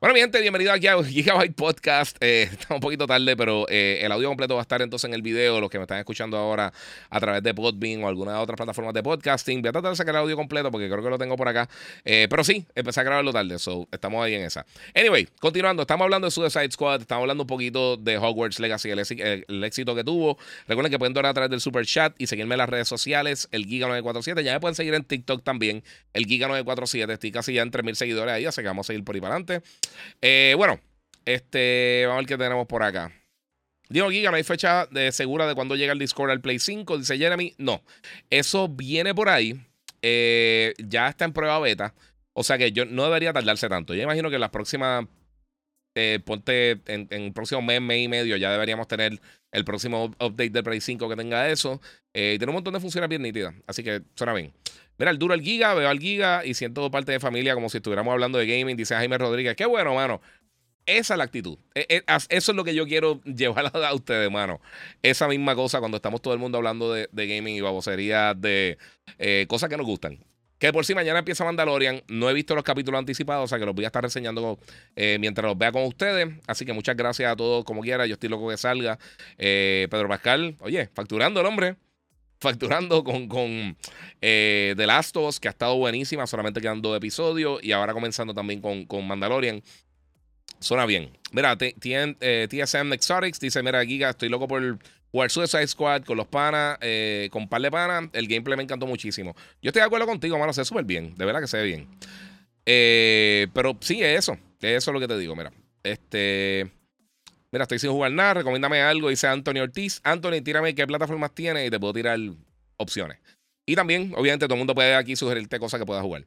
Bueno, mi gente, bienvenido aquí a Gigabyte Podcast. Eh, está un poquito tarde, pero eh, el audio completo va a estar entonces en el video. Los que me están escuchando ahora a través de Podbean o alguna de otras plataformas de podcasting. Voy a tratar de sacar el audio completo porque creo que lo tengo por acá. Eh, pero sí, empecé a grabarlo tarde, so estamos ahí en esa. Anyway, continuando, estamos hablando de Suicide Squad, estamos hablando un poquito de Hogwarts Legacy, el, éxito que tuvo. Recuerden que pueden donar a través del Super Chat y seguirme en las redes sociales, el Giga947. Ya me pueden seguir en TikTok también, el Giga947. Estoy casi ya en 3000 seguidores ahí, así que vamos a seguir por ahí para adelante. Eh, bueno, este, vamos a ver qué tenemos por acá. Digo, Giga, no hay fecha de segura de cuándo llega el Discord al Play 5. Dice Jeremy, no. Eso viene por ahí. Eh, ya está en prueba beta. O sea que yo no debería tardarse tanto. Yo imagino que las próximas. Eh, ponte en, el próximo mes, mes y medio, ya deberíamos tener el próximo update del Play 5 que tenga eso. y tiene un montón de funciones bien nítidas. Así que suena bien. Mira, el duro el Giga, veo al Giga y siento parte de familia como si estuviéramos hablando de gaming, dice Jaime Rodríguez. Qué bueno, mano. Esa es la actitud. E, e, eso es lo que yo quiero llevar a ustedes, mano. Esa misma cosa cuando estamos todo el mundo hablando de, gaming y baboserías, de eh, cosas que nos gustan. Que por si mañana empieza Mandalorian. No he visto los capítulos anticipados, o sea que los voy a estar reseñando eh, mientras los vea con ustedes. Así que muchas gracias a todos como quiera. Yo estoy loco que salga. Eh, Pedro Pascal, oye, facturando el hombre facturando con, con eh, The Last of Us, que ha estado buenísima, solamente quedan dos episodios, y ahora comenzando también con, con Mandalorian. Suena bien. Mira, TSM eh, Exotics dice: Mira, Giga, estoy loco por jugar Suicide Squad con los panas, eh, con par de panas. El gameplay me encantó muchísimo. Yo estoy de acuerdo contigo, mano, se ve súper bien. De verdad que se ve bien. pero sí, es eso. Eso es lo que te digo, mira. Este. Mira, estoy sin jugar nada, recomiéndame algo, dice Anthony Ortiz. Anthony, tírame qué plataformas tienes y te puedo tirar opciones. Y también, obviamente, todo el mundo puede aquí sugerirte cosas que puedas jugar.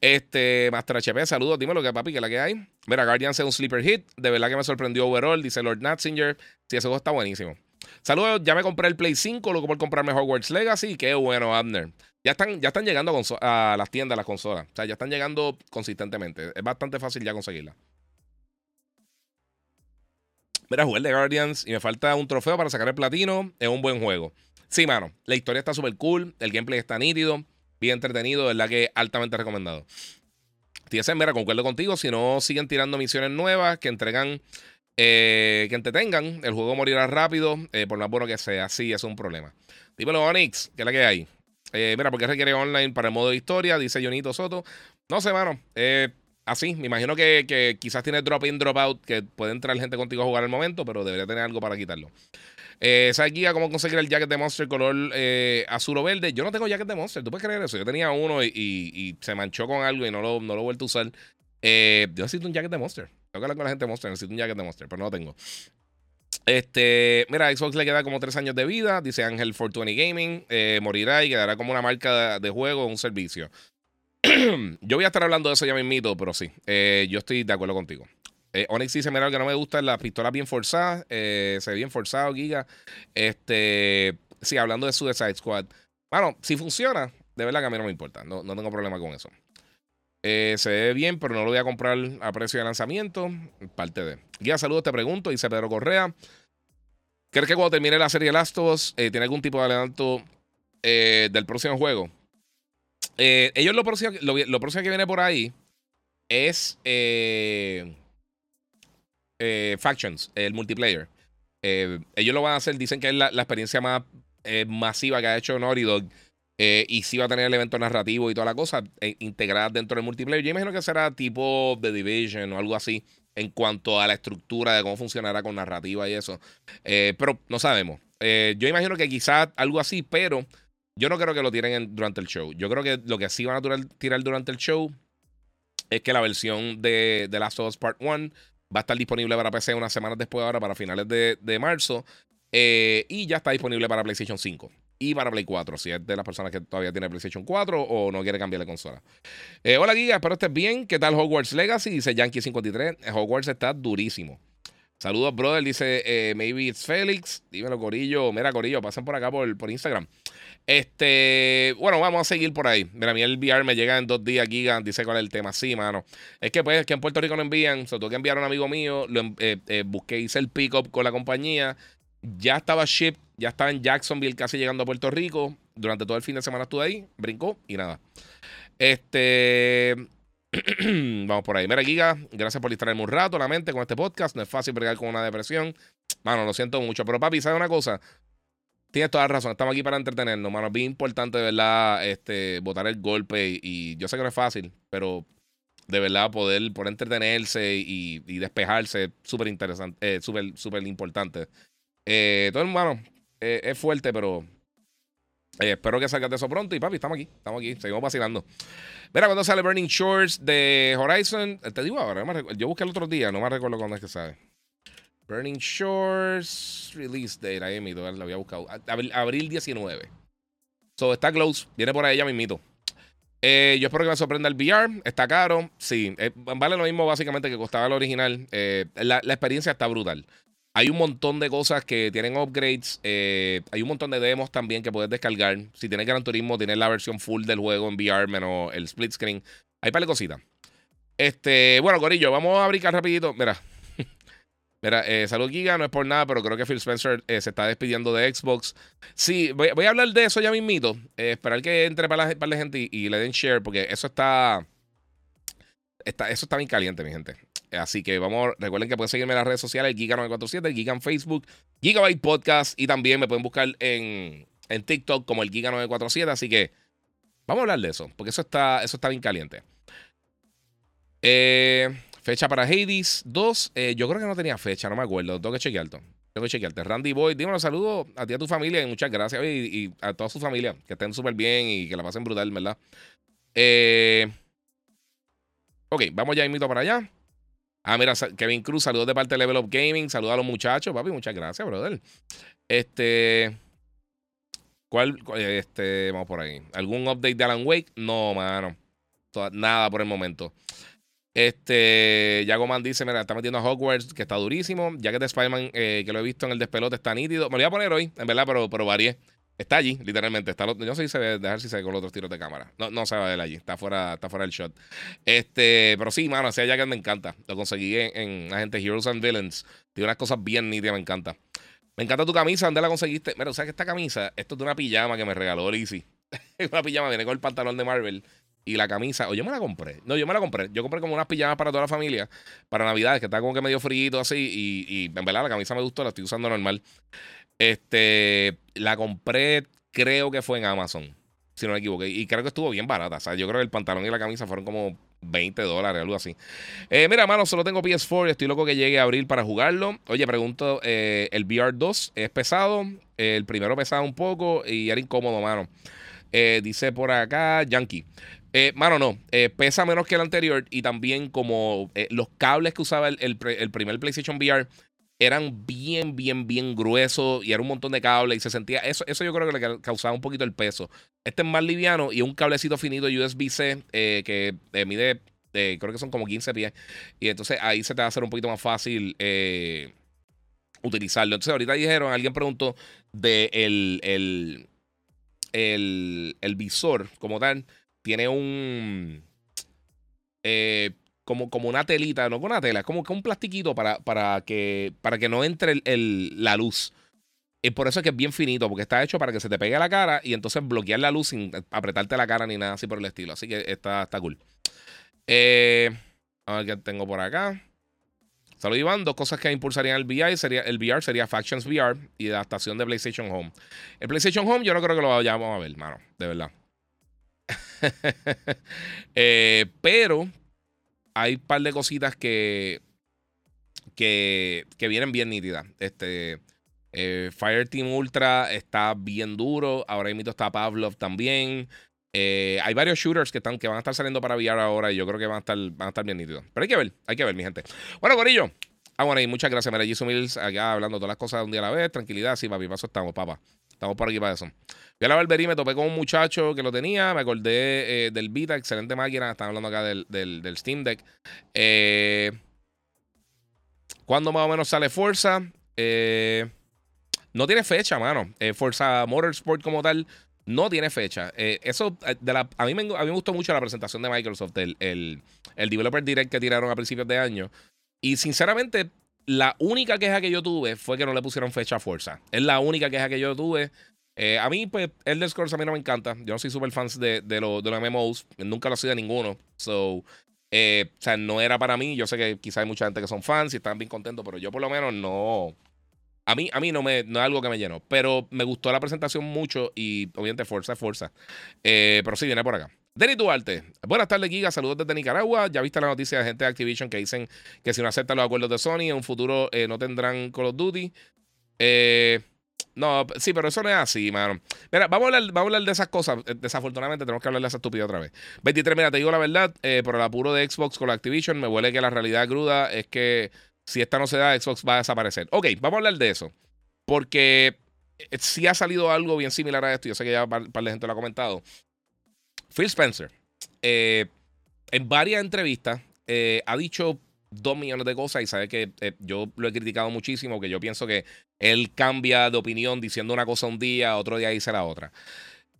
Este, Master HP, saludos, dime lo que papi, que la que hay. Mira, Guardian es un sleeper hit. De verdad que me sorprendió overall, dice Lord Natzinger. Sí, ese juego está buenísimo. Saludos, ya me compré el Play 5, luego por comprarme Hogwarts Legacy. Qué bueno, Abner. Ya están, ya están llegando a, a las tiendas, las consolas. O sea, ya están llegando consistentemente. Es bastante fácil ya conseguirla. Mira, jugué el de Guardians y me falta un trofeo para sacar el platino. Es un buen juego. Sí, mano. La historia está súper cool. El gameplay está nítido. Bien entretenido. Es la que altamente recomendado. TSM, mira, concuerdo contigo. Si no siguen tirando misiones nuevas que entregan. Eh, que entretengan. El juego morirá rápido. Eh, por más bueno que sea. Sí, es un problema. Dímelo, Onyx. ¿Qué es la que hay? Eh, mira, ¿por qué requiere online para el modo de historia? Dice Jonito Soto. No sé, mano. Eh así. Me imagino que, quizás tiene drop in, drop out, que puede entrar gente contigo a jugar al momento, pero debería tener algo para quitarlo. Eh, ¿Sabes, guía cómo conseguir el jacket de Monster color eh, azul o verde? Yo no tengo jacket de Monster, ¿tú puedes creer eso? Yo tenía uno y, se manchó con algo y no lo, no he vuelto a usar. Eh, yo necesito un jacket de Monster. Tengo que hablar con la gente de Monster, necesito un jacket de Monster, pero no lo tengo. Este, mira, Xbox le queda como tres años de vida, dice Ángel 420 Gaming, eh, morirá y quedará como una marca de juego o un servicio. yo voy a estar hablando de eso ya mismito, pero sí, eh, yo estoy de acuerdo contigo. Eh, Onyx dice, mira, lo que no me gusta es la pistola bien forzada, eh, se ve bien forzado, Giga. Este, sí, hablando de Suicide Squad. Bueno, si funciona, de verdad que a mí no me importa, no, tengo problema con eso. Eh, se ve bien, pero no lo voy a comprar a precio de lanzamiento. Parte de. Guía, saludos, te pregunto, dice Pedro Correa. ¿Crees que cuando termine la serie Last of Us, tiene algún tipo de adelanto del próximo juego? Eh, ellos lo próximo, lo, próximo que viene por ahí es eh, eh, Factions, el multiplayer. ellos lo van a hacer, dicen que es la, experiencia más masiva que ha hecho Naughty y sí va a tener el evento narrativo y toda la cosa integrada dentro del multiplayer. Yo imagino que será tipo The Division o algo así en cuanto a la estructura de cómo funcionará con narrativa y eso. pero no sabemos. yo imagino que quizás algo así, pero yo no creo que lo tiren durante el show. Yo creo que lo que sí van a tirar, durante el show es que la versión de, The Last of Us Part 1 va a estar disponible para PC unas semanas después, ahora para finales de, marzo. Eh, y ya está disponible para PlayStation 5. y para Play 4, si es de las personas que todavía tiene PlayStation 4 o no quiere cambiar la consola. Eh, hola, Giga, espero estés bien. ¿Qué tal Hogwarts Legacy? Dice Yankee53. Hogwarts está durísimo. Saludos, brother. Dice eh, Maybe it's Félix. Dímelo, Corillo. Mira, Corillo, pasen por acá por Instagram. Este, bueno, vamos a seguir por ahí. Mira, a mí el VR me llega en dos días, Giga. Dice cuál es el tema. Sí, mano. Es que pues que en Puerto Rico lo envían. Se tuvo que enviar a un amigo mío. Lo, eh, eh, busqué, hice el pick-up con la compañía. Ya estaba ship, ya estaba en Jacksonville, casi llegando a Puerto Rico. Durante todo el fin de semana estuve ahí, brincó y nada. Este. Vamos por ahí. Mira, Giga, gracias por distraerme un rato la mente con este podcast. No es fácil bregar con una depresión. Mano, lo siento mucho. Pero papi, ¿sabes una cosa? Tienes toda la razón. Estamos aquí para entretenernos, mano. Es bien importante, de verdad, este, botar el golpe. Y, yo sé que no es fácil, pero de verdad poder, poder entretenerse y, despejarse súper interesante, eh, súper, importante. Eh, todo hermano, eh, es fuerte, pero eh, espero que salgas de eso pronto. Y papi, estamos aquí, estamos aquí, seguimos vacilando. Mira, cuando sale Burning Shores de Horizon, te digo ahora, yo busqué el otro día, no me recuerdo cuándo es que sale. Burning Shores Release Date, ahí mito, lo había buscado. Abril, 19. So, está close, viene por ahí ya mismito. Eh, yo espero que me sorprenda el VR. Está caro. Sí, eh, vale lo mismo básicamente que costaba el original. la, la, experiencia está brutal. Hay un montón de cosas que tienen upgrades. Eh, hay un montón de demos también que puedes descargar. Si tienes Gran Turismo, tienes la versión full del juego en VR menos el split screen. Hay par de cositas. Este, bueno, Corillo, vamos a abrir rapidito. Mira. Mira, eh, salud Giga, no es por nada, pero creo que Phil Spencer eh, se está despidiendo de Xbox. Sí, voy, a hablar de eso ya mismito. esperar que entre para la, gente y, le den share, porque eso está, está, Eso está bien caliente, mi gente. Así que vamos, recuerden que pueden seguirme en las redes sociales, Giga947, Giga en Facebook, Gigabyte Podcast y también me pueden buscar en, en TikTok como el Giga947. Así que vamos a hablar de eso, porque eso está, eso está bien caliente. Eh, fecha para Hades 2. Eh, yo creo que no tenía fecha, no me acuerdo. Tengo que chequearte. Tengo que chequearte. Randy Boy, dímelo, saludos a ti y a tu familia y muchas gracias. Y, a toda su familia, que estén súper bien y que la pasen brutal, ¿verdad? Eh, ok, vamos ya invito para allá. Ah, mira, Kevin Cruz, saludos de parte de Level Up Gaming. Saludos a los muchachos, papi. Muchas gracias, brother. Este. ¿Cuál? Este, vamos por ahí. ¿Algún update de Alan Wake? No, mano. Nada por el momento. Este, Yagoman dice, mira, está metiendo a Hogwarts, que está durísimo. Ya que de Spider-Man, eh, que lo he visto en el despelote, está nítido. Me lo voy a poner hoy, en verdad, pero, pero varié. Está allí, literalmente. Está, no sé si se ve, dejar si se ve con los otros tiros de cámara. No, no se va a ver allí. Está fuera, está fuera del shot. Este, pero sí, mano, ese que me encanta. Lo conseguí en, en Agente Heroes and Villains. Tiene unas cosas bien nítidas, me encanta. Me encanta tu camisa. ¿Dónde la conseguiste? Mira, o sea que esta camisa, esto es de una pijama que me regaló Lizzie. una pijama, viene con el pantalón de Marvel y la camisa. O yo me la compré. No, yo me la compré. Yo compré como unas pijamas para toda la familia. Para Navidades, que está como que medio frío así. Y, en verdad la camisa me gustó, la estoy usando normal. Este, la compré, creo que fue en Amazon, si no me equivoqué. Y creo que estuvo bien barata. O sea, yo creo que el pantalón y la camisa fueron como 20 dólares, algo así. Eh, mira, mano, solo tengo PS4 y estoy loco que llegue a abril para jugarlo. Oye, pregunto, eh, ¿el VR2 es pesado? el primero pesaba un poco y era incómodo, mano. Eh, dice por acá, Yankee. Mano, no, pesa menos que el anterior y también como los cables que usaba el, el primer PlayStation VR eran bien, bien, bien gruesos y era un montón de cables y se sentía. Eso, eso yo creo que le causaba un poquito el peso. Este es más liviano y un cablecito finito USB-C eh, que eh, mide, eh, creo que son como 15 pies. Y entonces ahí se te va a hacer un poquito más fácil utilizarlo. Entonces ahorita dijeron, alguien preguntó de el, el, el visor como tal. Tiene un como, como una telita, no con una tela, es como que un plastiquito para, para, que, para que no entre el, la luz. Y por eso es que es bien finito, porque está hecho para que se te pegue a la cara y entonces bloquear la luz sin apretarte la cara ni nada así por el estilo. Así que está, está cool. Eh, a ver qué tengo por acá. Salud Iván, dos cosas que impulsarían el VR sería, el VR sería Factions VR y adaptación de PlayStation Home. El PlayStation Home yo no creo que lo vayamos a ver, mano, de verdad. Eh, pero hay un par de cositas que, que, que vienen bien nítidas. Este, eh, Fireteam Ultra está bien duro. Ahora mismo está Pavlov también. Eh, hay varios shooters que, están, que van a estar saliendo para VR ahora y yo creo que van a estar, van a estar bien nítidos. Pero hay que ver, hay que ver, mi gente. Bueno, Corillo, Ah, bueno, y muchas gracias, Mira, Mills, acá hablando todas las cosas de un día a la vez. Tranquilidad, sí, papi, paso estamos, papá. Estamos por aquí para eso. Fui a la barbería me topé con un muchacho que lo tenía. Me acordé eh, del Vita, excelente máquina. Están hablando acá del, del, Steam Deck. Eh, ¿Cuándo más o menos sale Forza? Eh, no tiene fecha, mano. Forza Motorsport como tal no tiene fecha. eso, a, mí me, a mí me gustó mucho la presentación de Microsoft, el, el, el Developer Direct que tiraron a principios de año. Y sinceramente, la única queja que yo tuve fue que no le pusieron fecha a Forza. Es la única queja que yo tuve. Eh, a mí, pues, Elder Scrolls a mí no me encanta. Yo no soy súper fan de, de, los MMOs. Nunca lo he sido de ninguno. So, eh, o sea, no era para mí. Yo sé que quizá hay mucha gente que son fans y están bien contentos, pero yo por lo menos no. A mí, a mí no, me, no es algo que me llenó. Pero me gustó la presentación mucho y obviamente Forza es Forza. Eh, pero sí, viene por acá. Denny Duarte. Buenas tardes, Giga. Saludos desde Nicaragua. Ya viste la noticia de gente de Activision que dicen que si no aceptan los acuerdos de Sony, en un futuro eh, no tendrán Call of Duty. Eh, no, sí, pero eso no es así, mano. Mira, vamos a, hablar, vamos a hablar de esas cosas. Eh, desafortunadamente tenemos que hablar de esa estupidez otra vez. 23, mira, te digo la verdad, por el apuro de Xbox con la Activision, me huele que la realidad cruda es que si esta no se da, Xbox va a desaparecer. Ok, vamos a hablar de eso. Porque si ha salido algo bien similar a esto. Yo sé que ya un par de gente lo ha comentado. Phil Spencer, eh, en varias entrevistas, eh, ha dicho dos millones de cosas y sabe que eh, yo lo he criticado muchísimo, que yo pienso que él cambia de opinión diciendo una cosa un día, otro día dice la otra.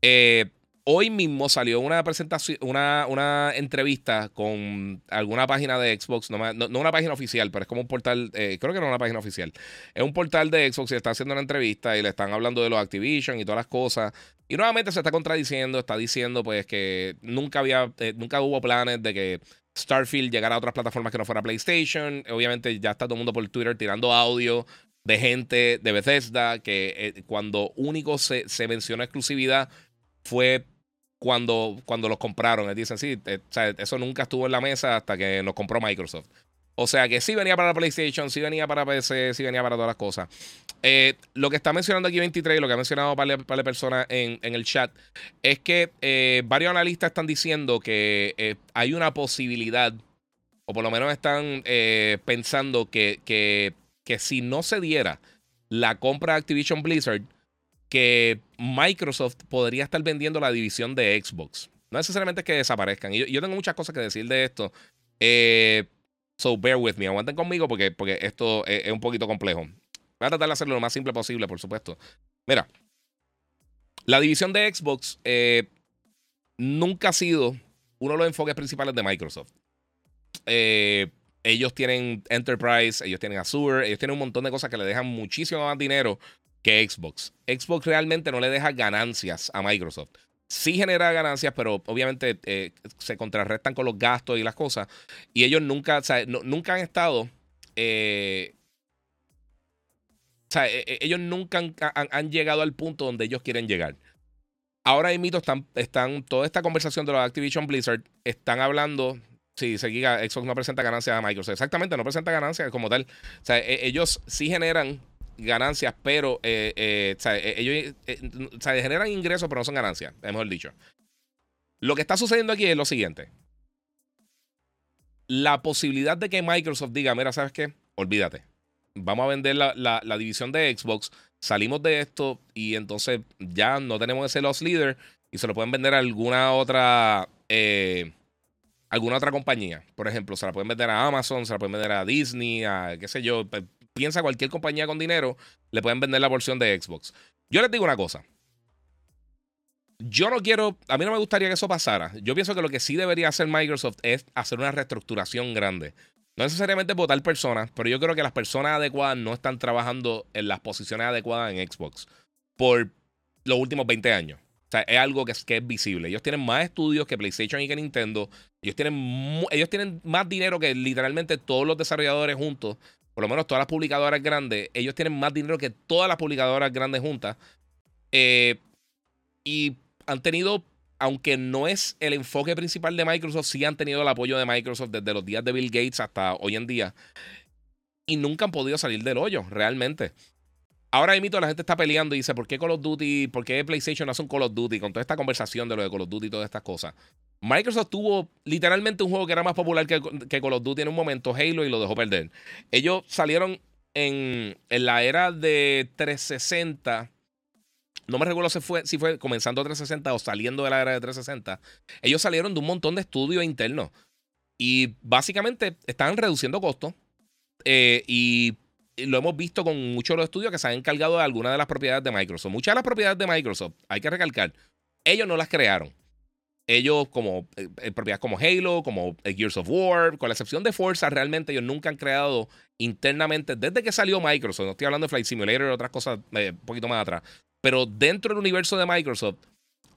Eh, Hoy mismo salió una presentación, una, una entrevista con alguna página de Xbox, no, una página oficial, pero es como un portal, eh, creo que no es una página oficial. Es un portal de Xbox y está haciendo una entrevista y le están hablando de los Activision y todas las cosas. Y nuevamente se está contradiciendo, está diciendo pues que nunca había, nunca hubo planes de que Starfield llegara a otras plataformas que no fuera PlayStation. Obviamente ya está todo el mundo por Twitter tirando audio de gente de Bethesda que eh, cuando único se, se mencionó exclusividad fue cuando, cuando los compraron. Dicen, sí, eh, eso nunca estuvo en la mesa hasta que nos compró Microsoft. O sea que sí venía para la PlayStation, sí venía para PC, sí venía para todas las cosas. Eh, lo que está mencionando aquí 23, lo que ha mencionado para la personas en, el chat, es que eh, varios analistas están diciendo que hay una posibilidad, o por lo menos están pensando que, que, que si no se diera la compra de Activision Blizzard, que Microsoft podría estar vendiendo la división de Xbox. No necesariamente es que desaparezcan. Y yo, tengo muchas cosas que decir de esto. Eh, so bear with me. Aguanten conmigo porque, porque esto es, un poquito complejo. Voy a tratar de hacerlo lo más simple posible, por supuesto. Mira, la división de Xbox eh, nunca ha sido uno de los enfoques principales de Microsoft. Eh, ellos tienen Enterprise, ellos tienen Azure, ellos tienen un montón de cosas que le dejan muchísimo más dinero que Xbox. Xbox realmente no le deja ganancias a Microsoft. Sí genera ganancias, pero obviamente eh, se contrarrestan con los gastos y las cosas. Y ellos nunca, nunca han estado. Eh, o sea, e, e, ellos nunca han, llegado al punto donde ellos quieren llegar. Ahora mismo están, están, toda esta conversación de los Activision Blizzard, están hablando Sí, se Xbox no presenta ganancias a Microsoft. Exactamente, no presenta ganancias como tal. O sea, e, ellos sí generan ganancias, pero eh, eh, eh, ellos generan ingresos, pero no son ganancias, mejor dicho. Lo que está sucediendo aquí es lo siguiente. La posibilidad de que Microsoft diga, mira, ¿sabes qué? Olvídate. Vamos a vender la, división de Xbox, salimos de esto y entonces ya no tenemos ese loss leader y se lo pueden vender a alguna otra alguna otra compañía. Por ejemplo, se la pueden vender a Amazon, se la pueden vender a Disney, a qué sé yo, piensa cualquier compañía con dinero, le pueden vender la porción de Xbox. Yo les digo una cosa. Yo no quiero, a mí no me gustaría que eso pasara. Yo pienso que lo que sí debería hacer Microsoft es hacer una reestructuración grande. No necesariamente votar personas, pero yo creo que las personas adecuadas no están trabajando en las posiciones adecuadas en Xbox por los últimos 20 años. O sea, es algo que es, que es visible. Ellos tienen más estudios que PlayStation y que Nintendo. Ellos tienen, ellos tienen más dinero que literalmente todos los desarrolladores juntos por lo menos todas las publicadoras grandes, ellos tienen más dinero que todas las publicadoras grandes juntas. Eh, y han tenido, aunque no es el enfoque principal de Microsoft, sí han tenido el apoyo de Microsoft desde los días de Bill Gates hasta hoy en día. Y nunca han podido salir del hoyo, realmente. Ahora mismo la gente está peleando y dice, ¿por qué Call of Duty, por qué PlayStation hace un Call of Duty con toda esta conversación de lo de Call of Duty y todas estas cosas? Microsoft tuvo literalmente un juego que era más popular que, que Call of Duty en un momento, Halo, y lo dejó perder. Ellos salieron en, en la era de 360 no me recuerdo si fue, si fue comenzando 360 o saliendo de la era de 360, ellos salieron de un montón de estudios internos y básicamente están reduciendo costos eh, y lo hemos visto con muchos de los estudios que se han encargado de algunas de las propiedades de Microsoft. Muchas de las propiedades de Microsoft, hay que recalcar, ellos no las crearon. Ellos, como eh, eh, propiedades como Halo, como Gears of War, con la excepción de Forza, realmente ellos nunca han creado internamente, desde que salió Microsoft, no estoy hablando de Flight Simulator y otras cosas un poquito más atrás, pero dentro del universo de Microsoft,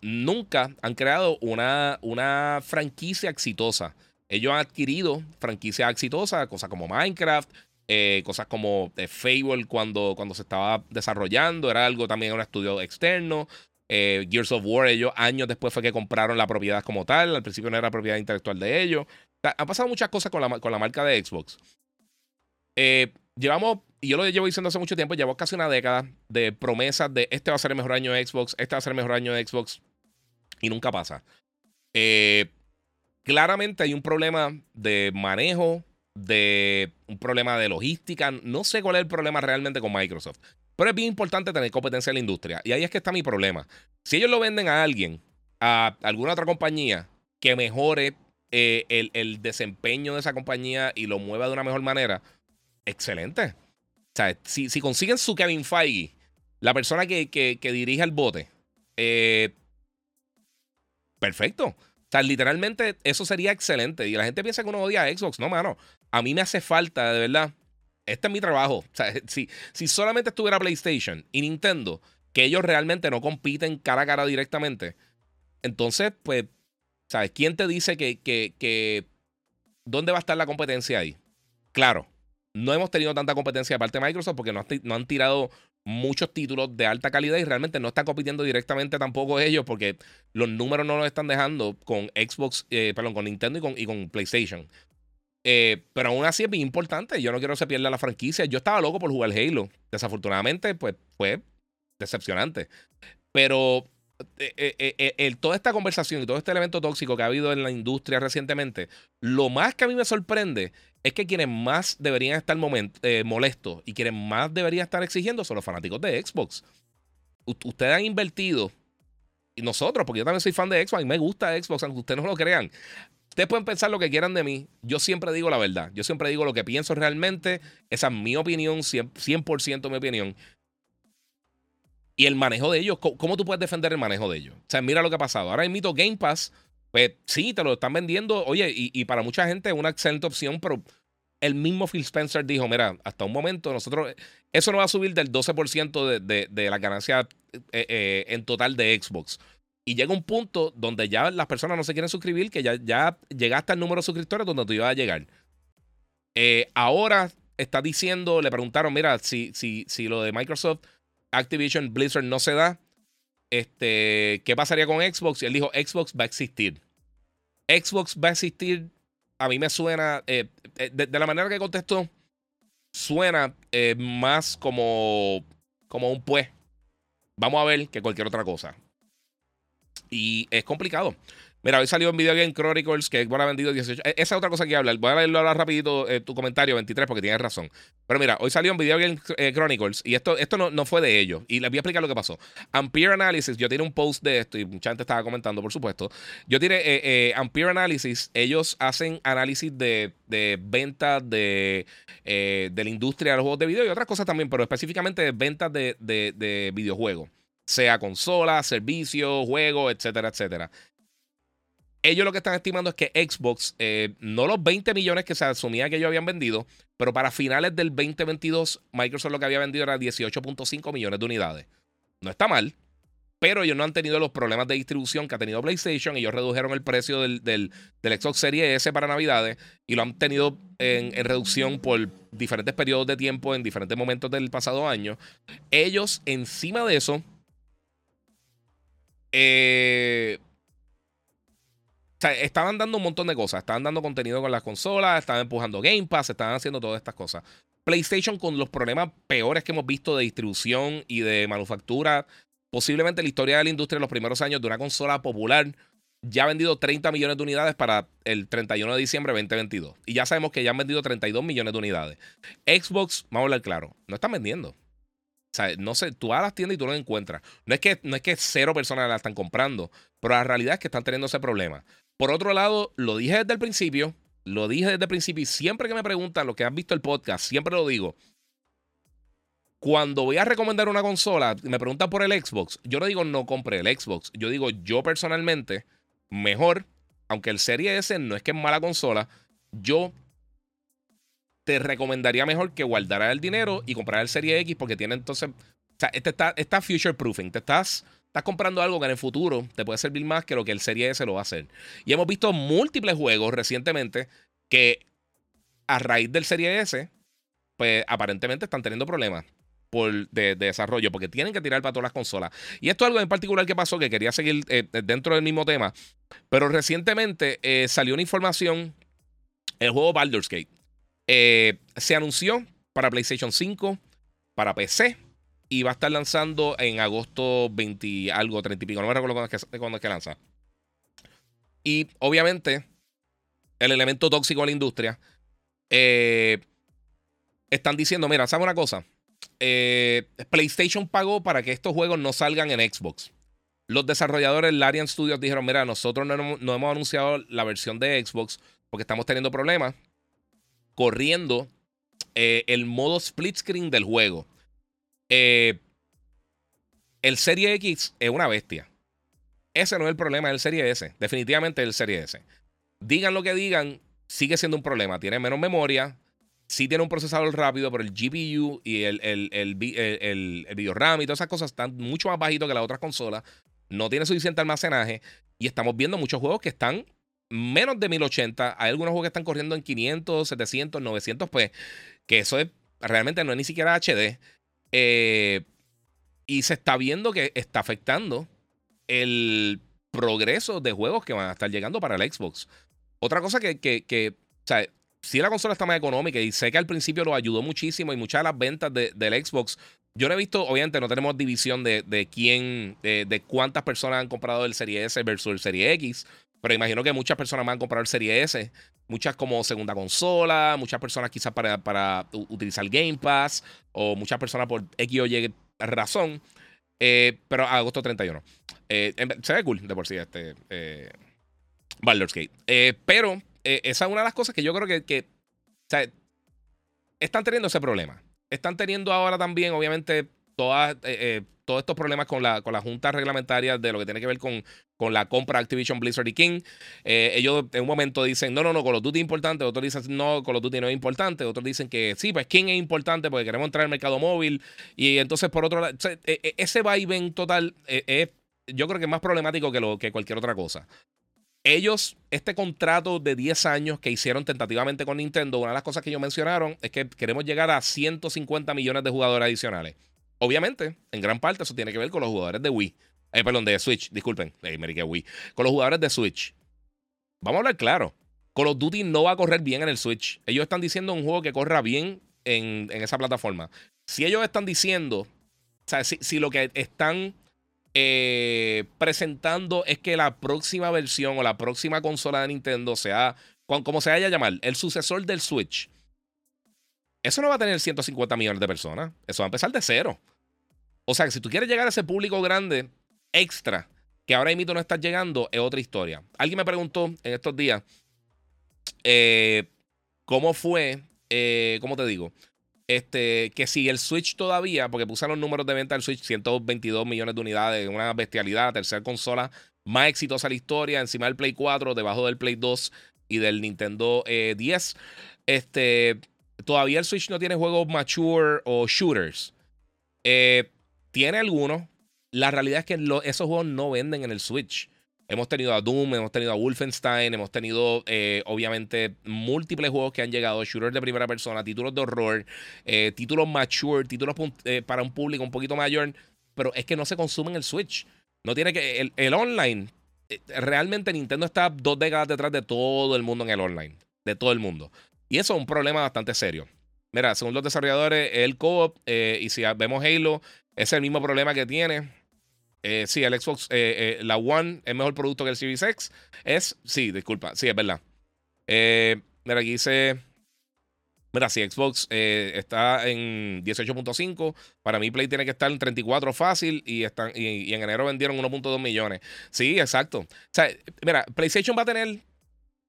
nunca han creado una, una franquicia exitosa. Ellos han adquirido franquicias exitosas, cosas como Minecraft, eh, cosas como eh, Fable cuando, cuando se estaba desarrollando, era algo también un estudio externo. Eh, Gears of War, ellos años después fue que compraron la propiedad como tal, al principio no era propiedad intelectual de ellos. han pasado muchas cosas con la, con la marca de Xbox. llevamos y yo lo llevo diciendo hace mucho tiempo, llevo casi una década de promesas de este va a ser el mejor año de Xbox, este va a ser el mejor año de Xbox, y nunca pasa. Eh, claramente hay un problema de manejo, de un problema de logística. No sé cuál es el problema realmente con Microsoft, pero es bien importante tener competencia en la industria. Y ahí es que está mi problema. Si ellos lo venden a alguien, a alguna otra compañía que mejore eh, el, el desempeño de esa compañía y lo mueva de una mejor manera, excelente sea, si, consiguen su Kevin Feige, la persona que, dirige el bote, eh, perfecto. O sea, literalmente eso sería excelente. Y la gente piensa que uno odia a Xbox. No, mano. A mí me hace falta, de verdad. Este es mi trabajo. O sea, si, si solamente estuviera PlayStation y Nintendo, que ellos realmente no compiten cara a cara directamente, entonces, pues, ¿sabes? ¿Quién te dice que, que, que dónde va a estar la competencia ahí? Claro, no hemos tenido tanta competencia de parte de Microsoft porque no, han tirado muchos títulos de alta calidad y realmente no están compitiendo directamente tampoco ellos porque los números no los están dejando con Xbox, eh, perdón, con Nintendo y con, y con PlayStation. Eh, pero aún así es bien importante. Yo no quiero que se pierda la franquicia. Yo estaba loco por jugar Halo. Desafortunadamente, pues fue decepcionante. Pero eh, toda esta conversación y todo este elemento tóxico que ha habido en la industria recientemente, lo más que a mí me sorprende es que quienes más deberían estar eh, molestos y quienes más deberían estar exigiendo son los fanáticos de Xbox. ustedes han invertido, y nosotros, porque yo también soy fan de Xbox, y me gusta Xbox, aunque ustedes no lo crean. Ustedes pueden pensar lo que quieran de mí. Yo siempre digo la verdad. Yo siempre digo lo que pienso realmente. Esa es mi opinión, 100%, mi opinión. Y el manejo de ellos, ¿cómo, tú puedes defender el manejo de ellos? O sea, mira lo que ha pasado. Ahora invito Game Pass pues sí, te lo están vendiendo. Oye, y, para mucha gente es una excelente opción, pero el mismo Phil Spencer dijo, mira, hasta un momento nosotros, eso no va a subir del 12% de, de, la ganancia eh, eh, en total de Xbox. Y llega un punto donde ya las personas no se quieren suscribir, que ya, ya llegaste al número de suscriptores donde tú ibas a llegar. Eh, ahora está diciendo, le preguntaron, mira, si, si, si lo de Microsoft, Activision, Blizzard no se da, este, ¿qué pasaría con Xbox? Y él dijo, Xbox va a existir. Xbox va a existir, a mí me suena, eh, eh, de, la manera que contestó, suena eh, más como, como un pues. Vamos a ver que cualquier otra cosa. Y es complicado. Mira, hoy salió en Video Game Chronicles que bueno, ha vendido 18. E, esa es otra cosa que hablar. Voy a leerlo ahora rapidito eh, tu comentario, 23, porque tienes razón. Pero mira, hoy salió en Video Game eh, Chronicles y esto, esto no, no, fue de ellos. Y les voy a explicar lo que pasó. Ampere Analysis, yo tiré un post de esto y mucha gente estaba comentando, por supuesto. Yo tiré eh, Ampere Analysis, ellos hacen análisis de, de ventas de, de la industria de los juegos de video y otras cosas también, pero específicamente de ventas de, de, de videojuegos sea consola, servicio, juego, etcétera, etcétera ellos lo que están estimando es que Xbox, eh, no los 20 millones que se asumía que ellos habían vendido, pero para finales del 2022, Microsoft lo que había vendido era 18.5 millones de unidades. No está mal, pero ellos no han tenido los problemas de distribución que ha tenido PlayStation. Ellos redujeron el precio del, del, Xbox Series S para Navidades y lo han tenido en, en, reducción por diferentes periodos de tiempo en diferentes momentos del pasado año. Ellos, encima de eso, eh, o sea, estaban dando un montón de cosas. Estaban dando contenido con las consolas, estaban empujando Game Pass, estaban haciendo todas estas cosas. PlayStation con los problemas peores que hemos visto de distribución y de manufactura, posiblemente la historia de la industria en los primeros años de una consola popular, ya ha vendido 30 millones de unidades para el 31 de diciembre de 2022. Y ya sabemos que ya han vendido 32 millones de unidades. Xbox, vamos a hablar claro, no están vendiendo. O sea, no sé, tú vas a las tiendas y tú no las encuentras. No es que, no es que cero personas la están comprando, pero la realidad es que están teniendo ese problema. Por otro lado, lo dije desde el principio, lo dije desde el principio y siempre que me preguntan lo que han visto el podcast, siempre lo digo. Cuando voy a recomendar una consola, me preguntan por el Xbox, yo no digo no compre el Xbox, yo digo yo personalmente, mejor, aunque el Serie S no es que es mala consola, yo te recomendaría mejor que guardara el dinero y comprar el Serie X porque tiene entonces, o sea, este está, está future proofing, te estás estás comprando algo que en el futuro te puede servir más que lo que el Serie S lo va a hacer. Y hemos visto múltiples juegos recientemente que a raíz del Serie S, pues aparentemente están teniendo problemas por, de, desarrollo, porque tienen que tirar para todas las consolas. Y esto es algo en particular que pasó, que quería seguir eh, dentro del mismo tema, pero recientemente eh, salió una información, el juego Baldur's Gate. Eh, se anunció para PlayStation 5, para PC, y va a estar lanzando en agosto 20 algo, 30 y pico. No me recuerdo cuándo es que, lanza. Y obviamente, el elemento tóxico de la industria. Eh, están diciendo: Mira, ¿sabes una cosa? Eh, PlayStation pagó para que estos juegos no salgan en Xbox. Los desarrolladores Larian Studios dijeron: Mira, nosotros no, no hemos anunciado la versión de Xbox porque estamos teniendo problemas corriendo eh, el modo split screen del juego. Eh, el Serie X es una bestia. Ese no es el problema del Serie S. Definitivamente el Serie S. Digan lo que digan, sigue siendo un problema. Tiene menos memoria. Sí tiene un procesador rápido, pero el GPU y el, el, el, el video RAM y todas esas cosas están mucho más bajitos que las otras consolas. No tiene suficiente almacenaje. Y estamos viendo muchos juegos que están menos de 1080. Hay algunos juegos que están corriendo en 500, 700, 900 pues Que eso es realmente no es ni siquiera HD. Eh, y se está viendo que está afectando el progreso de juegos que van a estar llegando para el Xbox. Otra cosa que, que, o sea, si la consola está más económica y sé que al principio lo ayudó muchísimo y muchas de las ventas del Xbox, yo no he visto, obviamente no tenemos división de, de quién, de, de, cuántas personas han comprado el Serie S versus el Serie X, pero imagino que muchas personas van a comprar el Serie S muchas como segunda consola, muchas personas quizás para, para utilizar Game Pass, o muchas personas por X o Y razón. Eh, pero agosto 31. Eh, se ve cool de por sí este eh, Baldur's Gate. Eh, pero esa es una de las cosas que yo creo que, que o sea, están teniendo ese problema. Están teniendo ahora también, obviamente, todas todos estos problemas con la, con la junta reglamentaria de lo que tiene que ver con, con la compra Activision Blizzard y King. Eh, ellos en un momento dicen, no, no, no, Call of Duty es importante. Otros dicen, no, Call of Duty no es importante. Otros dicen que sí, pues King es importante porque queremos entrar al mercado móvil. Y entonces, por otro lado, e, e, ese vaivén total eh, es, yo creo que es más problemático que, lo, que cualquier otra cosa. Ellos, este contrato de 10 años que hicieron tentativamente con Nintendo, una de las cosas que ellos mencionaron es que queremos llegar a 150 millones de jugadores adicionales. Obviamente, en gran parte eso tiene que ver con los jugadores de Wii. Eh, perdón, de Switch, disculpen. Eh, me Wii. Con los jugadores de Switch. Vamos a hablar claro. Call of Duty no va a correr bien en el Switch. Ellos están diciendo un juego que corra bien en, esa plataforma. Si ellos están diciendo, o sea, si, lo que están eh, presentando es que la próxima versión o la próxima consola de Nintendo sea, como se vaya a llamar, el sucesor del Switch, eso no va a tener 150 millones de personas. Eso va a empezar de cero. O sea que si tú quieres llegar a ese público grande extra, que ahora mismo no estás llegando, es otra historia. Alguien me preguntó en estos días eh, cómo fue, eh, ¿cómo te digo? Este, que si el Switch todavía, porque puse los números de venta del Switch, 122 millones de unidades, una bestialidad, tercera consola más exitosa de la historia, encima del Play 4, debajo del Play 2 y del Nintendo 10. Eh, este, todavía el Switch no tiene juegos mature o shooters. Eh, tiene algunos. La realidad es que esos juegos no venden en el Switch. Hemos tenido a Doom, hemos tenido a Wolfenstein, hemos tenido eh, obviamente múltiples juegos que han llegado, shooters de primera persona, títulos de horror, eh, títulos mature, títulos para un público un poquito mayor, pero es que no se consumen en el Switch. No tiene que. El, el online, realmente Nintendo está dos décadas detrás de todo el mundo en el online. De todo el mundo. Y eso es un problema bastante serio. Mira, según los desarrolladores, el co-op, eh, y si vemos Halo, es el mismo problema que tiene. Eh, sí, el Xbox, eh, la One es mejor producto que el Series X. Es, sí, disculpa, sí, es verdad. mira, aquí dice. Mira, si Xbox está en 18.5, para mí Play tiene que estar en 34 fácil y, están, y, en enero vendieron 1.2 millones. Sí, exacto. O sea, mira, PlayStation va a tener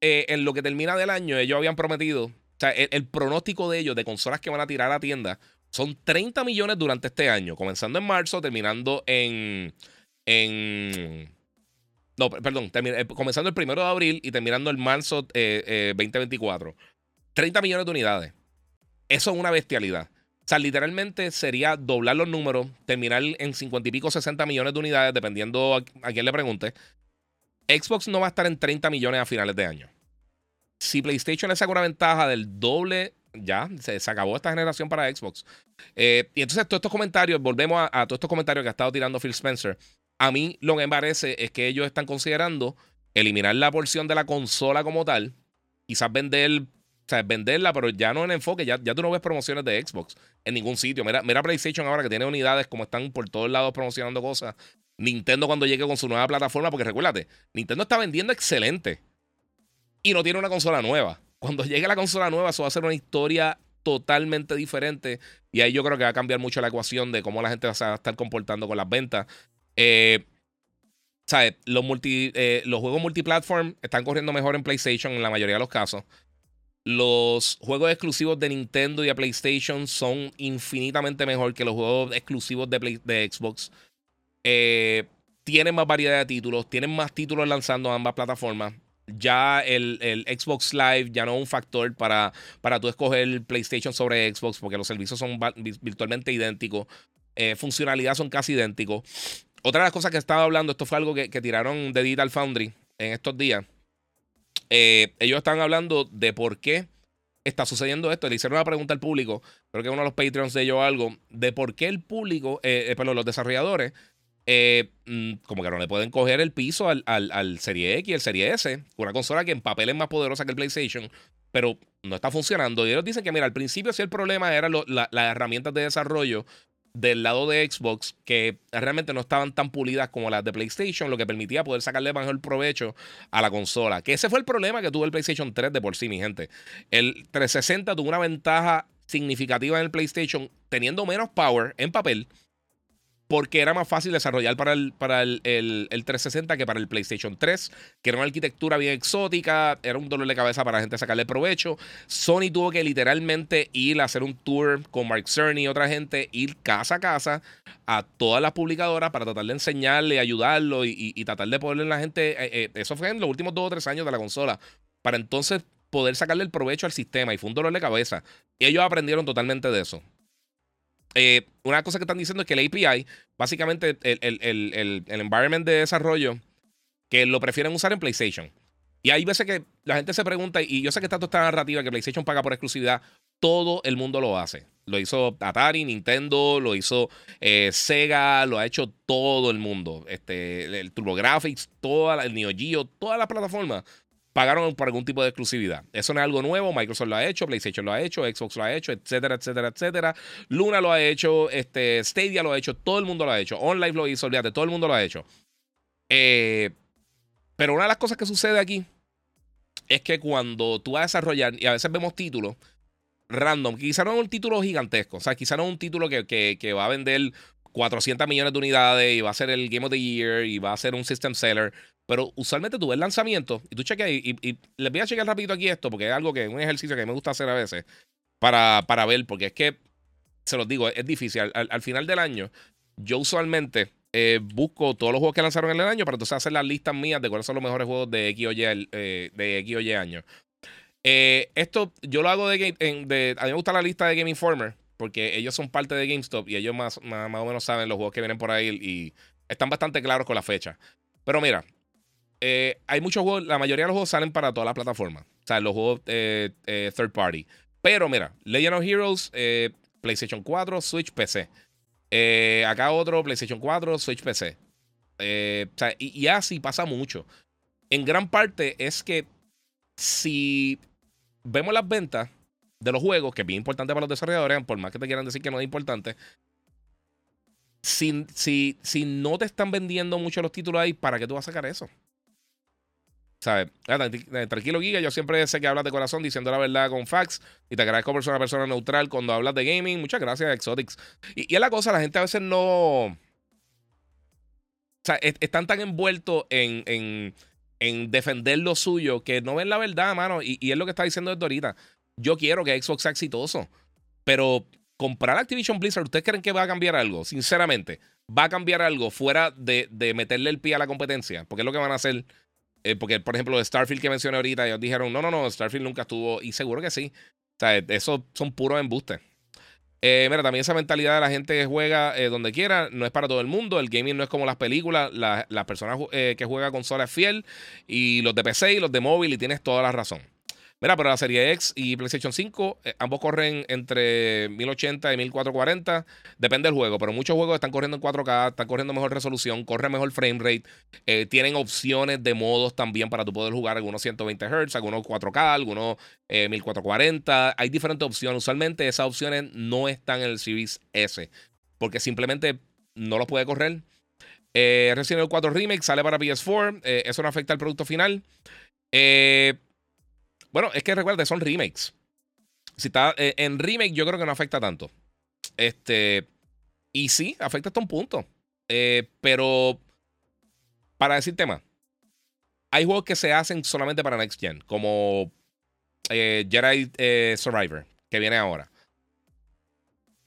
en lo que termina del año, ellos habían prometido, o sea, el, pronóstico de ellos de consolas que van a tirar a tienda son 30 millones durante este año, comenzando en marzo, terminando en. en no, perdón, eh, comenzando el primero de abril y terminando en marzo 2024. Eh, 30 eh, millones de unidades. Eso es una bestialidad. O sea, literalmente sería doblar los números, terminar en 50 y pico, 60 millones de unidades, dependiendo a, a quién le pregunte. Xbox no va a estar en 30 millones a finales de año. Si PlayStation le saca una ventaja del doble ya, se, acabó esta generación para Xbox. Eh, y entonces todos estos comentarios, volvemos a, todos estos comentarios que ha estado tirando Phil Spencer. A mí lo que me parece es que ellos están considerando eliminar la porción de la consola como tal, quizás vender, sea, venderla, pero ya no en enfoque, ya, ya tú no ves promociones de Xbox en ningún sitio. Mira, mira PlayStation ahora que tiene unidades como están por todos lados promocionando cosas. Nintendo cuando llegue con su nueva plataforma, porque recuérdate, Nintendo está vendiendo excelente y no tiene una consola nueva. Cuando llegue la consola nueva, eso va a ser una historia totalmente diferente. Y ahí yo creo que va a cambiar mucho la ecuación de cómo la gente va a estar comportando con las ventas. Eh, ¿sabes? Los, multi, eh, los juegos multiplatform están corriendo mejor en PlayStation en la mayoría de los casos. Los juegos exclusivos de Nintendo y de PlayStation son infinitamente mejor que los juegos exclusivos de, Xbox. Eh, tienen más variedad de títulos, tienen más títulos lanzando ambas plataformas ya el, Xbox Live ya no es un factor para, para tú escoger PlayStation sobre Xbox porque los servicios son virtualmente idénticos. Eh, funcionalidad son casi idénticos. Otra de las cosas que estaba hablando, esto fue algo que, tiraron de Digital Foundry en estos días. Eh, ellos estaban hablando de por qué está sucediendo esto. Le hicieron una pregunta al público, creo que uno de los Patreons de ellos algo, de por qué el público, eh, perdón, los desarrolladores eh, mm, como que no le pueden coger el piso al, al, Serie X y el Serie S, una consola que en papel es más poderosa que el PlayStation, pero no está funcionando. Y ellos dicen que, mira, al principio sí el problema eran las herramientas de desarrollo del lado de Xbox que realmente no estaban tan pulidas como las de PlayStation, lo que permitía poder sacarle mejor provecho a la consola. Que ese fue el problema que tuvo el PlayStation 3 de por sí, mi gente. El 360 tuvo una ventaja significativa en el PlayStation, teniendo menos power en papel porque era más fácil desarrollar para, el, para el, 360 que para el PlayStation 3, que era una arquitectura bien exótica, era un dolor de cabeza para la gente sacarle provecho. Sony tuvo que literalmente ir a hacer un tour con Mark Cerny y otra gente, ir casa a casa a todas las publicadoras para tratar de enseñarle, ayudarlo y, tratar de ponerle a la gente. Eh, eh, eso fue en los últimos dos o tres años de la consola, para entonces poder sacarle el provecho al sistema y fue un dolor de cabeza. Y ellos aprendieron totalmente de eso. Eh, una cosa que están diciendo es que el API, básicamente el, el, environment de desarrollo, que lo prefieren usar en PlayStation. Y hay veces que la gente se pregunta, y yo sé que está toda esta narrativa que PlayStation paga por exclusividad, todo el mundo lo hace. Lo hizo Atari, Nintendo, lo hizo eh, Sega, lo ha hecho todo el mundo. Este, el TurboGrafx, toda el Neo Geo, todas las plataformas pagaron por algún tipo de exclusividad. Eso no es algo nuevo, Microsoft lo ha hecho, PlayStation lo ha hecho, Xbox lo ha hecho, etcétera, etcétera, etcétera. Luna lo ha hecho, este, Stadia lo ha hecho, todo el mundo lo ha hecho. OnLive lo hizo, olvídate, todo el mundo lo ha hecho. Eh, pero una de las cosas que sucede aquí es que cuando tú vas a desarrollar, y a veces vemos títulos random, quizá no es un título gigantesco, o sea, quizá no es un título que, que va a vender 400 millones de unidades y va a ser el Game of the Year y va a ser un system seller. Pero usualmente tú ves lanzamiento y tú chequeas y, y, les voy a chequear rapidito aquí esto porque es algo que es un ejercicio que me gusta hacer a veces para, para ver, porque es que, se los digo, es, difícil. Al, final del año, yo usualmente eh, busco todos los juegos que lanzaron en el año para entonces hacer las listas mías de cuáles son los mejores juegos de X o Y, eh, de X o Y año. Eh, esto yo lo hago de, A mí me gusta la lista de Game Informer porque ellos son parte de GameStop y ellos más, más o menos saben los juegos que vienen por ahí y están bastante claros con la fecha. Pero mira, eh, hay muchos juegos, la mayoría de los juegos salen para todas las plataformas. O sea, los juegos eh, eh, third party. Pero mira, Legend of Heroes, PlayStation 4, Switch, PC. acá otro, PlayStation 4, Switch, PC. o sea, y, así pasa mucho. En gran parte es que si vemos las ventas de los juegos, que es bien importante para los desarrolladores, por más que te quieran decir que no es importante, si, si, si no te están vendiendo mucho los títulos ahí, ¿para qué tú vas a sacar eso? ¿Sabes? Eh, tranquilo, Giga. Yo siempre sé que hablas de corazón diciendo la verdad con facts. Y te agradezco por ser una persona neutral cuando hablas de gaming. Muchas gracias, Exotics. Y, es la cosa, la gente a veces no. O sea, están tan envueltos en, en, en, defender lo suyo que no ven la verdad, mano. Y, y es lo que está diciendo desde ahorita. Yo quiero que Xbox sea exitoso. Pero comprar Activision Blizzard, ¿ustedes creen que va a cambiar algo? Sinceramente, ¿va a cambiar algo fuera de, de meterle el pie a la competencia? Porque es lo que van a hacer eh, porque, por ejemplo, Starfield que mencioné ahorita, ellos dijeron, no, no, no, Starfield nunca estuvo. Y seguro que sí. O sea, eso son puros embustes. Eh, mira, también esa mentalidad de la gente que juega eh, donde quiera no es para todo el mundo. El gaming no es como las películas. las personas que juegan es fiel. Y los de PC y los de móvil, y tienes toda la razón. Mira, pero la serie X y PlayStation 5, eh, ambos corren entre 1080 y 1440. Depende del juego, pero muchos juegos están corriendo en 4K, están corriendo mejor resolución, corre mejor frame rate. Eh, tienen opciones de modos también para tú poder jugar algunos 120 Hz, algunos 4K, algunos 1440. Eh, Hay diferentes opciones. Usualmente esas opciones no están en el Series S, porque simplemente no los puede correr. Resident Evil 4 Remake sale para PS4. eso no afecta al producto final. Eh. Bueno, es que recuerda, son remakes. Si está eh, en remake, yo creo que no afecta tanto. Este. Y sí, afecta hasta un punto. Eh, pero. Para decir tema. Hay juegos que se hacen solamente para Next Gen. Como eh, Jedi Survivor. Que viene ahora.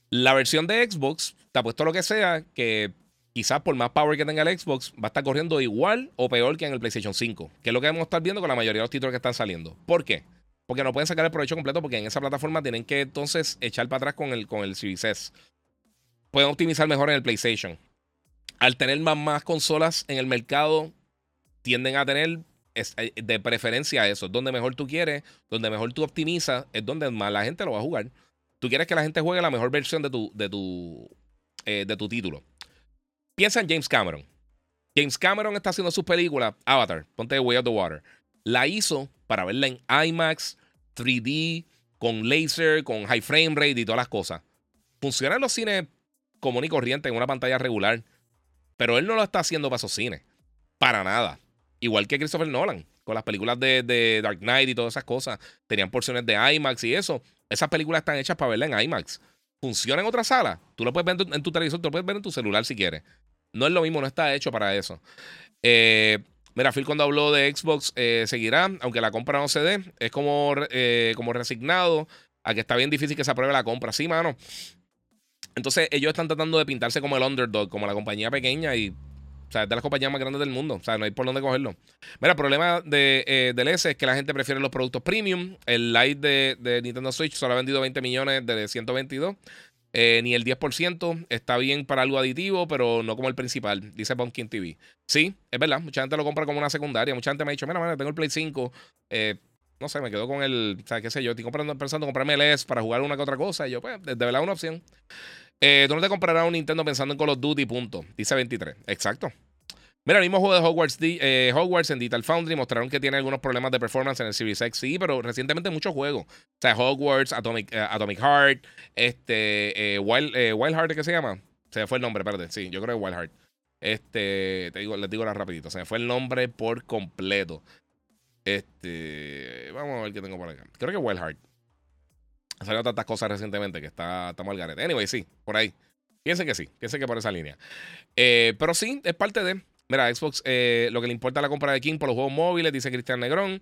La versión de Xbox. Te ha puesto lo que sea. Que quizás por más power que tenga el Xbox, va a estar corriendo igual o peor que en el PlayStation 5, que es lo que vamos a estar viendo con la mayoría de los títulos que están saliendo. ¿Por qué? Porque no pueden sacar el provecho completo porque en esa plataforma tienen que entonces echar para atrás con el, con el Series. Pueden optimizar mejor en el PlayStation. Al tener más, más consolas en el mercado, tienden a tener eh, de preferencia eso. Es donde mejor tú quieres, donde mejor tú optimizas, es donde más la gente lo va a jugar. Tú quieres que la gente juegue la mejor versión de tu, de tu, eh, de tu título. Piensa en James Cameron. James Cameron está haciendo su película Avatar, ponte Way of the Water. La hizo para verla en IMAX, 3D, con laser, con high frame rate y todas las cosas. Funciona en los cines común y corriente en una pantalla regular. Pero él no lo está haciendo para esos cines. Para nada. Igual que Christopher Nolan, con las películas de, Dark Knight y todas esas cosas. Tenían porciones de IMAX y eso. Esas películas están hechas para verla en IMAX. Funciona en otra sala. Tú lo puedes ver en tu, televisor, tú lo puedes ver en tu celular si quieres. No es lo mismo, no está hecho para eso. Eh, mira, Phil cuando habló de Xbox eh, seguirá, aunque la compra no se dé. Es como, eh, como resignado a que está bien difícil que se apruebe la compra. Sí, mano. Entonces ellos están tratando de pintarse como el underdog, como la compañía pequeña y... O sea, es de las compañías más grandes del mundo. O sea, no hay por dónde cogerlo. Mira, el problema de, del S es que la gente prefiere los productos premium. El Lite de, de Nintendo Switch solo ha vendido 20 millones de 122. Eh, ni el 10%. Está bien para algo aditivo, pero no como el principal, dice Pumpkin TV. Sí, es verdad. Mucha gente lo compra como una secundaria. Mucha gente me ha dicho, mira, mira tengo el Play 5. Eh, no sé, me quedo con el. O sea, qué sé yo. Estoy comprando, pensando en comprarme el S para jugar una que otra cosa. Y yo, pues, de verdad, una opción. Eh, ¿Dónde te comprarás un Nintendo pensando en Call of Duty? Punto. Dice 23. Exacto. Mira, el mismo juego de Hogwarts, eh, Hogwarts en Digital Foundry mostraron que tiene algunos problemas de performance en el Series X. Sí, pero recientemente muchos juegos. O sea, Hogwarts, Atomic, eh, Atomic Heart, este, eh, Wild, Wild Heart, ¿qué se llama? Se me fue el nombre, perdón. Sí, yo creo que Wild Heart. Este, te digo, les digo ahora rapidito. Se me fue el nombre por completo. Este, vamos a ver qué tengo por acá. Creo que Wild Heart. Han salido tantas cosas recientemente que está, está mal garete. Anyway, sí, por ahí. Piensen que sí, piensen que por esa línea. pero sí, es parte de. Mira, Xbox, eh, lo que le importa la compra de King por los juegos móviles, dice Cristian Negrón.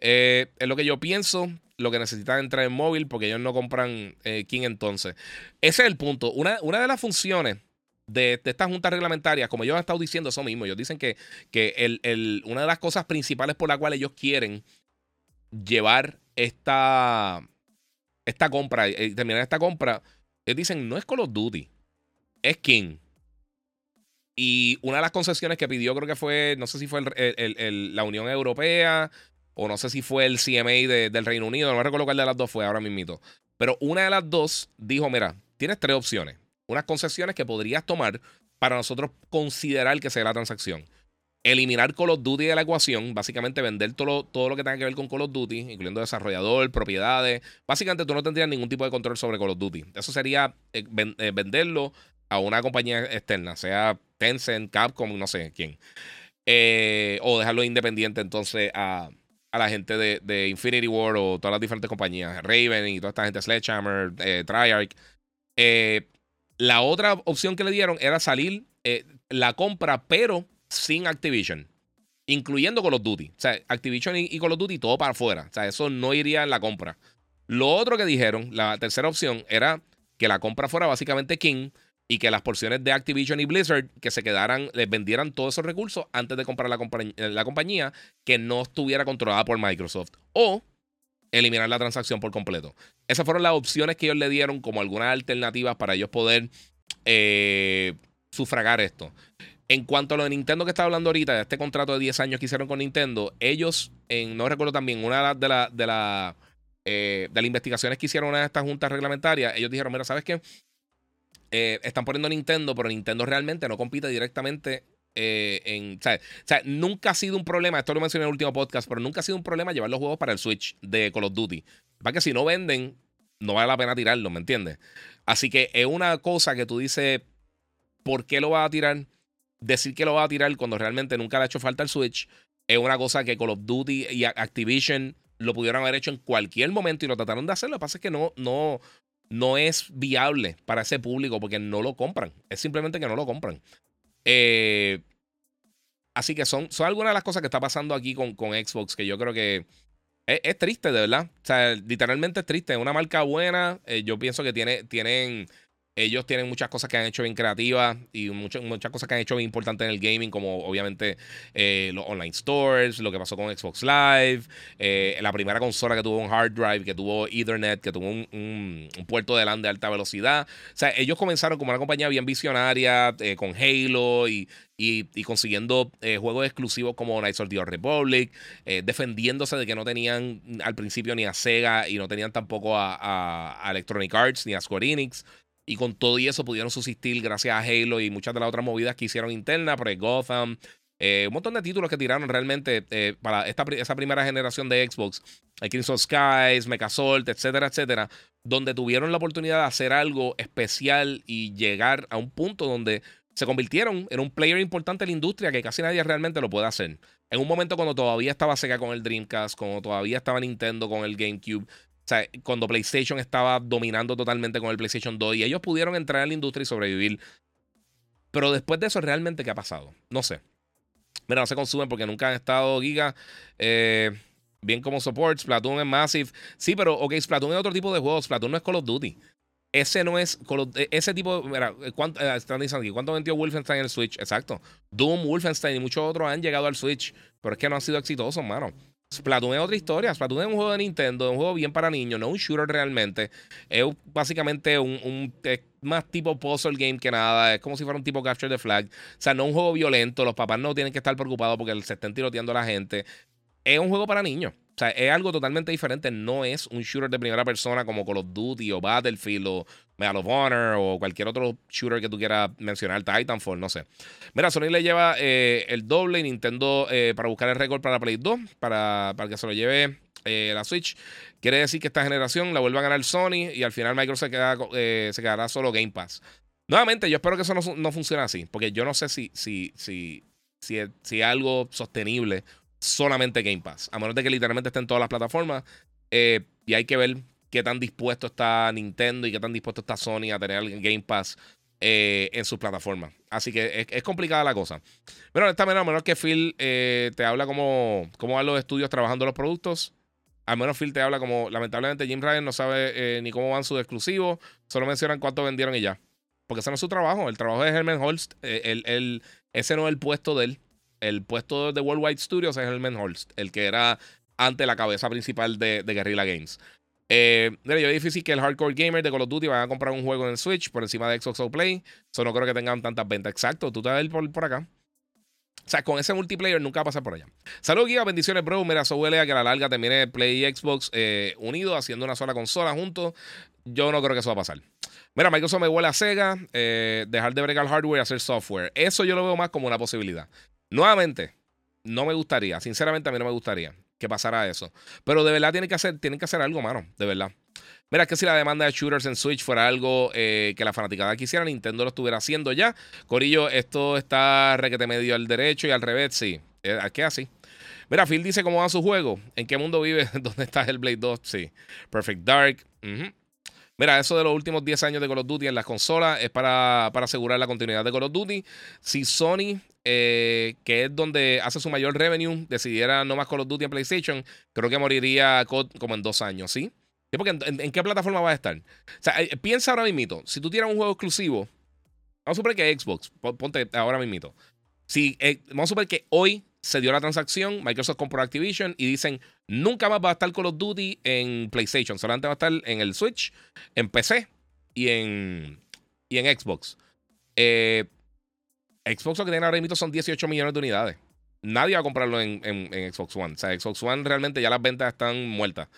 Eh, es lo que yo pienso, lo que necesitan entrar en móvil, porque ellos no compran eh, King entonces. Ese es el punto. Una, una de las funciones de, estas juntas reglamentarias, como ellos han estado diciendo eso mismo, ellos dicen que, que el, una de las cosas principales por la cual ellos quieren llevar esta, esta compra, terminar esta compra, ellos dicen, no es Call of Duty, es King. Y una de las concesiones que pidió, creo que fue, no sé si fue la Unión Europea o no sé si fue el CMA del Reino Unido, no me recuerdo cuál de las dos fue ahora mismo. Pero una de las dos dijo, mira, tienes tres opciones, unas concesiones que podrías tomar para nosotros considerar que sea la transacción. Eliminar Call of Duty de la ecuación, básicamente vender todo, todo lo que tenga que ver con Call of Duty, incluyendo desarrollador, propiedades. Básicamente tú no tendrías ningún tipo de control sobre Call of Duty. Eso sería eh, eh, venderlo a una compañía externa, sea Tencent, Capcom, no sé quién. Eh, o dejarlo independiente entonces a, la gente de, Infinity War o todas las diferentes compañías, Raven y toda esta gente, Sledgehammer, eh, Triarch. La otra opción que le dieron era salir la compra, pero sin Activision, incluyendo Call of Duty. O sea, Activision y, Call of Duty todo para afuera. O sea, eso no iría en la compra. Lo otro que dijeron, la tercera opción, era que la compra fuera básicamente King y que las porciones de Activision y Blizzard que se quedaran, les vendieran todos esos recursos antes de comprar la, la compañía que no estuviera controlada por Microsoft. O eliminar la transacción por completo. Esas fueron las opciones que ellos le dieron como algunas alternativas para ellos poder eh, sufragar esto. En cuanto a lo de Nintendo que estaba hablando ahorita, de este contrato de 10 años que hicieron con Nintendo, ellos, en, no recuerdo también, una de las de la, eh, de las investigaciones que hicieron una de estas juntas reglamentarias, ellos dijeron, mira, ¿sabes qué? Eh, están poniendo Nintendo, pero Nintendo realmente no compite directamente eh, en. O sea, nunca ha sido un problema, esto lo mencioné en el último podcast, pero nunca ha sido un problema llevar los juegos para el Switch de Call of Duty. Para que si no venden, no vale la pena tirarlos, ¿me entiendes? Así que es una cosa que tú dices, ¿por qué lo vas a tirar? Decir que lo vas a tirar cuando realmente nunca le ha hecho falta el Switch es una cosa que Call of Duty y Activision lo pudieron haber hecho en cualquier momento y lo trataron de hacer. Lo que pasa es que no, no, no es viable para ese público porque no lo compran. Es simplemente que no lo compran. Eh, así que son, son algunas de las cosas que está pasando aquí con, con Xbox que yo creo que es, triste, de verdad. O sea, literalmente es triste. Es una marca buena. Eh, yo pienso que tiene, tienen ellos tienen muchas cosas que han hecho bien creativas y muchas, muchas cosas que han hecho bien importantes en el gaming, como obviamente eh, los online stores, lo que pasó con Xbox Live, eh, la primera consola que tuvo un hard drive, que tuvo Ethernet, que tuvo un, puerto de LAN de alta velocidad. O sea, ellos comenzaron como una compañía bien visionaria, eh, con Halo y, y, consiguiendo juegos exclusivos como Knights of the Republic, defendiéndose de que no tenían al principio ni a Sega y no tenían tampoco a, a Electronic Arts ni a Square Enix. Y con todo y eso pudieron subsistir gracias a Halo y muchas de las otras movidas que hicieron internas, por Gotham, eh, un montón de títulos que tiraron realmente eh, para esta, esa primera generación de Xbox. Crimson Skies, Mechasolt, etcétera, etcétera. Donde tuvieron la oportunidad de hacer algo especial y llegar a un punto donde se convirtieron en un player importante en la industria que casi nadie realmente lo puede hacer. En un momento cuando todavía estaba Sega con el Dreamcast, cuando todavía estaba Nintendo con el GameCube, cuando PlayStation estaba dominando totalmente con el PlayStation 2 y ellos pudieron entrar en la industria y sobrevivir. Pero después de eso, ¿realmente qué ha pasado? No sé. Mira, no se consumen porque nunca han estado Giga. Eh, bien como support. Splatoon es Massive. Sí, pero, ok, Splatoon es otro tipo de juego. Splatoon no es Call of Duty. Ese no es. E, ese tipo. Mira, ¿cuánto, eh, están diciendo aquí? ¿Cuánto vendió Wolfenstein en el Switch? Exacto. Doom, Wolfenstein y muchos otros han llegado al Switch. Pero es que no han sido exitosos, mano. Splatoon es otra historia. Splatoon es un juego de Nintendo, es un juego bien para niños, no un shooter realmente. Es básicamente un, más tipo puzzle game que nada. Es como si fuera un tipo Capture the Flag. O sea, no un juego violento. Los papás no tienen que estar preocupados porque se estén tiroteando a la gente. Es un juego para niños. O sea, es algo totalmente diferente. No es un shooter de primera persona como Call of Duty o Battlefield o Medal of Honor o cualquier otro shooter que tú quieras mencionar, Titanfall, no sé. Mira, Sony le lleva eh, el doble Nintendo eh, para buscar el récord para Play 2, para, para que se lo lleve eh, la Switch. Quiere decir que esta generación la vuelva a ganar Sony y al final Microsoft se, queda, se quedará solo Game Pass. Nuevamente, yo espero que eso no, no funcione así, porque yo no sé si, si, si, si, si algo sostenible solamente Game Pass, a menos de que literalmente esté en todas las plataformas. y hay que ver qué tan dispuesto está Nintendo y qué tan dispuesto está Sony a tener Game Pass eh, en sus plataformas. Así que es, complicada la cosa. Pero honestamente, a menos que Phil eh, te habla como cómo van los estudios trabajando los productos. Al menos Phil te habla como, lamentablemente, Jim Ryan no sabe eh, ni cómo van sus exclusivos. Solo mencionan cuánto vendieron y ya. Porque ese no es su trabajo. El trabajo de Herman Holst. el, ese no es el puesto de él. El puesto de Worldwide Studios es Herman Holst. El que era ante la cabeza principal de, Guerrilla Games. Eh, yo es difícil que el hardcore gamer de Call of Duty vaya a comprar un juego en Switch por encima de Xbox o Play. Eso no creo que tengan tantas ventas. Exacto, tú te vas ir por, acá. O sea, con ese multiplayer nunca va a por allá. Saludos, Giga. Bendiciones, bro. Mira, eso huele a que a la larga termine Play y Xbox eh, unidos, haciendo una sola consola juntos. Yo no creo que eso va a pasar. Mira, Microsoft me huele a Sega. Eh, dejar de bregar hardware y hacer software. Eso yo lo veo más como una posibilidad. Nuevamente, no me gustaría. Sinceramente, a mí no me gustaría que pasara eso. Pero de verdad tienen que hacer, tienen que hacer algo, mano. De verdad. Mira, que si la demanda de shooters en Switch fuera algo eh, que la fanaticada quisiera, Nintendo lo estuviera haciendo ya. Corillo, esto está requete medio al derecho y al revés, sí. Eh, ¿Qué así? Mira, Phil dice cómo va su juego. ¿En qué mundo vive? ¿Dónde está el Blade 2? Sí. Perfect Dark. Mira, eso de los últimos 10 años de Call of Duty en las consolas es para, para asegurar la continuidad de Call of Duty. Si Sony, eh, que es donde hace su mayor revenue, decidiera no más Call of Duty en PlayStation, creo que moriría como en dos años, ¿sí? porque en, qué plataforma va a estar? O sea, eh, piensa ahora mismo, si tú tienes un juego exclusivo, vamos a suponer que Xbox, ponte ahora mismo. Si, eh, vamos a suponer que hoy se dio la transacción, Microsoft compró Activision y dicen, nunca más va a estar Call of Duty en PlayStation, solamente va a estar en el Switch, en PC y en, y en Xbox. Eh, Xbox lo que tiene ahora mismo son 18 millones de unidades. Nadie va a comprarlo en, en, Xbox One. O sea, Xbox One realmente ya las ventas están muertas.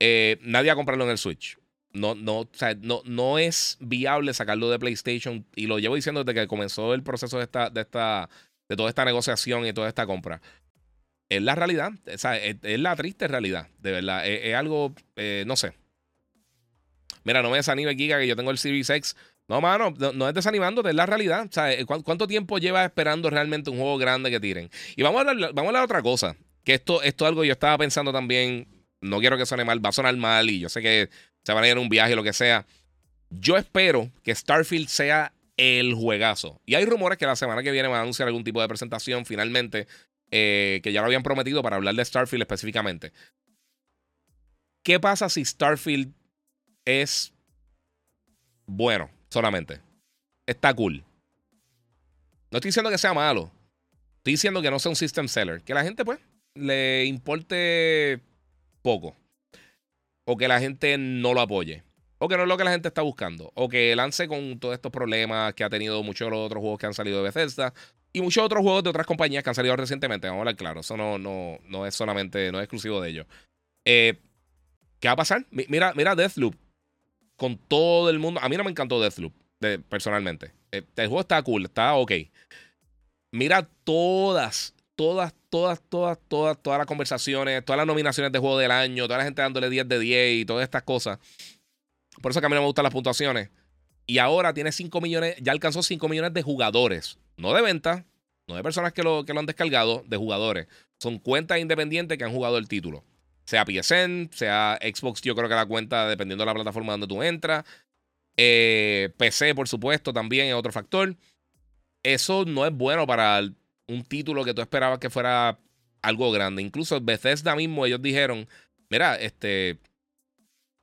Eh, nadie va a comprarlo en el Switch. No, no, o sea, no, no es viable sacarlo de PlayStation. Y lo llevo diciendo desde que comenzó el proceso de esta, de esta, de toda esta negociación y toda esta compra. Es la realidad. O sea, es, la triste realidad. De verdad. Es, algo. Eh, no sé. Mira, no me desanime, Giga, que yo tengo el Series X. No, mano, no, es desanimándote, es la realidad. O sea, eh, ¿cuánto tiempo llevas esperando realmente un juego grande que tiren? Y vamos a hablar, de otra cosa. Que esto, esto es algo que yo estaba pensando también no quiero que suene mal, va a sonar mal y yo sé que se van a ir en un viaje o lo que sea. Yo espero que Starfield sea el juegazo. Y hay rumores que la semana que viene van a anunciar algún tipo de presentación finalmente, eh, que ya lo habían prometido para hablar de Starfield específicamente. ¿Qué pasa si Starfield es bueno solamente? Está cool. No estoy diciendo que sea malo. Estoy diciendo que no sea un system seller. Que la gente, pues, le importe poco. O que la gente no lo apoye. O que no es lo que la gente está buscando. O que lance con todos estos problemas que ha tenido muchos de los otros juegos que han salido de Bethesda. Y muchos otros juegos de otras compañías que han salido recientemente. Vamos a hablar claro. Eso no, no, no es solamente, no es exclusivo de ellos. Eh, ¿Qué va a pasar? Mira, mira Deathloop. Con todo el mundo. A mí no me encantó Deathloop, personalmente. Eh, el juego está cool, está ok. Mira todas todas, todas, todas, todas, todas las conversaciones, todas las nominaciones de juego del año, toda la gente dándole 10 de 10 y todas estas cosas. Por eso que a mí no me gustan las puntuaciones. Y ahora tiene 5 millones, ya alcanzó 5 millones de jugadores. No de venta, no de personas que lo, que lo han descargado, de jugadores. Son cuentas independientes que han jugado el título. Sea PSN, sea Xbox, yo creo que la cuenta, dependiendo de la plataforma donde tú entras. Eh, PC, por supuesto, también es otro factor. Eso no es bueno para un título que tú esperabas que fuera algo grande. Incluso Bethesda mismo, ellos dijeron, mira, este...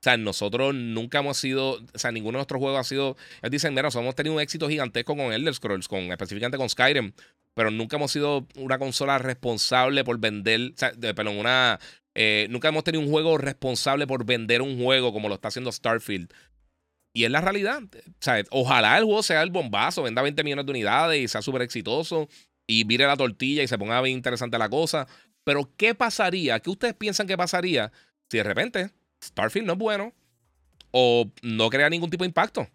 O sea, nosotros nunca hemos sido, o sea, ninguno de nuestros juegos ha sido, ellos dicen, mira, nosotros hemos tenido un éxito gigantesco con Elder Scrolls, con, específicamente con Skyrim, pero nunca hemos sido una consola responsable por vender, o sea, perdón, una, eh, nunca hemos tenido un juego responsable por vender un juego como lo está haciendo Starfield. Y es la realidad. Ojalá el juego sea el bombazo, venda 20 millones de unidades y sea súper exitoso y vire la tortilla y se ponga bien interesante la cosa. Pero, ¿qué pasaría? ¿Qué ustedes piensan que pasaría si de repente Starfield no es bueno o no crea ningún tipo de impacto?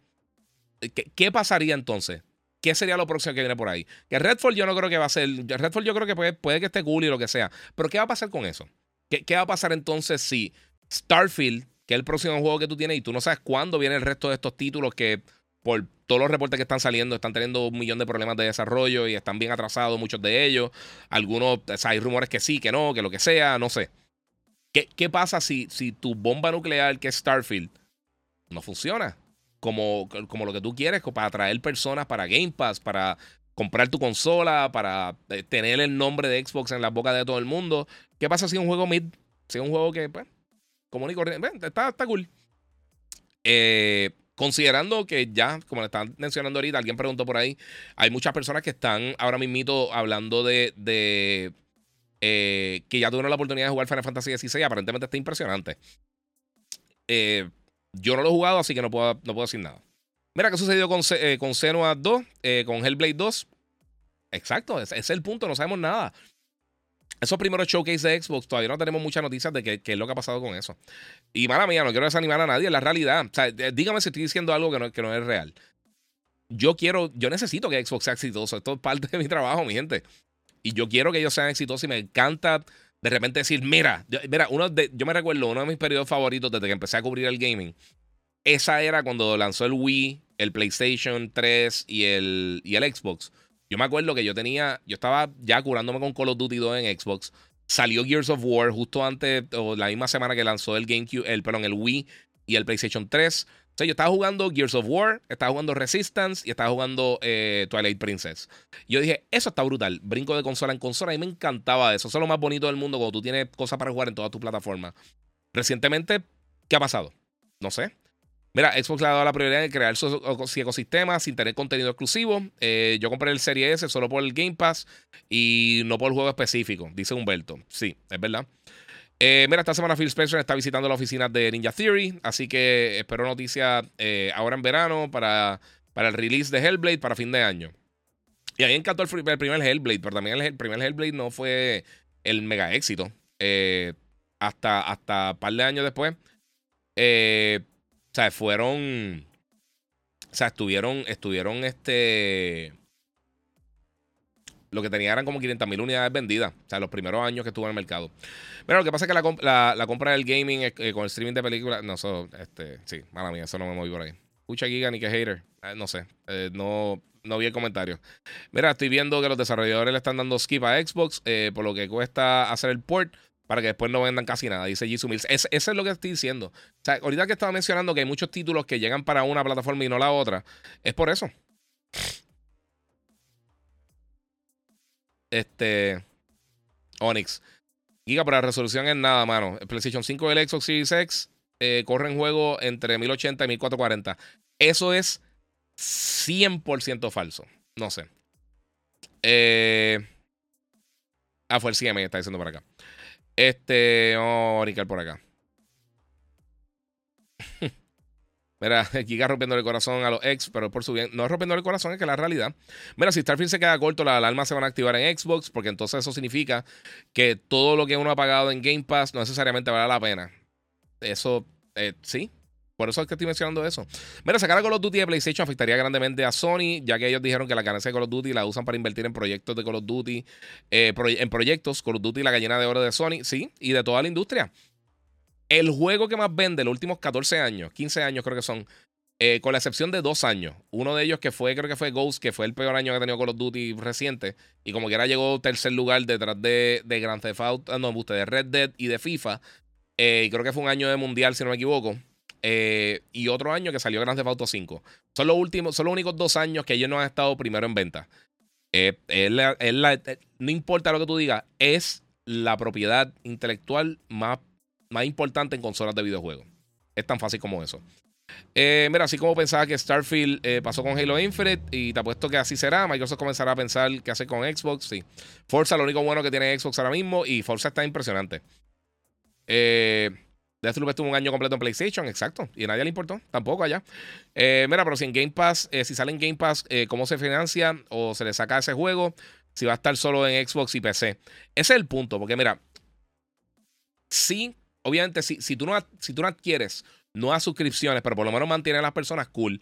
¿Qué, pasaría entonces? ¿Qué sería lo próximo que viene por ahí? Que Redfall yo no creo que va a ser. Redfall yo creo que puede, puede que esté cool y lo que sea. Pero ¿qué va a pasar con eso? ¿Qué, ¿Qué va a pasar entonces si Starfield, que es el próximo juego que tú tienes, y tú no sabes cuándo viene el resto de estos títulos que por todos los reportes que están saliendo, están teniendo un millón de problemas de desarrollo y están bien atrasados muchos de ellos. Algunos, hay rumores que sí, que no, que lo que sea, no sé. ¿Qué, qué pasa si, si tu bomba nuclear, que es Starfield, no funciona? Como, como lo que tú quieres, para atraer personas para Game Pass, para comprar tu consola, para eh, tener el nombre de Xbox en la boca de todo el mundo. ¿Qué pasa si es un juego mid? Si es un juego que, pues, común y corriente, está, está cool. Eh, Considerando que ya, como le están mencionando ahorita, alguien preguntó por ahí, hay muchas personas que están ahora mismo hablando de, de eh, que ya tuvieron la oportunidad de jugar Final Fantasy XVI. Aparentemente está impresionante. Yo no lo he jugado, así que no puedo, no puedo decir nada. Mira, ¿qué sucedió con, eh, con Senua 2? con Hellblade 2. Exacto, ese es el punto, no sabemos nada. Esos primeros showcase de Xbox todavía no tenemos muchas noticias de qué, es lo que ha pasado con eso. Y mala mía, no quiero desanimar a nadie, es la realidad. O sea, dígame si estoy diciendo algo que no, que no es real. Yo quiero, yo necesito que Xbox sea exitoso. Esto es parte de mi trabajo, mi gente. Y yo quiero que ellos sean exitosos y me encanta de repente decir, mira, mira, uno de, yo me recuerdo uno de mis periodos favoritos desde que empecé a cubrir el gaming. Esa era cuando lanzó el Wii, el PlayStation 3 y el, y el Xbox. Yo me acuerdo que yo tenía, yo estaba ya curándome con Call of Duty 2 en Xbox. Salió Gears of War justo antes, o la misma semana que lanzó el GameCube, el, perdón, el Wii y el PlayStation 3. O sea, yo estaba jugando Gears of War, estaba jugando Resistance y estaba jugando eh, Twilight Princess. Yo dije, eso está brutal. Brinco de consola en consola. Y me encantaba eso. Eso es lo más bonito del mundo cuando tú tienes cosas para jugar en todas tus plataformas. Recientemente, ¿qué ha pasado? No sé. Mira, Xbox le ha dado la prioridad de crear su ecosistema sin tener contenido exclusivo. Eh, yo compré el Serie S solo por el Game Pass y no por el juego específico, dice Humberto. Sí, es verdad. Eh, mira, esta semana Phil Spencer está visitando la oficina de Ninja Theory, así que espero noticias eh, ahora en verano para, para el release de Hellblade para fin de año. Y a mí me encantó el, primer Hellblade, pero también el, primer Hellblade no fue el mega éxito. hasta, hasta un par de años después. Eh, sea, fueron. O sea, estuvieron. Estuvieron este. Lo que tenía eran como 500.000 unidades vendidas. O sea, los primeros años que estuvo en el mercado. Pero lo que pasa es que la, compra del gaming eh, con el streaming de películas. No, eso, este, sí, mala mía, eso no me moví por ahí. Escucha Giga ni que hater. Eh, no sé. Eh, no, no vi el comentario. Mira, estoy viendo que los desarrolladores le están dando skip a Xbox por lo que cuesta hacer el port para que después no vendan casi nada, dice Jisoo Mills. eso es lo que estoy diciendo. O sea, ahorita que estaba mencionando que hay muchos títulos que llegan para una plataforma y no la otra, es por eso. Este. Onyx. Giga para resolución es nada, mano. PlayStation 5 y el Xbox Series X eh, corren juego entre 1080 y 1440. Eso es 100% falso. No sé. Eh, ah, fue el CM, está diciendo por acá. Este, vamos a por acá. Mira, Giga rompiendo el corazón a los ex, pero por su bien. No es rompiendo el corazón, es que la realidad. Mira, si Starfield se queda corto, las alarmas se van a activar en Xbox, porque entonces eso significa que todo lo que uno ha pagado en Game Pass no necesariamente vale la pena. Eso, eh, sí, por eso es que estoy mencionando eso. Mira, sacar a Call of Duty de PlayStation afectaría grandemente a Sony, ya que ellos dijeron que la ganancia de Call of Duty la usan para invertir en proyectos de Call of Duty, eh, en proyectos Call of Duty la gallina de oro de Sony, sí, y de toda la industria. El juego que más vende los últimos 14 años, 15 años creo que son, eh, con la excepción de dos años. Uno de ellos que fue, creo que fue Ghost, que fue el peor año que ha tenido Call of Duty reciente. Y como que era llegó tercer lugar detrás de, de Grand Theft Auto, no, de Red Dead y de FIFA. Eh, y creo que fue un año de mundial, si no me equivoco. Eh, y otro año que salió Grand Theft Auto 5. Son los últimos, son los únicos dos años que ellos no han estado primero en venta. Eh, eh, no importa lo que tú digas, es la propiedad intelectual más, más importante en consolas de videojuegos. Es tan fácil como eso. mira, así como pensaba que Starfield pasó con Halo Infinite y te apuesto que así será, Microsoft comenzará a pensar qué hace con Xbox. Sí. Forza, lo único bueno que tiene Xbox ahora mismo y Forza está impresionante. Eh, Deathloop estuvo un año completo en PlayStation, exacto. Y a nadie le importó, tampoco allá. Eh, mira, pero si en Game Pass, eh, si sale en Game Pass, eh, ¿cómo se financia o se le saca ese juego? Si va a estar solo en Xbox y PC. Ese es el punto, porque mira, sí, obviamente, si, si, tú, no, si tú no adquieres nuevas suscripciones, pero por lo menos mantiene a las personas cool,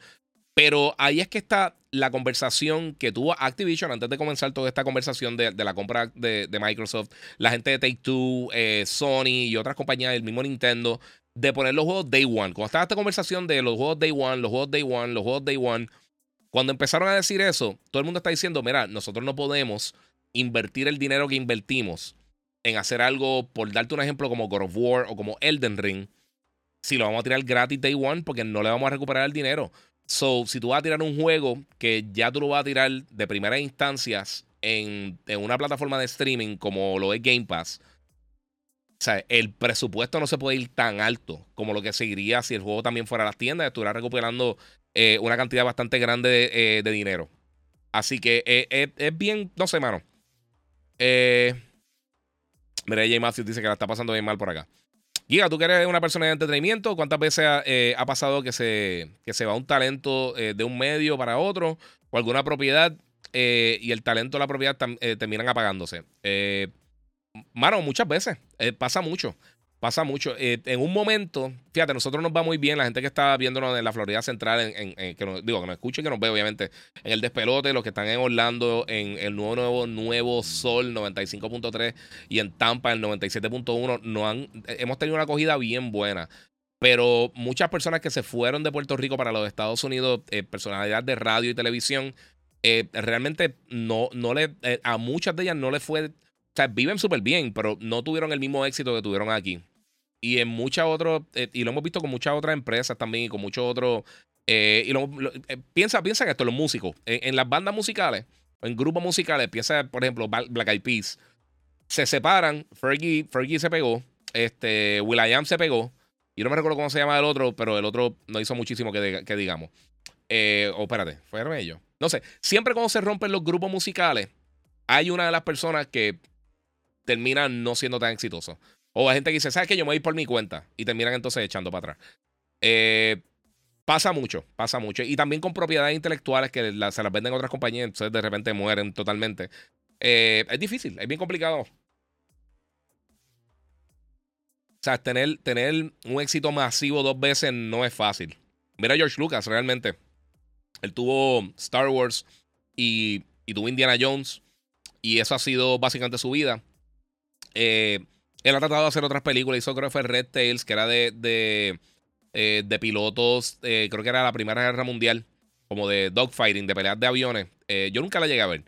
pero ahí es que está la conversación que tuvo Activision antes de comenzar toda esta conversación de, la compra de, Microsoft, la gente de Take Two, eh, Sony y otras compañías, el mismo Nintendo, de poner los juegos Day One. Cuando estaba esta conversación de los juegos Day One, los juegos Day One, los juegos Day One, cuando empezaron a decir eso, todo el mundo está diciendo, mira, nosotros no podemos invertir el dinero que invertimos en hacer algo, por darte un ejemplo, como God of War o como Elden Ring, si lo vamos a tirar gratis Day One porque no le vamos a recuperar el dinero. So, si tú vas a tirar un juego que ya tú lo vas a tirar de primeras instancias en, una plataforma de streaming como lo es Game Pass, o sea, el presupuesto no se puede ir tan alto como lo que seguiría si el juego también fuera a las tiendas, estuviera recuperando eh, una cantidad bastante grande de, eh, dinero. Así que eh, es bien, no sé, mano. Mira, J. Matthews dice que la está pasando bien mal por acá. Giga, tú que eres una persona de entretenimiento, ¿cuántas veces ha, eh, pasado que se, que se va un talento eh, de un medio para otro o alguna propiedad eh, y el talento de la propiedad terminan apagándose? mano, muchas veces, pasa mucho. Pasa mucho. Eh, en un momento, fíjate, nosotros nos va muy bien, la gente que está viéndonos en la Florida Central, en, que nos, digo, que nos escuche, que nos ve, obviamente, en el despelote, los que están en Orlando, en el nuevo, nuevo, nuevo Sol 95.3 y en Tampa el 97.1, no han, hemos tenido una acogida bien buena. Pero muchas personas que se fueron de Puerto Rico para los Estados Unidos, eh, personalidad de radio y televisión, eh, realmente no, no le, a muchas de ellas no les fue o sea, viven súper bien, pero no tuvieron el mismo éxito que tuvieron aquí. Y en muchas otras, eh, y lo hemos visto con muchas otras empresas también y con muchos otros. Eh, y eh, piensa, piensa que esto, los músicos, en, las bandas musicales, en grupos musicales, piensa, por ejemplo, Black Eyed Peas, se separan, Fergie, Fergie se pegó, este, Will.i.am se pegó, y no me recuerdo cómo se llama el otro, pero el otro no hizo muchísimo que, digamos. o espérate, fueron ellos. No sé, siempre cuando se rompen los grupos musicales, hay una de las personas que termina no siendo tan exitoso. O hay gente que dice, ¿sabes qué? Yo me voy por mi cuenta. Y terminan entonces echando para atrás. Eh, pasa mucho, pasa mucho. Y también con propiedades intelectuales que se las venden otras compañías, entonces de repente mueren totalmente. Eh, es difícil, es bien complicado. O sea, tener, tener un éxito masivo dos veces no es fácil. Mira George Lucas, realmente. Él tuvo Star Wars y, y tuvo Indiana Jones. Y eso ha sido básicamente su vida. Eh, él ha tratado de hacer otras películas. Hizo, creo que fue Red Tails, que era de, de, eh, pilotos. Eh, creo que era la Primera Guerra Mundial. Como de dogfighting, de peleas de aviones. yo nunca la llegué a ver.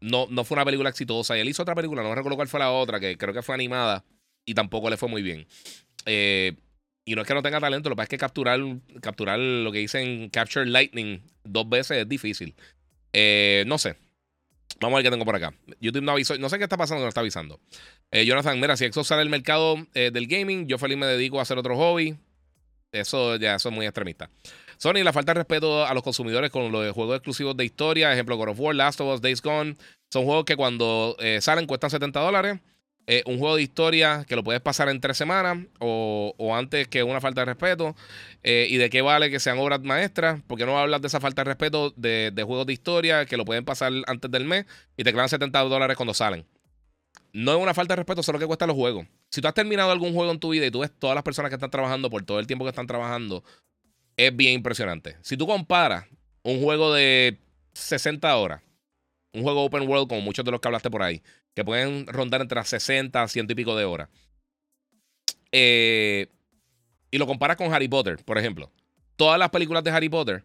No, no fue una película exitosa. Y él hizo otra película, no recuerdo cuál fue la otra, que creo que fue animada. Y tampoco le fue muy bien. y no es que no tenga talento, lo que pasa es que capturar, capturar lo que dicen Capture Lightning dos veces es difícil. no sé. Vamos a ver qué tengo por acá. YouTube no avisó. No sé qué está pasando, no está avisando. Eh, Jonathan, mira, si eso sale el mercado eh, del gaming, yo feliz me dedico a hacer otro hobby. Eso ya eso es muy extremista. Sony, la falta de respeto a los consumidores con los juegos exclusivos de historia, ejemplo, God of War, Last of Us, Days Gone, son juegos que cuando eh, salen cuestan 70 dólares. Un juego de historia que lo puedes pasar en tres semanas o, antes que una falta de respeto. y de qué vale que sean obras maestras. Porque no hablas de esa falta de respeto de, juegos de historia que lo pueden pasar antes del mes y te clavan 70 dólares cuando salen no es una falta de respeto, solo que cuesta los juegos. Si tú has terminado algún juego en tu vida y tú ves todas las personas que están trabajando por todo el tiempo que están trabajando, es bien impresionante. Si tú comparas un juego de 60 horas, un juego open world como muchos de los que hablaste por ahí, que pueden rondar entre 60 a 100 y pico de horas, eh, y lo comparas con Harry Potter, por ejemplo, todas las películas de Harry Potter,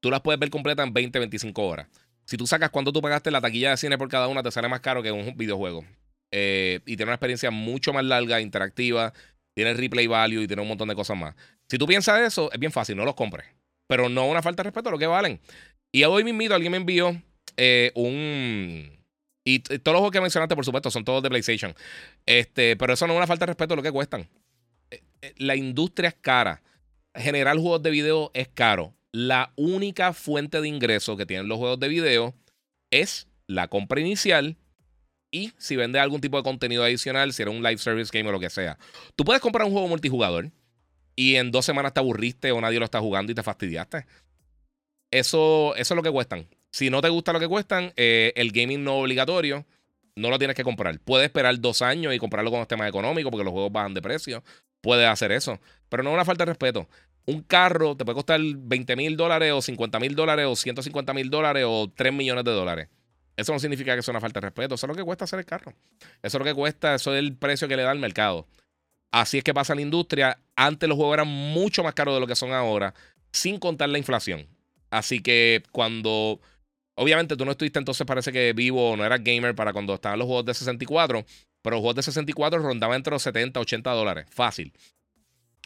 tú las puedes ver completas en 20, 25 horas. Si tú sacas cuánto tú pagaste la taquilla de cine por cada una, te sale más caro que un videojuego. Eh, y tiene una experiencia mucho más larga, interactiva, tiene replay value y tiene un montón de cosas más. Si tú piensas eso, es bien fácil, no los compres. Pero no una falta de respeto a lo que valen. Y hoy mismo alguien me envió eh, un... Y todos los juegos que mencionaste, por supuesto, son todos de PlayStation. Este, pero eso no es una falta de respeto a lo que cuestan. Eh, la industria es cara. Generar juegos de video es caro. La única fuente de ingreso que tienen los juegos de video es la compra inicial y si vende algún tipo de contenido adicional, si era un live service game o lo que sea. Tú puedes comprar un juego multijugador y en dos semanas te aburriste o nadie lo está jugando y te fastidiaste. Eso, eso es lo que cuestan. Si no te gusta lo que cuestan, eh, el gaming no obligatorio, no lo tienes que comprar. Puedes esperar dos años y comprarlo con temas económicos porque los juegos bajan de precio. Puedes hacer eso. Pero no es una falta de respeto. Un carro te puede costar 20 mil dólares o 50 mil dólares o 150 mil dólares o 3 millones de dólares. Eso no significa que sea una falta de respeto. Eso es lo que cuesta hacer el carro. Eso es lo que cuesta, eso es el precio que le da el mercado. Así es que pasa en la industria. Antes los juegos eran mucho más caros de lo que son ahora, sin contar la inflación. Así que cuando. Obviamente tú no estuviste entonces, parece que vivo no eras gamer para cuando estaban los juegos de 64, pero los juegos de 64 rondaban entre los 70 80 dólares. Fácil.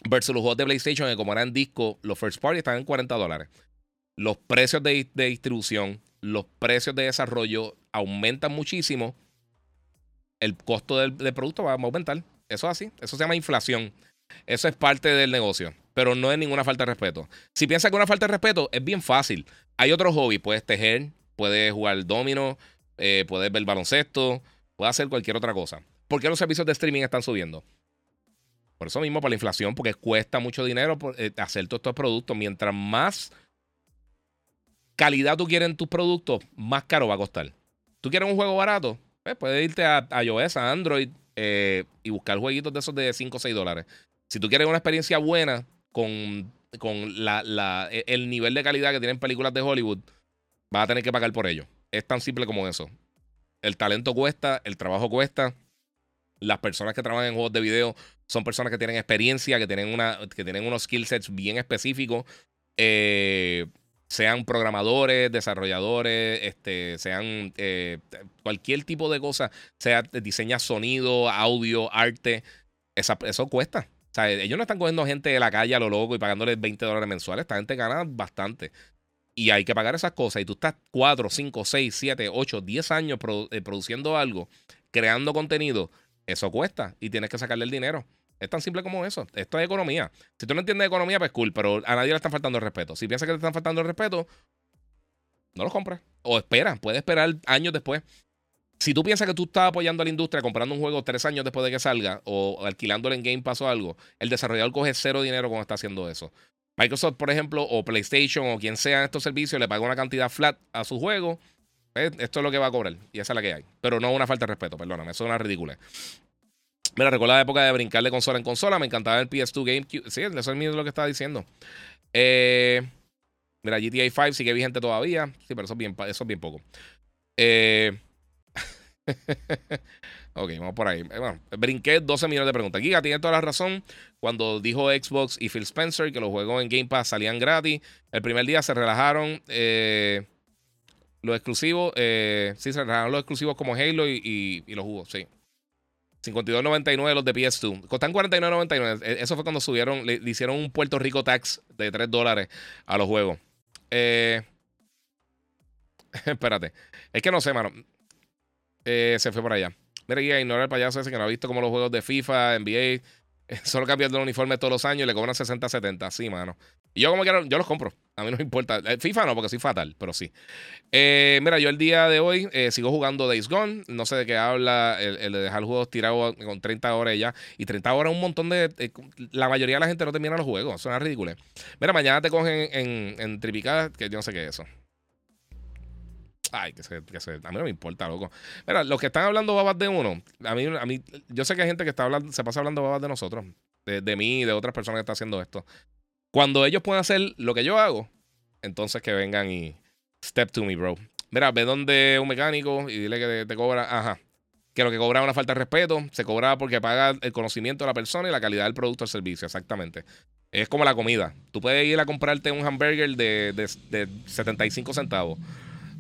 Versus los juegos de PlayStation, que como eran discos, los first party estaban en 40 dólares. Los precios de, de distribución los precios de desarrollo aumentan muchísimo, el costo del, producto va a aumentar. Eso es así. Eso se llama inflación. Eso es parte del negocio. Pero no es ninguna falta de respeto. Si piensas que una falta de respeto, es bien fácil. Hay otros hobbies. Puedes tejer, puedes jugar domino, eh, puedes ver baloncesto, puedes hacer cualquier otra cosa. ¿Por qué los servicios de streaming están subiendo? Por eso mismo, por la inflación, porque cuesta mucho dinero eh, hacer todos estos productos. Mientras más calidad tú quieres en tus productos, más caro va a costar. ¿Tú quieres un juego barato? Pues puedes irte a, iOS, a Android, eh, y buscar jueguitos de esos de 5 o 6 dólares. Si tú quieres una experiencia buena con, con la, e, el nivel de calidad que tienen películas de Hollywood, vas a tener que pagar por ello. Es tan simple como eso. El talento cuesta, el trabajo cuesta. Las personas que trabajan en juegos de video son personas que tienen experiencia, que tienen, una, que tienen unos skill sets bien específicos. Eh, sean programadores, desarrolladores, este, sean eh, cualquier tipo de cosa, sea diseña sonido, audio, arte, eso cuesta. O sea, ellos no están cogiendo gente de la calle a lo loco y pagándoles 20 dólares mensuales. Esta gente gana bastante. Y hay que pagar esas cosas. Y tú estás 4, 5, 6, 7, 8, 10 años eh, produciendo algo, creando contenido. Eso cuesta y tienes que sacarle el dinero. Es tan simple como eso. Esto es economía. Si tú no entiendes economía, pues cool, pero a nadie le están faltando el respeto. Si piensas que te están faltando el respeto, no lo compres. O espera, puedes esperar años después. Si tú piensas que tú estás apoyando a la industria comprando un juego tres años después de que salga o alquilándolo en Game Pass o algo, el desarrollador coge cero dinero cuando está haciendo eso. Microsoft, por ejemplo, o PlayStation o quien sea en estos servicios, le paga una cantidad flat a su juego. Pues, esto es lo que va a cobrar y esa es la que hay. Pero no una falta de respeto, perdóname, eso es una ridícula. Mira, recuerdo la época de brincar de consola en consola. Me encantaba el PS2 GameCube. Sí, eso es lo que estaba diciendo. Eh, mira, GTA 5 sigue vigente todavía. Sí, pero eso es bien, eso es bien poco. Eh, ok, vamos por ahí. Eh, bueno, brinqué 12 millones de preguntas. Giga tiene toda la razón. Cuando dijo Xbox y Phil Spencer que los juegos en Game Pass salían gratis, el primer día se relajaron los exclusivos. sí, se relajaron los exclusivos como Halo y, y los jugos, sí. 52.99 los de PS2. Costan 49.99. E, eso fue cuando subieron, le, hicieron un Puerto Rico tax de 3 dólares a los juegos. Eh, espérate. Es que no sé, mano. Eh, se fue por allá. Mira, ignora el payaso ese que no ha visto como los juegos de FIFA, NBA, solo cambiando el uniforme todos los años y le cobran 60, 70. Sí, mano. Y yo como quiero, yo los compro. A mí no me importa. Eh, FIFA no, porque soy fatal, pero sí. Eh, mira, yo el día de hoy eh, sigo jugando Days Gone. No sé de qué habla el, de dejar juegos tirados con 30 horas ya. Y 30 horas un montón de... la mayoría de la gente no termina los juegos. Suena ridículo. Mira, mañana te cogen en, en Tripicada, que yo no sé qué es eso. Ay, que se, que se, a mí no me importa, loco. Mira, los que están hablando babas de uno, a mí, a mí, yo sé que hay gente que está hablando, se pasa hablando babas de nosotros, de, de mí y de otras personas que están haciendo esto. Cuando ellos puedan hacer lo que yo hago, entonces que vengan y step to me, bro. Mira, ve donde un mecánico y dile que te, cobra, ajá, que lo que cobra es una falta de respeto, se cobra porque paga el conocimiento de la persona y la calidad del producto o servicio, exactamente. Es como la comida. Tú puedes ir a comprarte un hamburger de, de, 75 centavos.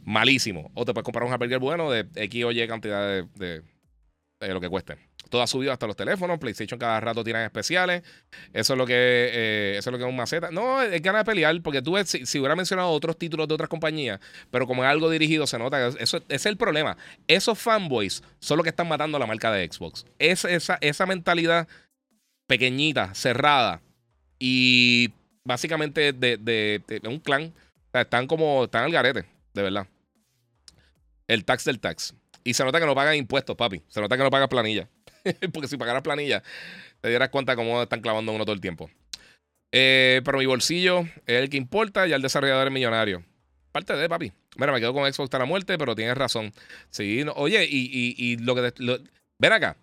Malísimo. O te puedes comprar un hamburger bueno de X o Y cantidad de, de lo que cueste. Todo ha subido hasta los teléfonos. PlayStation cada rato tiran especiales. Eso es lo que, eh, eso es, lo que es un maceta. No, es ganas de pelear porque tú ves, si, hubiera mencionado otros títulos de otras compañías, pero como es algo dirigido, se nota eso, es el problema. Esos fanboys son los que están matando la marca de Xbox. Es esa, esa mentalidad pequeñita, cerrada y básicamente de, de, un clan. están como, están al garete, de verdad. El tax del tax. Y se nota que no pagan impuestos, papi. Se nota que no pagan planilla. Porque si pagaras planilla, te dieras cuenta cómo están clavando uno todo el tiempo. Eh, pero mi bolsillo es el que importa y el desarrollador es millonario. Parte de, papi. Mira, me quedo con Xbox hasta la muerte, pero tienes razón. Sí, oye, y, lo que. ven acá.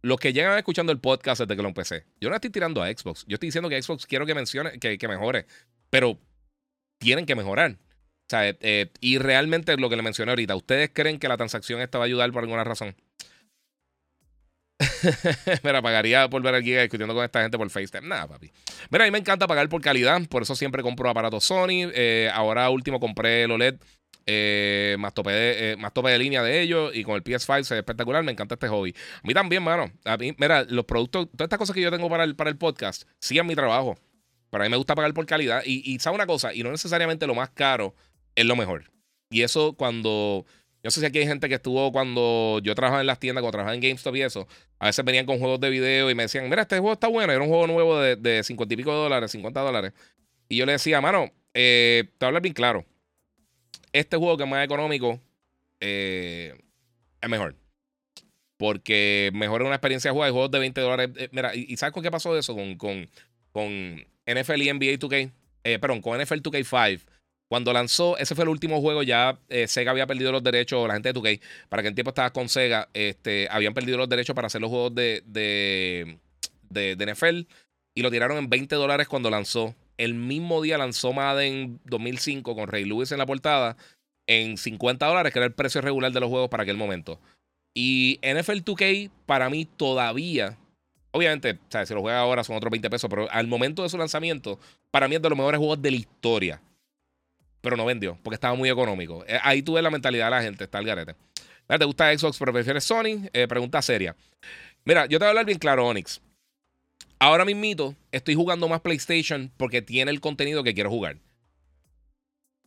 Los que llegan escuchando el podcast desde que lo empecé, yo no estoy tirando a Xbox. Yo estoy diciendo que Xbox quiero que mencione, que, que mejore. Pero tienen que mejorar. Sea, eh, y realmente lo que le mencioné ahorita, ¿ustedes creen que la transacción esta va a ayudar por alguna razón? Mira, pagaría por ver el Giga discutiendo con esta gente por FaceTime. Nada, papi. Mira, a mí me encanta pagar por calidad, por eso siempre compro aparatos Sony. Eh, ahora último compré el OLED, eh, más, tope de, más tope de línea de ellos y con el PS5 se ve espectacular. Me encanta este hobby. A mí también, mano. A mí, mira, los productos, todas estas cosas que yo tengo para el, para el podcast, sí mi trabajo. Pero a mí me gusta pagar por calidad. Y, y sabe una cosa, y no necesariamente lo más caro es lo mejor. Y eso cuando. Yo sé si aquí hay gente que estuvo cuando yo trabajaba en las tiendas, cuando trabajaba en GameStop y eso. A veces venían con juegos de video y me decían, mira, este juego está bueno. Era un juego nuevo de, de 50 y pico de dólares, 50 dólares. Y yo le decía, mano, eh, te voy hablar bien claro. Este juego que es más económico eh, es mejor. Porque mejora una experiencia de juego. Juegos de 20 dólares. Eh, mira, ¿y, sabes con qué pasó eso? Con, con, con NFL y NBA 2K. perdón, con NFL 2K5 Cuando lanzó, ese fue el último juego, ya eh, Sega había perdido los derechos, la gente de 2K, para que en tiempo estabas con Sega, este, habían perdido los derechos para hacer los juegos de, de, de, NFL y lo tiraron en 20 dólares cuando lanzó. El mismo día lanzó Madden 2005 con Ray Lewis en la portada en 50 dólares, que era el precio regular de los juegos para aquel momento. Y NFL 2K, para mí todavía, obviamente, si lo juega ahora son otros 20 pesos, pero al momento de su lanzamiento, para mí es de los mejores juegos de la historia pero no vendió porque estaba muy económico. Eh, ahí tuve la mentalidad de la gente, está el garete. ¿Te gusta Xbox pero prefieres Sony? Eh, pregunta seria. Mira, yo te voy a hablar bien claro, Onyx. Ahora mismito estoy jugando más PlayStation porque tiene el contenido que quiero jugar.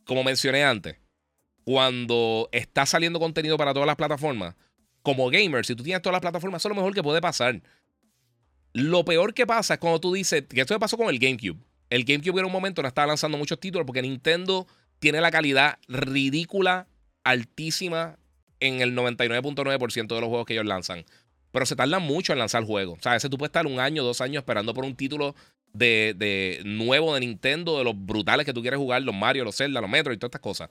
Como mencioné antes, cuando está saliendo contenido para todas las plataformas, como gamer, si tú tienes todas las plataformas, eso es lo mejor que puede pasar. Lo peor que pasa es cuando tú dices, que esto me pasó con el GameCube. El GameCube en un momento no estaba lanzando muchos títulos porque Nintendo tiene la calidad ridícula, altísima en el 99.9% de los juegos que ellos lanzan. Pero se tardan mucho en lanzar juegos. O sea, a veces tú puedes estar un año, dos años esperando por un título de, nuevo de Nintendo, de los brutales que tú quieres jugar, los Mario, los Zelda, los Metro y todas estas cosas.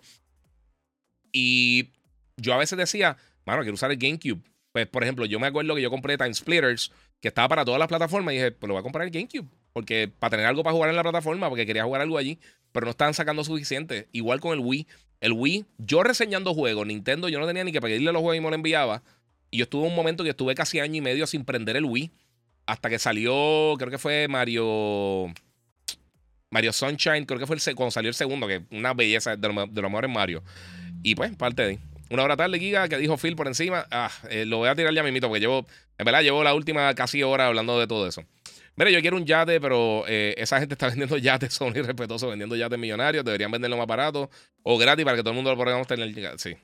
Y yo a veces decía, mano, quiero usar el GameCube. Pues, por ejemplo, yo me acuerdo que yo compré Time Splitters, que estaba para todas las plataformas, y dije, pues lo voy a comprar el GameCube. Porque para tener algo para jugar en la plataforma, porque quería jugar algo allí pero no estaban sacando suficiente. Igual con el Wii. El Wii, yo reseñando juegos, Nintendo, yo no tenía ni que pedirle los juegos y me lo enviaba. Y yo estuve un momento que estuve casi año y medio sin prender el Wii. Hasta que salió, creo que fue Mario. Mario Sunshine, creo que fue el, cuando salió el segundo, que una belleza de lo, de mejores Mario. Y pues, parte de Una hora tarde, Giga, que dijo Phil por encima. Ah, eh, lo voy a tirar ya mismito, porque llevo, en verdad, llevo la última casi hora hablando de todo eso. Mire, yo quiero un yate, pero eh, esa gente está vendiendo yates, son irrespetuosos vendiendo yates millonarios. Deberían venderlo más barato o gratis para que todo el mundo lo podamos tener. Sí.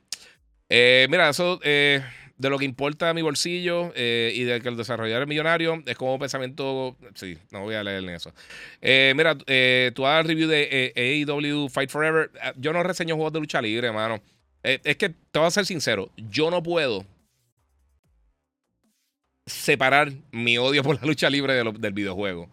Eh, mira, eso eh, de lo que importa mi bolsillo y de que el desarrollador es millonario es como un pensamiento. Sí, no voy a leer en eso. mira, tú hagas review de AEW Fight Forever. Yo no reseño juegos de lucha libre, hermano. es que te voy a ser sincero. Yo no puedo separar mi odio por la lucha libre del videojuego.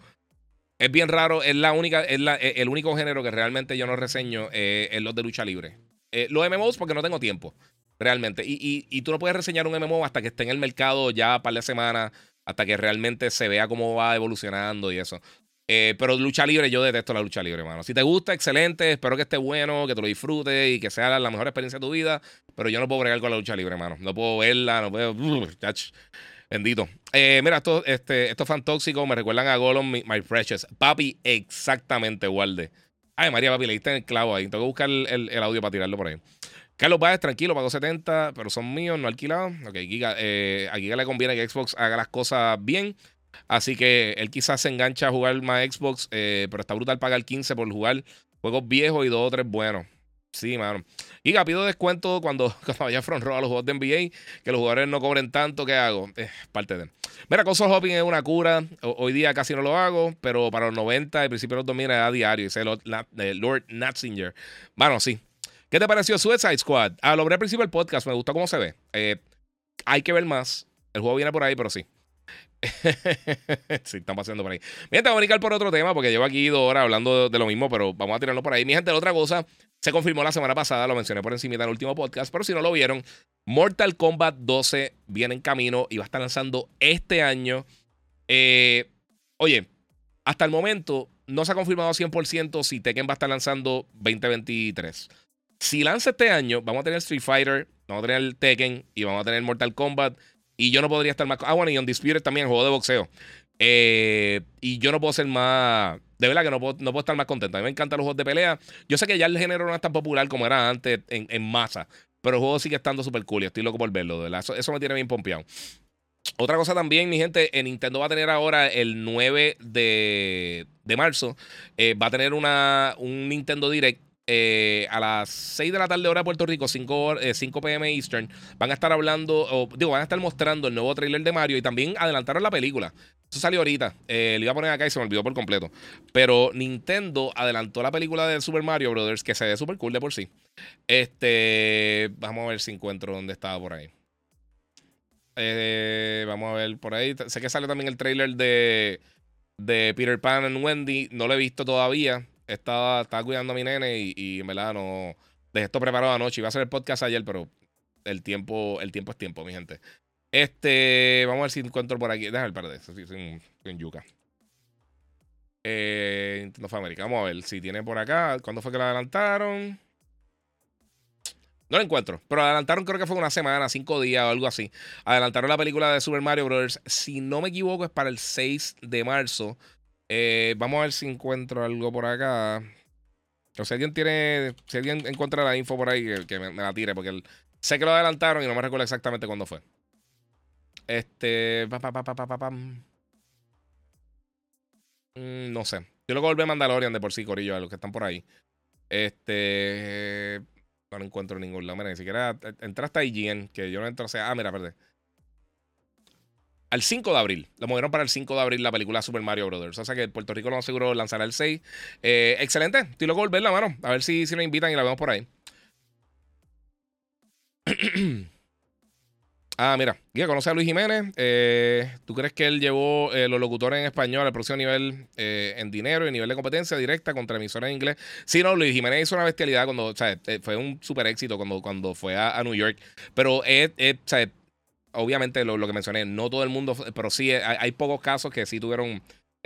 Es bien raro, es la única, es la, e, el único género que realmente yo no reseño eh, es los de lucha libre. Eh, los MMOs porque no tengo tiempo, realmente. Y, y, tú no puedes reseñar un MMO hasta que esté en el mercado ya para la semana, hasta que realmente se vea cómo va evolucionando y eso. Eh, pero lucha libre, yo detesto la lucha libre, hermano. Si te gusta, excelente. Espero que esté bueno, que te lo disfrutes y que sea la, mejor experiencia de tu vida. Pero yo no puedo bregar con la lucha libre, hermano. No puedo verla, no puedo. Bendito. Eh, mira, estos, este, estos fan tóxicos me recuerdan a Gollum, My, Precious. Papi, exactamente, Walde. Ay, María, papi, le diste en el clavo ahí. Tengo que buscar el, audio para tirarlo por ahí. Carlos Báez, tranquilo, pagó 70, pero son míos, no alquilados. Ok, Giga, eh, a Giga le conviene que Xbox haga las cosas bien. Así que él quizás se engancha a jugar más Xbox, eh, pero está brutal pagar 15 por jugar juegos viejos y dos o tres buenos. Sí, mano. Y pido descuento cuando, cuando vaya front row a los juegos de NBA, que los jugadores no cobren tanto, ¿qué hago? Eh, parte de. Mira, console hopping es una cura. hoy día casi no lo hago, pero para los 90 y principios de los 2000 era diario. Dice Lord, eh, Lord Natzinger. Bueno, sí. ¿Qué te pareció Suicide Squad? Ah, lo hablé al principio del podcast, me gustó cómo se ve. Eh, hay que ver más. El juego viene por ahí, pero sí. sí, están pasando por ahí. Mira, te voy a brincar por otro tema porque llevo aquí dos horas hablando de, lo mismo, pero vamos a tirarlo por ahí. Mi gente, otra cosa, se confirmó la semana pasada, lo mencioné por encima en el último podcast, pero si no lo vieron, Mortal Kombat 12 viene en camino y va a estar lanzando este año. Eh, oye, hasta el momento no se ha confirmado 100% si Tekken va a estar lanzando 2023. Si lanza este año, vamos a tener Street Fighter, vamos a tener Tekken y vamos a tener Mortal Kombat. Y yo no podría estar más. Ah, bueno, y Undisputed también, juego de boxeo. Eh, y yo no puedo ser más. De verdad que no puedo, no puedo estar más contento. A mí me encantan los juegos de pelea. Yo sé que ya el género no es tan popular como era antes en, masa. Pero el juego sigue estando súper cool y estoy loco por verlo. De verdad. Eso, me tiene bien pompeado. Otra cosa también, mi gente, en Nintendo va a tener ahora el 9 de, de marzo. Eh, va a tener una, un Nintendo Direct eh, a las 6 de la tarde hora de Puerto Rico, 5, 5 pm Eastern, van a estar hablando, digo, van a estar mostrando el nuevo trailer de Mario y también adelantaron la película. Eso salió ahorita. Eh, lo iba a poner acá y se me olvidó por completo. Pero Nintendo adelantó la película de Super Mario Brothers, que se ve súper cool de por sí. Este, vamos a ver si encuentro dónde estaba por ahí. Eh, vamos a ver por ahí. Sé que sale también el trailer de, de Peter Pan and Wendy. No lo he visto todavía. Estaba, estaba cuidando a mi nene y, y en verdad no. Dejé esto preparado anoche. Iba a hacer el podcast ayer, pero el tiempo, el tiempo es tiempo, mi gente. Este, vamos a ver si encuentro por aquí. Déjame eso sí, sin, sin yuca. Eh, Nintendo Vamos a ver si tiene por acá. ¿Cuándo fue que la adelantaron? No la encuentro, pero adelantaron creo que fue una semana, cinco días o algo así. Adelantaron la película de Super Mario Bros. Si no me equivoco, es para el 6 de marzo. Eh, vamos a ver si encuentro algo por acá. O si alguien tiene, si alguien encuentra la info por ahí, que, me, la tire, porque sé que lo adelantaron y no me recuerdo exactamente cuándo fue. Este. Pa, pa, mm, no sé. Yo luego volví a Mandalorian de por sí, Corillo, a los que están por ahí. Este. No encuentro en ningún lado. Mira, ni siquiera entraste a IGN, que yo no entro. O sea, ah, mira, perdón. Al 5 de abril. Lo movieron para el 5 de abril la película Super Mario Brothers. O sea que Puerto Rico lo seguro lanzará el 6. Eh, excelente. Estoy loco volver la mano. A ver si, si nos invitan y la vemos por ahí. Ah, mira, Guía, conoce a Luis Jiménez. Eh, ¿Tú crees que él llevó eh, los locutores en español al próximo nivel eh, en dinero y nivel de competencia directa contra emisoras en inglés? Sí, no, Luis Jiménez hizo una bestialidad cuando, o sea, fue un super éxito cuando, cuando fue a, New York. Pero, o obviamente lo, que mencioné, no todo el mundo, pero sí hay, pocos casos que sí tuvieron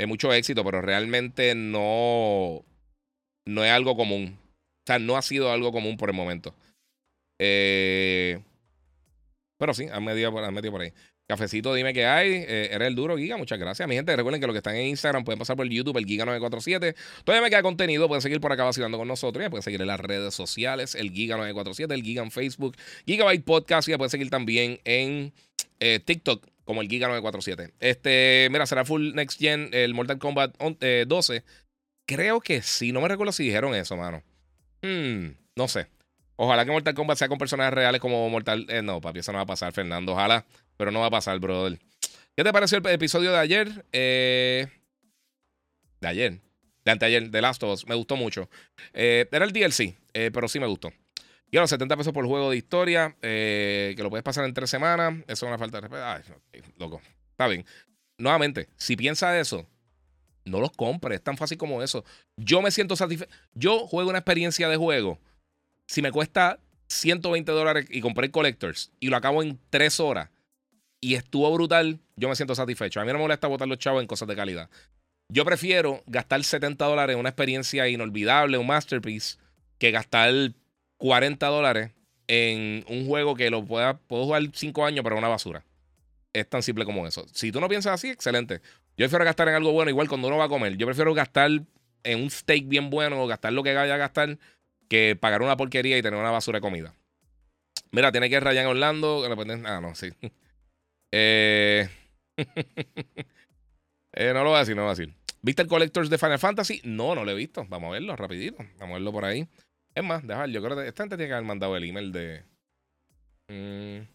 mucho éxito, pero realmente no, no es algo común. O sea, no ha sido algo común por el momento. Eh. Pero sí, han metido, por, metido por ahí. Cafecito, dime qué hay. Eh, eres el duro, Giga. Muchas gracias. Mi gente, recuerden que los que están en Instagram pueden pasar por el YouTube, el Giga947. Todavía me queda contenido. Pueden seguir por acá vacilando con nosotros. Ya pueden seguir en las redes sociales, el Giga947, el Giga en Facebook, Gigabyte Podcast. Y ya pueden seguir también en eh, TikTok como el Giga947. Este, mira, será full Next Gen, el Mortal Kombat 12. Eh, Creo que sí. No me recuerdo si dijeron eso, mano. Hmm, no sé. Ojalá que Mortal Kombat sea con personajes reales como Mortal. Eh, no, papi, eso no va a pasar, Fernando. Ojalá, pero no va a pasar, brother. ¿Qué te pareció el episodio de ayer? Eh, de ayer. De anteayer, de Last of Us. Me gustó mucho. Eh, era el DLC, pero sí me gustó. Y ahora 70 pesos por juego de historia, que lo puedes pasar en tres semanas. Eso es una falta de respeto. Ay, loco. Está bien. Nuevamente, si piensas eso, no los compres. Es tan fácil como eso. Yo me siento satisfecho. Yo juego una experiencia de juego si me cuesta 120 dólares y compré Collectors y lo acabo en 3 horas y estuvo brutal, yo me siento satisfecho. A mí no me molesta botar los chavos en cosas de calidad. Yo prefiero gastar 70 dólares en una experiencia inolvidable, un masterpiece, que gastar 40 dólares en un juego que lo pueda, puedo jugar 5 años, pero una basura. Es tan simple como eso. Si tú no piensas así, excelente. Yo prefiero gastar en algo bueno, igual cuando uno va a comer. Yo prefiero gastar en un steak bien bueno o gastar lo que vaya a gastar que pagar una porquería y tener una basura de comida. Mira, tiene que ir Ryan Orlando. Ah, no, sí. Eh, eh... no lo voy a decir, no lo voy a decir. ¿Viste el Collectors de Final Fantasy? No, no lo he visto. Vamos a verlo rapidito. Vamos a verlo por ahí. Es más, déjame, yo creo que esta gente tiene que haber mandado el email de... Mm,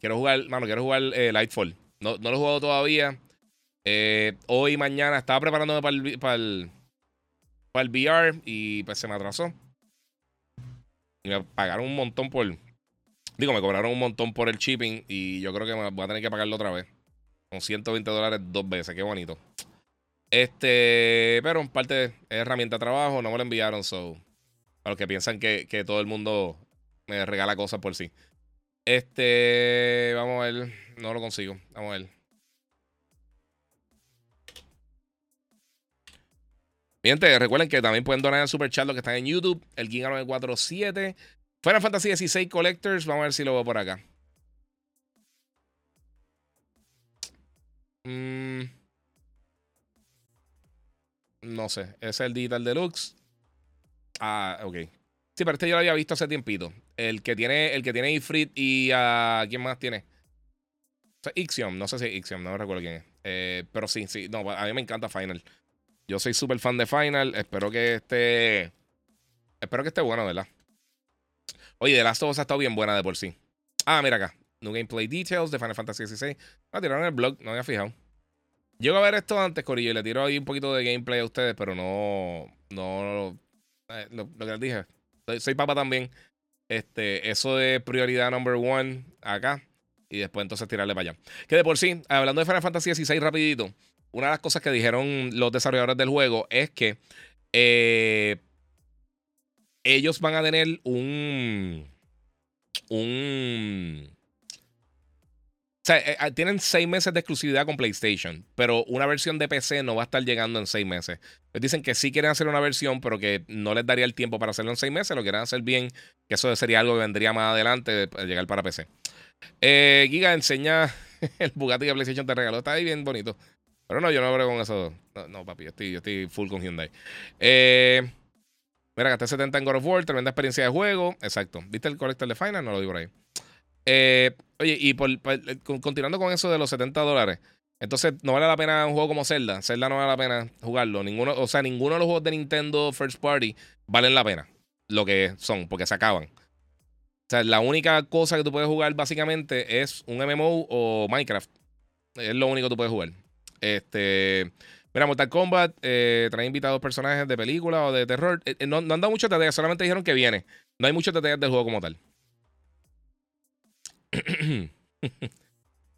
quiero jugar, mano, quiero jugar eh, Lightfall. No, no, lo he jugado todavía. Hoy mañana estaba preparándome para el, para el, el VR y pues se me atrasó. Y me pagaron un montón por. Digo, me cobraron un montón por el shipping y yo creo que voy a tener que pagarlo otra vez. Con 120 dólares dos veces, qué bonito. Este, pero en parte es herramienta de trabajo, no me lo enviaron, so. Para los que piensan que, todo el mundo me regala cosas por sí. Este, vamos a ver, no lo consigo, vamos a ver. Gente, recuerden que también pueden donar en Super Chat los que están en YouTube. El Giga 947. Final Fantasy 16 Collectors. Vamos a ver si lo veo por acá. Mm. no sé. Es el Digital Deluxe. Ah, ok. Sí, pero este yo lo había visto hace tiempito. El que tiene, el que tiene Ifrit y a. ¿Quién más tiene? Ixiom. No sé si Ixiom, no recuerdo quién es. Eh, pero sí, sí. No, a mí me encanta Final. Yo soy súper fan de Final. Espero que esté. Espero que esté bueno, ¿verdad? Oye, The Last of Us ha estado bien buena de por sí. Ah, mira acá. New Gameplay Details de Final Fantasy XVI. Ah, tiraron en el blog, no me había fijado. Llego a ver esto antes, Corillo, y le tiro ahí un poquito de gameplay a ustedes, pero no. No. Eh, lo, que les dije. Soy, soy papa también. Este, eso de prioridad number one acá. Y después entonces tirarle para allá. Que de por sí, hablando de Final Fantasy XVI rapidito una de las cosas que dijeron los desarrolladores del juego es que Eh, ellos van a tener un. Un. O sea, eh, ah, tienen seis meses de exclusividad con PlayStation, pero una versión de PC no va a estar llegando en seis meses. Les dicen que sí quieren hacer una versión, pero que no les daría el tiempo para hacerlo en seis meses. Lo quieren hacer bien, que eso sería algo que vendría más adelante de llegar para PC. Eh, Giga enseña el Bugatti que PlayStation te regaló. Está ahí bien bonito. Pero no, yo no hablo con eso. No, papi, yo estoy, yo estoy full con Hyundai. Eh, mira, gasté 70 en God of War, tremenda experiencia de juego. Exacto. ¿Viste el Collector de Final? No lo vi por ahí. Eh, oye, y eh, continuando con eso de los 70 dólares. Entonces, no vale la pena un juego como Zelda. Zelda no vale la pena jugarlo. Ninguno, o sea, ninguno de los juegos de Nintendo First Party valen la pena. Lo que son, porque se acaban. O sea, la única cosa que tú puedes jugar básicamente es un MMO o Minecraft. Es lo único que tú puedes jugar. Este. Mira, Mortal Kombat eh, trae invitados personajes de película o de terror. Eh, no, no, han dado muchos detalles, solamente dijeron que viene. No hay muchos detalles del juego como tal.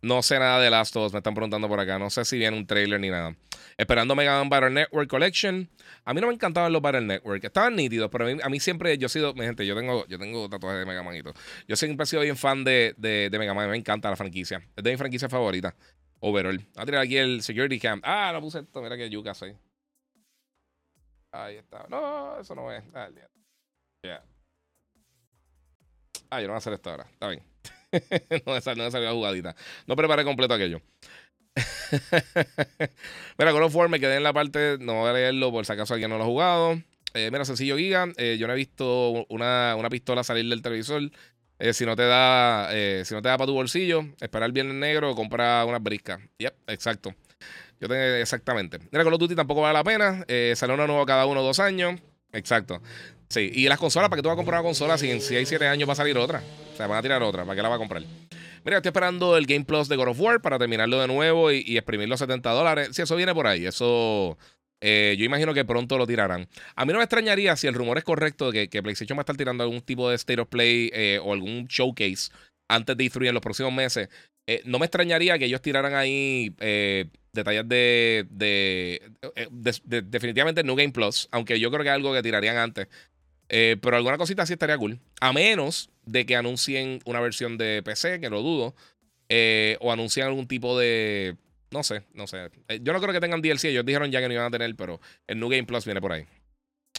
no sé nada de Last of Us, me están preguntando por acá. No sé si viene un trailer ni nada. Esperando Mega Man Battle Network Collection. A mí no me encantaban los Battle Network. Estaban nítidos, pero a mí, siempre, yo he sido, mi gente, yo tengo, yo tengo tatuajes de Mega Man y todo. Yo siempre he sido bien fan de Mega Man. Me encanta la franquicia. Es de mi franquicia favorita. Overall. Voy a tirar aquí el security cam. Ah, no puse esto. Mira que yuca soy. Ahí está. No, eso no es. Ah, yeah. ah, yo no voy a hacer esto ahora. Está bien. no, me salió, no jugadita. No preparé completo aquello. mira, con of me quedé en la parte. No voy a leerlo por si acaso alguien no lo ha jugado. Eh, mira, sencillo Giga. Eh, yo no he visto una, una pistola salir del televisor. Eh, si no te da, eh, si no te da para tu bolsillo, esperar el viernes negro o comprar unas briscas. Yep, exacto. Yo tengo exactamente. Mira, Call of Duty tampoco vale la pena. Eh, sale una nueva cada uno dos años. Exacto. Sí, y las consolas, ¿para qué tú vas a comprar una consola si en 6, 7 años va a salir otra? O sea, van a tirar otra, ¿para qué la va a comprar? Mira, estoy esperando el Game Plus de God of War para terminarlo de nuevo y, exprimir los 70 dólares. Si eso viene por ahí, eso eh, yo imagino que pronto lo tirarán. A mí no me extrañaría si el rumor es correcto de que, PlayStation va a estar tirando algún tipo de State of Play eh, o algún showcase antes de destruir en los próximos meses. Eh, no me extrañaría que ellos tiraran ahí detalles de, definitivamente New Game Plus, aunque yo creo que es algo que tirarían antes. pero alguna cosita sí estaría cool. A menos de que anuncien una versión de PC, que lo dudo, o anuncien algún tipo de no sé, no sé. Eh, yo no creo que tengan DLC. Ellos dijeron ya que no iban a tener, pero el New Game Plus viene por ahí.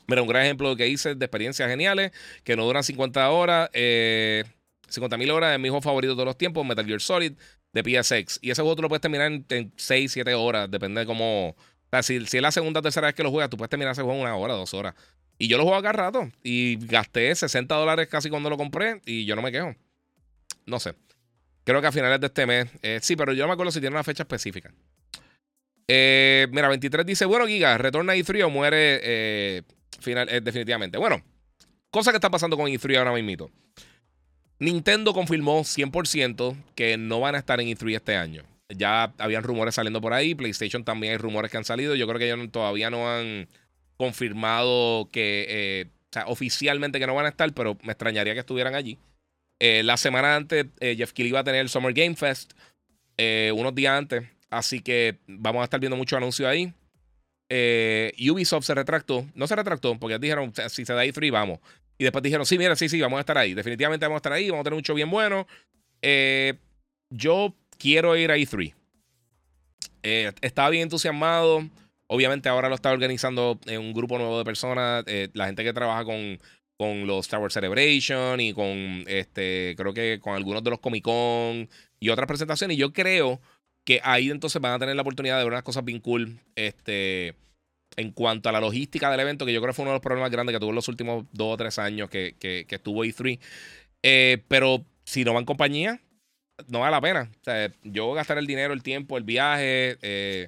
Mira, un gran ejemplo que hice de experiencias geniales que no duran 50 horas. Eh, 50 mil horas es mi juego favorito de todos los tiempos, Metal Gear Solid de PSX. Y ese juego tú lo puedes terminar en, 6, 7 horas, depende de cómo. O sea, si, si, es la segunda o tercera vez que lo juegas, tú puedes terminar ese juego en una hora, dos horas. Y yo lo juego acá rato. Y gasté 60 dólares casi cuando lo compré. Y yo no me quejo. No sé. Creo que a finales de este mes. Eh, sí, pero yo no me acuerdo si tiene una fecha específica. Eh, mira, 23 dice: Bueno, Giga, retorna E3 o muere eh, final, definitivamente. Bueno, cosa que está pasando con E3 ahora mismo. Nintendo confirmó 100% que no van a estar en E3 este año. Ya habían rumores saliendo por ahí. PlayStation también hay rumores que han salido. Yo creo que ellos todavía no han confirmado que, o sea, oficialmente que no van a estar, pero me extrañaría que estuvieran allí. Eh, la semana antes, eh, Jeff Keighley iba a tener el Summer Game Fest, eh, unos días antes. Así que vamos a estar viendo muchos anuncios ahí. Ubisoft se retractó. No se retractó porque dijeron, si se da E3, vamos. Y después dijeron, sí, mira, sí, sí, vamos a estar ahí. Definitivamente vamos a estar ahí, vamos a tener un show bien bueno. yo quiero ir a E3. estaba bien entusiasmado. Obviamente ahora lo está organizando un grupo nuevo de personas. la gente que trabaja con con los Star Wars Celebration y con este, creo que con algunos de los Comic Con y otras presentaciones. Y yo creo que ahí entonces van a tener la oportunidad de ver unas cosas bien cool. Este, en cuanto a la logística del evento, que yo creo que fue uno de los problemas grandes que tuvo en los últimos dos o tres años que, que, estuvo E3. Eh, pero si no van compañía, no vale la pena. O sea, yo gastar el dinero, el tiempo, el viaje, eh,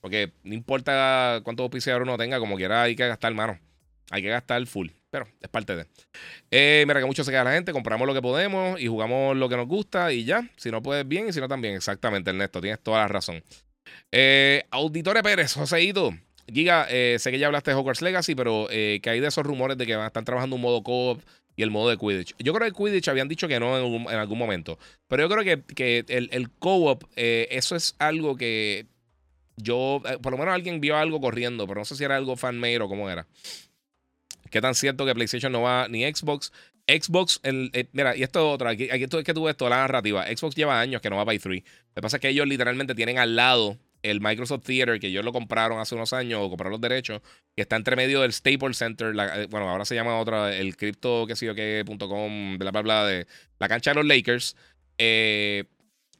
porque no importa cuántos auspiciadores uno tenga, como quiera hay que gastar, mano. Hay que gastar full. Pero es parte de. Eh, mira que mucho se queda la gente, compramos lo que podemos y jugamos lo que nos gusta y ya. Si no puedes bien y si no también. Exactamente, Ernesto, tienes toda la razón. Eh, Auditore Pérez, Joseito. Giga, eh, sé que ya hablaste de Hogwarts Legacy, pero eh, que hay de esos rumores de que van a estar trabajando un modo co-op y el modo de Quidditch. Yo creo que Quidditch habían dicho que no en, algún momento. Pero yo creo que, que el, el co-op, eso es algo que yo, eh, por lo menos alguien vio algo corriendo, pero no sé si era algo fanmade o cómo era. Qué tan cierto que PlayStation no va ni Xbox. Xbox, el, eh, mira, y esto es otra, aquí, aquí es que tú ves toda la narrativa. Xbox lleva años que no va para E3. Lo que pasa es que ellos literalmente tienen al lado el Microsoft Theater, que ellos lo compraron hace unos años o compraron los derechos, que está entre medio del Staples Center, eh, bueno, ahora se llama otra, el cripto, que sé yo qué, punto com, bla, bla, bla, de la cancha de los Lakers. Eh,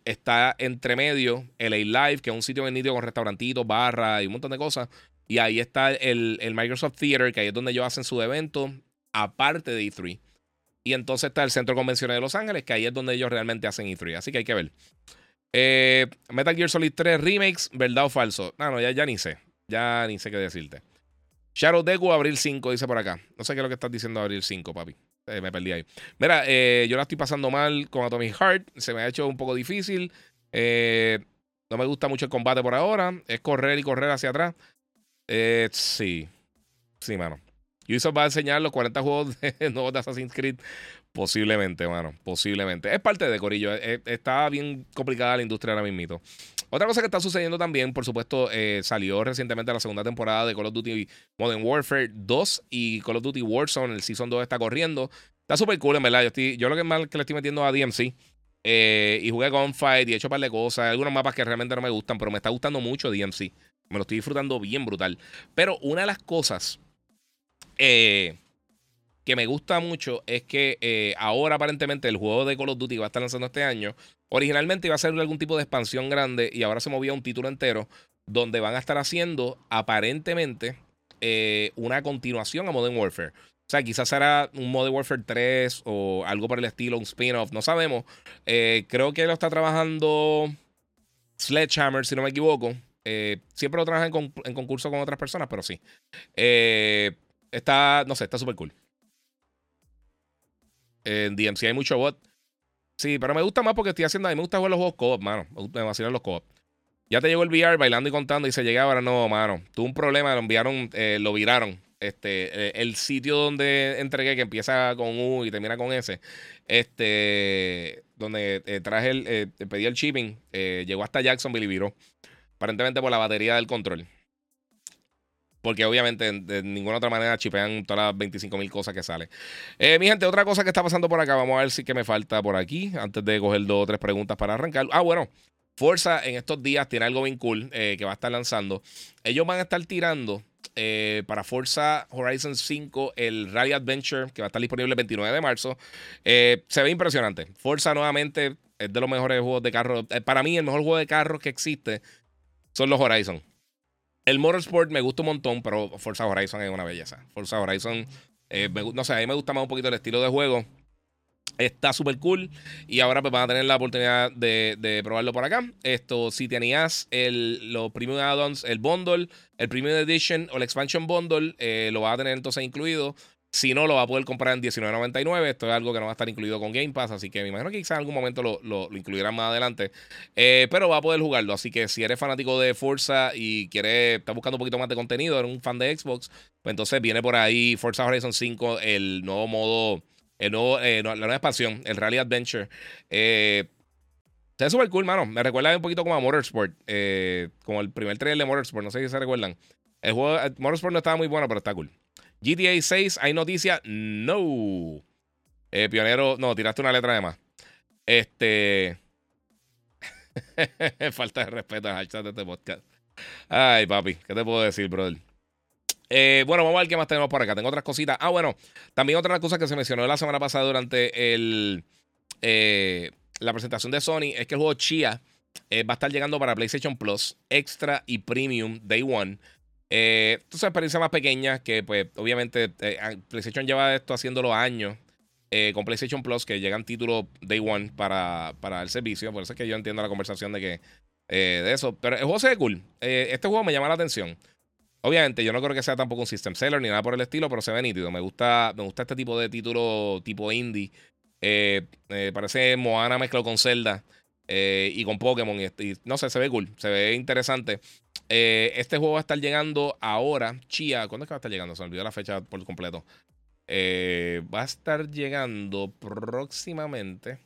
está entre medio LA Live, que es un sitio bendito con restaurantitos, barra y un montón de cosas. Y ahí está el, el, Microsoft Theater, que ahí es donde ellos hacen su evento, aparte de E3. Y entonces está el Centro Convencional de Los Ángeles, que ahí es donde ellos realmente hacen E3. Así que hay que ver. Eh, Metal Gear Solid 3 Remakes, ¿verdad o falso? No, no, ya, ya ni sé. Ya ni sé qué decirte. Shadow Deku, abril 5, dice por acá. No sé qué es lo que estás diciendo abril 5, papi. Eh, me perdí ahí. Mira, eh, yo la estoy pasando mal con Atomic Heart. Se me ha hecho un poco difícil. no me gusta mucho el combate por ahora. Es correr y correr hacia atrás. Sí. Sí, mano. Ubisoft va a enseñar los 40 juegos de, nuevos de Assassin's Creed. Posiblemente, mano. Posiblemente. Es parte de Corillo. Eh, eh, está bien complicada la industria ahora mismo. Otra cosa que está sucediendo también, por supuesto, eh, salió recientemente la segunda temporada de Call of Duty Modern Warfare 2 y Call of Duty Warzone. El Season 2 está corriendo. Está súper cool, en verdad. Yo lo que más que le estoy metiendo a DMC. y jugué Gunfight y he hecho un par de cosas. Algunos mapas que realmente no me gustan, pero me está gustando mucho DMC. Me lo estoy disfrutando bien brutal. Pero una de las cosas eh, que me gusta mucho es que eh, ahora aparentemente el juego de Call of Duty va a estar lanzando este año. Originalmente iba a ser algún tipo de expansión grande y ahora se movía un título entero donde van a estar haciendo aparentemente eh, una continuación a Modern Warfare. O sea, quizás será un Modern Warfare 3 o algo por el estilo, un spin-off, no sabemos. creo que lo está trabajando Sledgehammer, si no me equivoco. Siempre lo trabajan en, concurso con otras personas, pero sí. Eh, Está, no sé, está súper cool. En DMC hay mucho bot. Sí, pero me gusta más porque estoy haciendo. A mí me gusta jugar los juegos co-op, mano. Me vacilan los co-op. Ya te llegó el VR bailando y contando y se llega ahora. No, mano. Tuve un problema, lo enviaron, eh, lo viraron. Este, eh, el sitio donde entregué, que empieza con U y termina con S, este, donde eh, traje el, pedí el shipping, llegó hasta Jacksonville y viró. Aparentemente por la batería del control. Porque obviamente de ninguna otra manera chipean todas las 25 mil cosas que salen. Eh, mi gente, otra cosa que está pasando por acá. Vamos a ver si que me falta por aquí. Antes de coger dos o tres preguntas para arrancar. Ah, bueno. Forza en estos días tiene algo bien cool eh, que va a estar lanzando. Ellos van a estar tirando eh, para Forza Horizon 5 el Rally Adventure que va a estar disponible el 29 de marzo. se ve impresionante. Forza nuevamente es de los mejores juegos de carro. para mí el mejor juego de carros que existe son los Horizon. El Motorsport me gusta un montón, pero Forza Horizon es una belleza. Forza Horizon, eh, no sé, a mí me gusta más un poquito el estilo de juego. Está súper cool. Y ahora pues van a tener la oportunidad de, probarlo por acá. Esto, si tenías el, los premium add-ons, el bundle, el premium edition o el expansion bundle, eh, lo vas a tener entonces incluido. Si no, lo va a poder comprar en $19.99. Esto es algo que no va a estar incluido con Game Pass. Así que me imagino que quizás en algún momento lo, lo, incluirán más adelante. Eh, pero va a poder jugarlo. Así que si eres fanático de Forza y quieres, estás buscando un poquito más de contenido, eres un fan de Xbox, pues entonces viene por ahí Forza Horizon 5, el nuevo modo, el nuevo, eh, la nueva expansión, el Rally Adventure. Eh, es súper cool, mano. Me recuerda un poquito como a Motorsport. Eh, como el primer trailer de Motorsport. No sé si se recuerdan. El juego Motorsport no estaba muy bueno, pero está cool. GTA 6, ¿hay noticias? No. Eh, pionero, no, tiraste una letra de más. Este. Falta de respeto al chat de este podcast. Ay, papi, ¿qué te puedo decir, brother? Eh, bueno, vamos a ver qué más tenemos por acá. Tengo otras cositas. Ah, bueno, también otra cosa que se mencionó la semana pasada durante el, eh, la presentación de Sony es que el juego Chia va a estar llegando para PlayStation Plus, Extra y Premium Day One. Eh, entonces, experiencia más pequeña que, pues, obviamente, eh, PlayStation lleva esto haciéndolo años eh, con PlayStation Plus, que llegan títulos Day One para, para el servicio. Por eso es que yo entiendo la conversación de que de eso. Pero el juego se ve cool. este juego me llama la atención. Obviamente, yo no creo que sea tampoco un system seller ni nada por el estilo, pero se ve nítido. Me gusta, me gusta este tipo de título tipo indie. parece Moana mezclado con Zelda y con Pokémon. no sé, se ve cool, se ve interesante. Eh, este juego va a estar llegando ahora. Chia, ¿cuándo es que va a estar llegando? Se me olvidó la fecha por completo. Eh, va a estar llegando próximamente.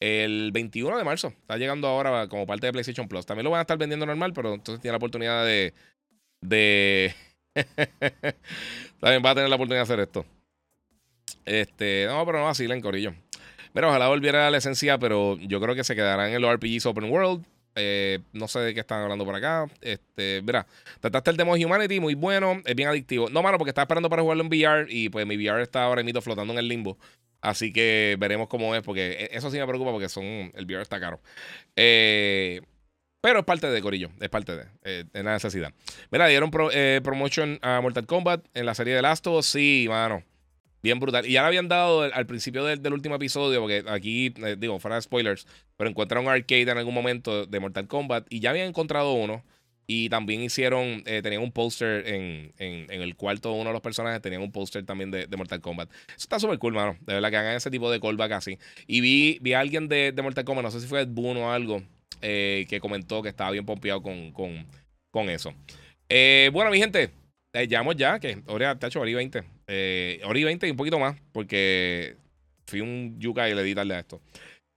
el 21 de marzo. Está llegando ahora como parte de PlayStation Plus. También lo van a estar vendiendo normal, pero entonces tiene la oportunidad de. de También va a tener la oportunidad de hacer esto. Este, no, pero no vacilen, Corillo. Mira, ojalá volviera a la esencia, pero yo creo que se quedará en el RPGs Open World. Eh, no sé de qué están hablando por acá. Este, mira, trataste el demo de Humanity, muy bueno, es bien adictivo. No, mano, porque estaba esperando para jugarlo en VR y pues mi VR está ahora mismo flotando en el limbo. Así que veremos cómo es, porque e, eso sí me preocupa porque son el VR está caro. Eh, pero es parte de Corillo, es parte de, eh, de la necesidad. Mira, dieron promotion a Mortal Kombat en la serie de Last of Us. Sí, mano. Bien brutal. Y ya lo habían dado al principio del, último episodio, porque aquí, eh, digo, fuera de spoilers, pero encontraron arcade en algún momento de Mortal Kombat y ya habían encontrado uno. Y también hicieron, eh, tenían un póster en, en, el cuarto uno de los personajes, tenían un póster también de, Mortal Kombat. Eso está súper cool, mano. De verdad que hagan ese tipo de callback así. Y vi, vi a alguien de, Mortal Kombat, no sé si fue Ed Boon o algo, eh, que comentó que estaba bien pompeado con, con, con eso. bueno, mi gente, llamo ya, que ahora te ha hecho hora 20. Eh, hora 20 y un poquito más, porque fui un yuca y le di tarde a esto.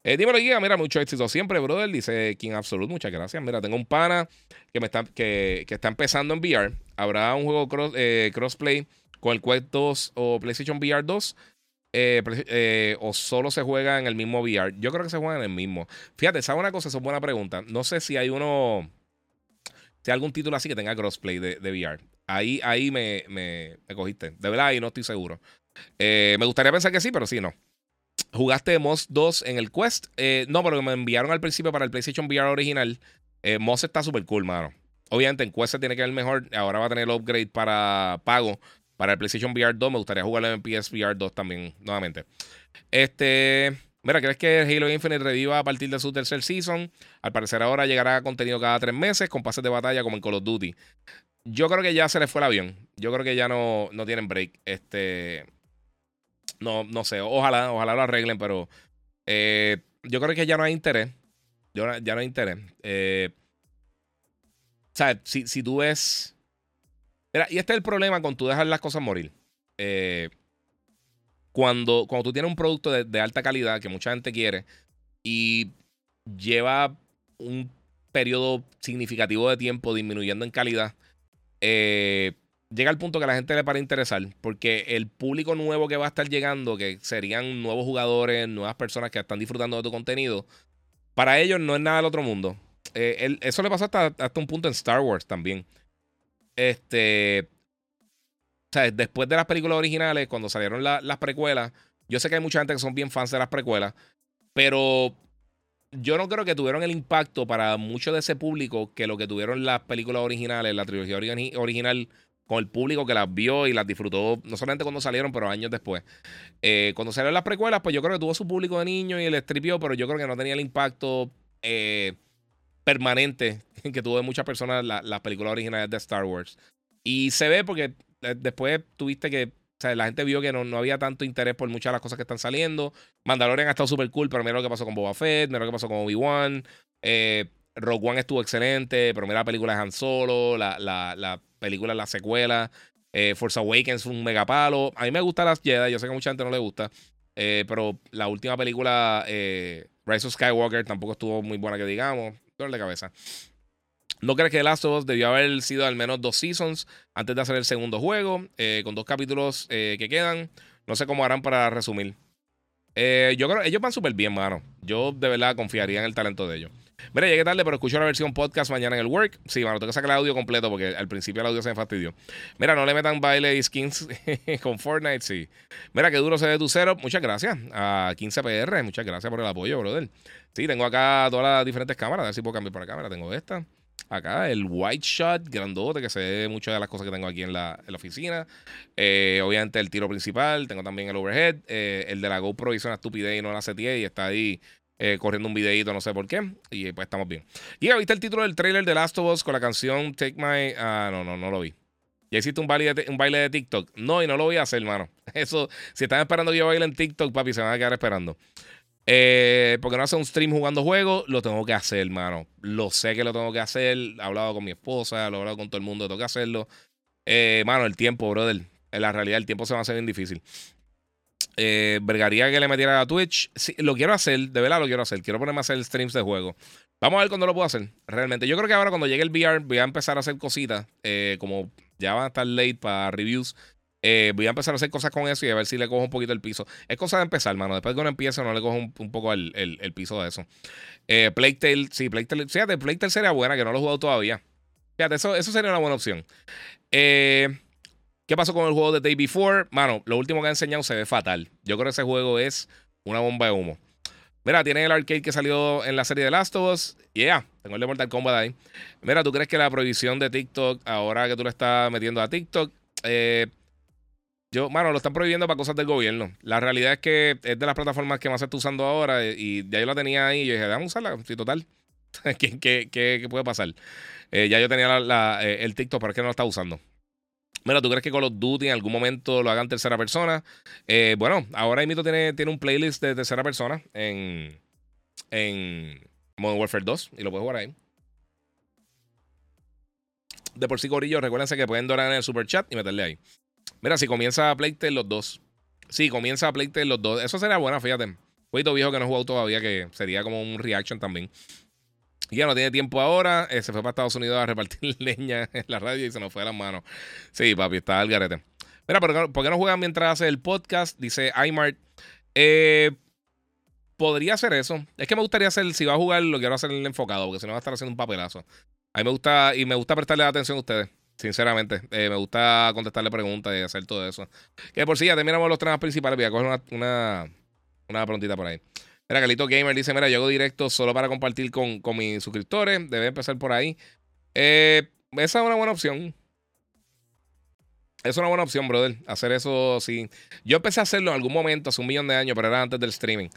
Eh, dímelo, guía, mira, mucho éxito siempre, brother. Dice King Absolute, muchas gracias. Mira, tengo un pana que me está, que, está empezando en VR. Habrá un juego cross, eh, crossplay con el Quest 2 o PlayStation VR 2. o solo se juega en el mismo VR. Yo creo que se juega en el mismo. Fíjate, ¿sabes una cosa? Esa es buena pregunta. No sé si hay uno. Si hay algún título así que tenga crossplay de, de VR. Ahí, ahí me, me, cogiste. De verdad, ahí no estoy seguro. Eh, me gustaría pensar que sí, pero sí, no. ¿Jugaste Moss 2 en el Quest? Eh, no, pero me enviaron al principio para el PlayStation VR original. Eh, Moss está súper cool, mano. Obviamente en Quest se tiene que ver mejor. Ahora va a tener el upgrade para pago para el PlayStation VR 2. Me gustaría jugarlo en PSVR 2 también, nuevamente. Este. Mira, ¿crees que Halo Infinite reviva a partir de su tercer season? Al parecer ahora llegará contenido cada tres meses con pases de batalla como en Call of Duty yo creo que ya se les fue el avión. Yo creo que ya no, no tienen break. Este. No, no sé. Ojalá, ojalá lo arreglen, pero. Eh, yo creo que ya no hay interés. ya no hay interés. Eh, o sea, si, si tú ves. Mira, y este es el problema con tú dejar las cosas morir. Eh, cuando, cuando tú tienes un producto de, de alta calidad que mucha gente quiere y lleva un periodo significativo de tiempo disminuyendo en calidad eh, llega al punto que a la gente le para interesar, porque el público nuevo que va a estar llegando, que serían nuevos jugadores, nuevas personas que están disfrutando de tu contenido, para ellos no es nada del otro mundo. Eh, eso le pasó hasta, hasta un punto en Star Wars también. Este. O sea, después de las películas originales, cuando salieron las precuelas, yo sé que hay mucha gente que son bien fans de las precuelas, pero yo no creo que tuvieron el impacto para mucho de ese público que lo que tuvieron las películas originales, la trilogía original, con el público que las vio y las disfrutó, no solamente cuando salieron, pero años después. Eh, cuando salieron las precuelas, pues yo creo que tuvo su público de niños y el estripió, pero yo creo que no tenía el impacto eh, permanente que tuvo de muchas personas las películas originales de Star Wars. Y se ve porque eh, después tuviste que o sea, la gente vio que no, no, había tanto interés por muchas de las cosas que están saliendo. Mandalorian ha estado súper cool, pero mira lo que pasó con Boba Fett, mira lo que pasó con Obi-Wan. Eh, Rogue One estuvo excelente, pero mira la película de Han Solo, la, la, la película, la secuela. Eh, Force Awakens fue un megapalo. A mí me gusta las Jedi, yo sé que a mucha gente no le gusta. Eh, pero la última película, Rise of Skywalker, tampoco estuvo muy buena que digamos. Dolor de cabeza. ¿No crees que Last of Us debió haber sido al menos dos seasons antes de hacer el segundo juego? Eh, con dos capítulos eh, que quedan. No sé cómo harán para resumir. Eh, yo creo ellos van súper bien, mano. Yo de verdad confiaría en el talento de ellos. Mira, llegué tarde, pero escucho la versión podcast mañana en el work. Sí, mano, tengo que sacar el audio completo porque al principio el audio se me fastidió. Mira, no le metan baile y skins con Fortnite, sí. Mira, qué duro se ve tu cero. Muchas gracias a 15PR. Muchas gracias por el apoyo, brother. Sí, tengo acá todas las diferentes cámaras. A ver si puedo cambiar para cámara. Tengo esta. Acá el White Shot grandote, que se ve muchas de las cosas que tengo aquí en la, oficina. Eh, obviamente el tiro principal, tengo también el overhead. Eh, el de la GoPro hizo una estupidez y no la seteé y está ahí eh, corriendo un videito, no sé por qué. Y pues estamos bien. Y ¿viste el título del trailer de Last of Us con la canción Take My... Ah, no, no, no lo vi. ¿Ya hiciste un baile, de, un baile de TikTok? No, y no lo voy a hacer, hermano. Eso, si están esperando que yo baile en TikTok, papi, se van a quedar esperando. Eh, porque no hace un stream jugando juegos, lo tengo que hacer, hermano. Lo sé que lo tengo que hacer. He hablado con mi esposa, lo he hablado con todo el mundo, tengo que hacerlo. Eh, mano, el tiempo, brother. En la realidad, el tiempo se va a hacer bien difícil. Eh, vergaría que le metiera a Twitch. Sí, lo quiero hacer, de verdad lo quiero hacer. Quiero ponerme a hacer streams de juego. Vamos a ver cuándo lo puedo hacer. Realmente. Yo creo que ahora cuando llegue el VR voy a empezar a hacer cositas. Eh, como ya van a estar late para reviews. Eh, voy a empezar a hacer cosas con eso y a ver si le cojo un poquito el piso. Es cosa de empezar, mano. Después que uno empiece, no le cojo un, poco el, piso de eso. Eh, Playtale, sí, Playtale. Fíjate, Playtale sería buena, que no lo he jugado todavía. Fíjate, eso, eso sería una buena opción. Eh, ¿Qué pasó con el juego de Day Before? Mano, lo último que ha enseñado se ve fatal. Yo creo que ese juego es una bomba de humo. Mira, tiene el arcade que salió en la serie de Last of Us. Yeah, tengo el de Mortal Kombat ahí. Mira, ¿tú crees que la prohibición de TikTok, ahora que tú le estás metiendo a TikTok, eh, yo, mano, lo están prohibiendo para cosas del gobierno. La realidad es que es de las plataformas que más se está usando ahora y ya yo la tenía ahí yo dije, déjame usarla, sí, total. ¿Qué, qué, qué, puede pasar? Eh, ya yo tenía eh, el TikTok, pero es que no lo está usando. Mira, ¿tú crees que Call of Duty en algún momento lo hagan tercera persona? Eh, bueno, ahora Mito tiene, tiene un playlist de tercera persona en, en Modern Warfare 2 y lo puedes jugar ahí. De por sí, Corillo, recuérdense que pueden donar en el super chat y meterle ahí. Mira, si comienza a los dos. Sí, comienza a Playtale los dos. Eso sería bueno, fíjate. Jueguito viejo que no he jugado todavía, que sería como un reaction también. Y ya no tiene tiempo ahora. Eh, se fue para Estados Unidos a repartir leña en la radio y se nos fue de las manos. Sí, papi, está al garete. Mira, ¿por qué, no juegan mientras hace el podcast? Dice Aymar. Eh, podría hacer eso. Es que me gustaría hacer, si va a jugar, lo quiero hacer enfocado, porque si no va a estar haciendo un papelazo. A mí me gusta, y me gusta prestarle atención a ustedes. Sinceramente, eh, me gusta contestarle preguntas y hacer todo eso. Que por si ya terminamos los temas principales, voy a coger una, una, una prontita por ahí. Mira, Galito Gamer dice: Mira, yo hago directo solo para compartir con, con mis suscriptores. Debe empezar por ahí. Eh, esa es una buena opción. Es una buena opción, brother. Hacer eso sí. Yo empecé a hacerlo en algún momento, hace un millón de años, pero era antes del streaming.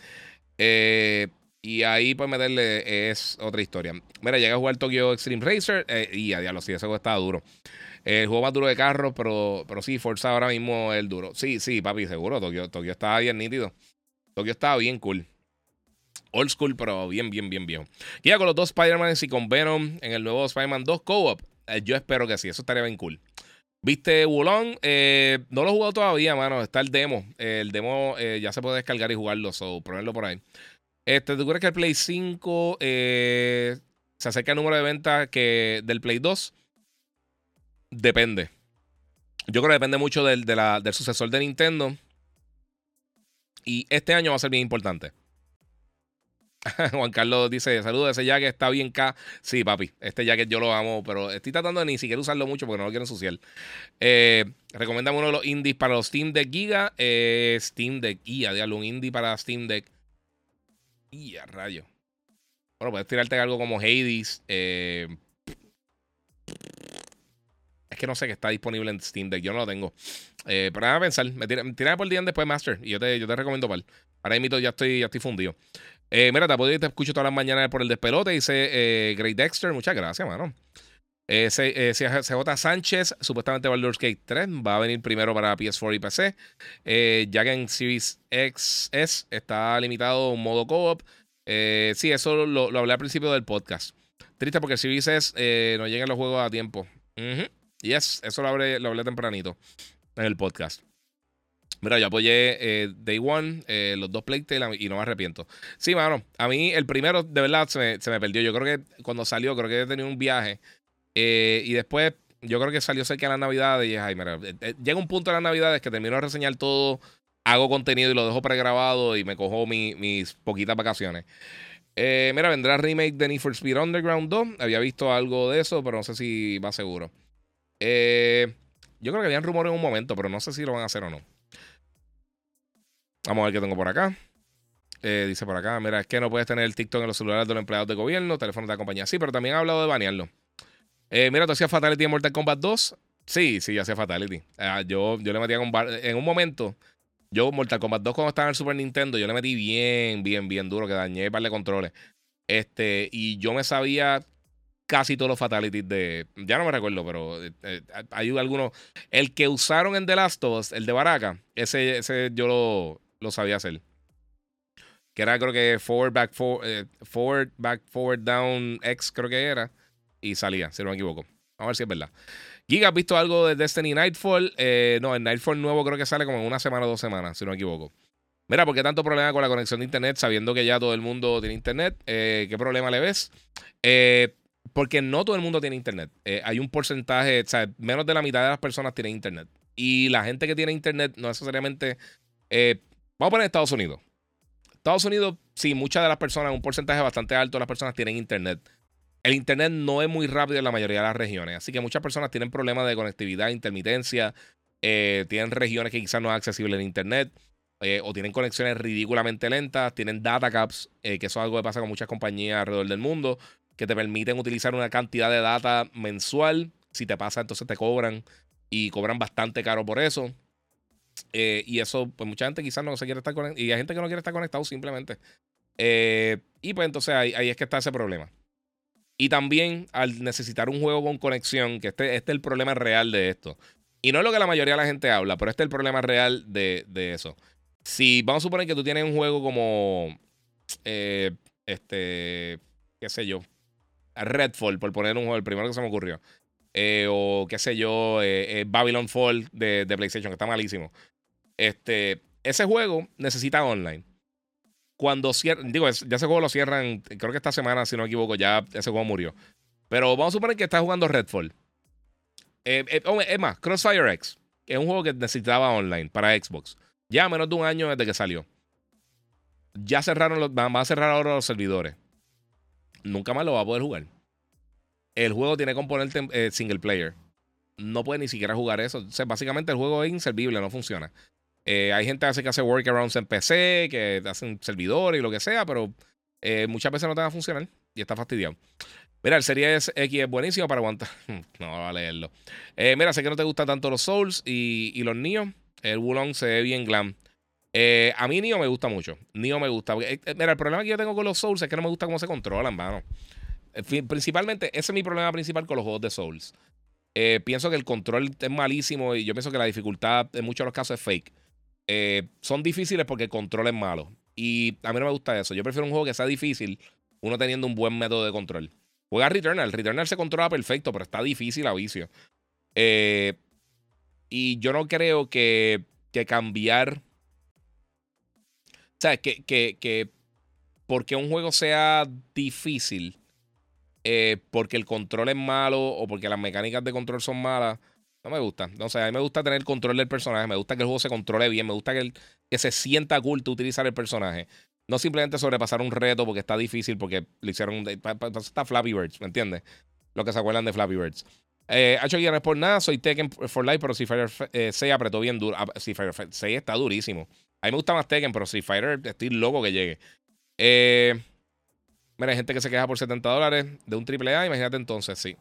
Eh, y ahí, pues, meterle es otra historia. Mira, llegué a jugar Tokyo Extreme Racer eh, y a diablo, sí, ese juego estaba duro. El juego más duro de carro, pero, pero sí, Forza ahora mismo es el duro. Sí, sí, papi, seguro. Tokyo, Tokyo estaba bien nítido. Tokyo estaba bien cool. Old school, pero bien, bien, bien viejo. Ya con los dos Spider-Man y con Venom en el nuevo Spider-Man 2 Co-op. Eh, yo espero que sí, eso estaría bien cool. ¿Viste Wulong? Eh, no lo he jugado todavía, mano. Está el demo. el demo ya se puede descargar y jugarlo, o ponerlo por ahí. Este, ¿Tú crees que el Play 5 eh, se acerca el número de ventas que del Play 2? Depende. Yo creo que depende mucho del, del sucesor de Nintendo. Y este año va a ser bien importante. Juan Carlos dice: Saludos, ese jacket está bien K. Sí, papi, este jacket yo lo amo, pero estoy tratando de ni siquiera usarlo mucho porque no lo quiero ensuciar. Eh, uno de los indies para los Steam Deck Giga. Eh, Steam Deck Giga, diablo, un indie para Steam Deck. Y a rayo. Bueno, puedes tirarte algo como Hades. Eh, es que no sé que está disponible en Steam Deck. Yo no lo tengo. Eh, pero nada pensar. Me tira, por el día después Master. Y yo te, yo te recomiendo para Ahora mismo ya estoy, ya estoy fundido. Eh, mira, te te escucho todas las mañanas por el despelote. Dice eh, Great Dexter. Muchas gracias, mano. Eh, CJ Sánchez, supuestamente Baldur's Gate 3 va a venir primero para PS4 y PC. Eh, ya que en Series XS está limitado un modo co-op. Eh, sí, eso lo, hablé al principio del podcast. Triste porque Series S eh, no llegan los juegos a tiempo. Y Yes, eso lo hablé, lo hablé tempranito en el podcast. Mira, yo apoyé Day One, los dos Playtale y no me arrepiento. Sí, mano, a mí el primero de verdad se me perdió. Yo creo que cuando salió, creo que he tenido un viaje eh, y después, yo creo que salió cerca de las Navidades y ay, mira, eh, eh, llega un punto de las Navidades que termino de reseñar todo, hago contenido y lo dejo pregrabado y me cojo mis poquitas vacaciones. mira, vendrá remake de Need for Speed Underground 2. Había visto algo de eso, pero no sé si va seguro. yo creo que habían rumores en un momento, pero no sé si lo van a hacer o no. Vamos a ver qué tengo por acá. dice por acá, mira, es que no puedes tener el TikTok en los celulares de los empleados de gobierno, teléfonos de la compañía. Sí, pero también ha hablado de banearlo. Eh, mira, ¿tú hacías Fatality en Mortal Kombat 2? Sí, sí, yo hacía Fatality. Ah, yo, yo le metía con en un momento. Yo, Mortal Kombat 2, cuando estaba en el Super Nintendo, yo le metí bien, bien, bien duro, que dañé par de controles. Este, y yo me sabía casi todos los fatalities de. Ya no me recuerdo, pero eh, eh, hay algunos. El que usaron en The Last of Us, el de Baraka, ese, ese yo lo, lo sabía hacer. Que era, creo que forward, back, forward, forward, back, forward, down, X, creo que era y salía, si no me equivoco. Vamos a ver si es verdad. Giga, ¿has visto algo de Destiny Nightfall? Eh, no, el Nightfall nuevo creo que sale como en una semana o dos semanas, si no me equivoco. Mira, ¿por qué tanto problema con la conexión de internet sabiendo que ya todo el mundo tiene internet? Eh, ¿Qué problema le ves? Eh, porque no todo el mundo tiene internet. Hay un porcentaje, o sea, menos de la mitad de las personas tienen internet. Y la gente que tiene internet no necesariamente... vamos a poner Estados Unidos. Estados Unidos, sí, muchas de las personas, un porcentaje bastante alto de las personas tienen internet. El internet no es muy rápido en la mayoría de las regiones, así que muchas personas tienen problemas de conectividad, intermitencia, tienen regiones que quizás no es accesible en internet. Eh, o tienen conexiones ridículamente lentas, tienen data caps, eh, que eso es algo que pasa con muchas compañías alrededor del mundo, que te permiten utilizar una cantidad de data mensual. Si te pasa, entonces te cobran y cobran bastante caro por eso. Eh, y eso, pues mucha gente quizás no se quiere estar conectado. Y hay gente que no quiere estar conectado simplemente. y pues entonces ahí, es que está ese problema. Y también al necesitar un juego con conexión, que este, este es el problema real de esto. Y no es lo que la mayoría de la gente habla, pero este es el problema real de, de eso. Si vamos a suponer que tú tienes un juego como. Eh, este. qué sé yo. Redfall, por poner un juego, el primero que se me ocurrió. Eh, o qué sé yo, eh, Babylon Fall de, PlayStation, que está malísimo. Este, ese juego necesita online. Cuando cierran, digo, ya ese juego lo cierran, creo que esta semana, si no me equivoco, ya ese juego murió. Pero vamos a suponer que estás jugando Redfall. es más, Crossfire X, que es un juego que necesitaba online para Xbox. Ya menos de un año desde que salió. Ya cerraron los. Van a cerrar ahora los servidores. Nunca más lo va a poder jugar. El juego tiene componente eh, single player. No puede ni siquiera jugar eso. O básicamente el juego es inservible, no funciona. Eh, hay gente que hace workarounds en PC, que hacen servidores y lo que sea, pero eh, muchas veces no te va a funcionar y está fastidiado. Mira, el Series X es buenísimo para aguantar. no va a leerlo. mira, sé que no te gustan tanto los Souls y, los Neo. El Wulong se ve bien glam. Eh, a mí Nio me gusta mucho. Nio me gusta. Eh, mira, el problema que yo tengo con los Souls es que no me gusta cómo se controlan, mano. Principalmente, ese es mi problema principal con los juegos de Souls. Eh, pienso que el control es malísimo y yo pienso que la dificultad en muchos de los casos es fake. Son difíciles porque el control es malo. Y a mí no me gusta eso. Yo prefiero un juego que sea difícil, uno teniendo un buen método de control. Juega Returnal. Returnal se controla perfecto, pero está difícil a vicio. Eh, y yo no creo que, que cambiar. O sea, que, que, que porque un juego sea difícil, eh, porque el control es malo o porque las mecánicas de control son malas, no me gusta. No sé, a mí me gusta tener control del personaje, me gusta que el juego se controle bien, me gusta que, se sienta culto utilizar el personaje. No simplemente sobrepasar un reto porque está difícil, porque le hicieron. Está Flappy Birds, ¿me entiendes? Lo que se acuerdan de Flappy Birds. Eh, hecho no es por nada, soy Tekken for Life, pero si Fighter 6 eh, apretó bien duro. Si Fighter 6 está durísimo. A mí me gusta más Tekken, pero si Fighter estoy loco que llegue. Eh, mira, hay gente que se queja por 70 dólares de un AAA, imagínate entonces, sí.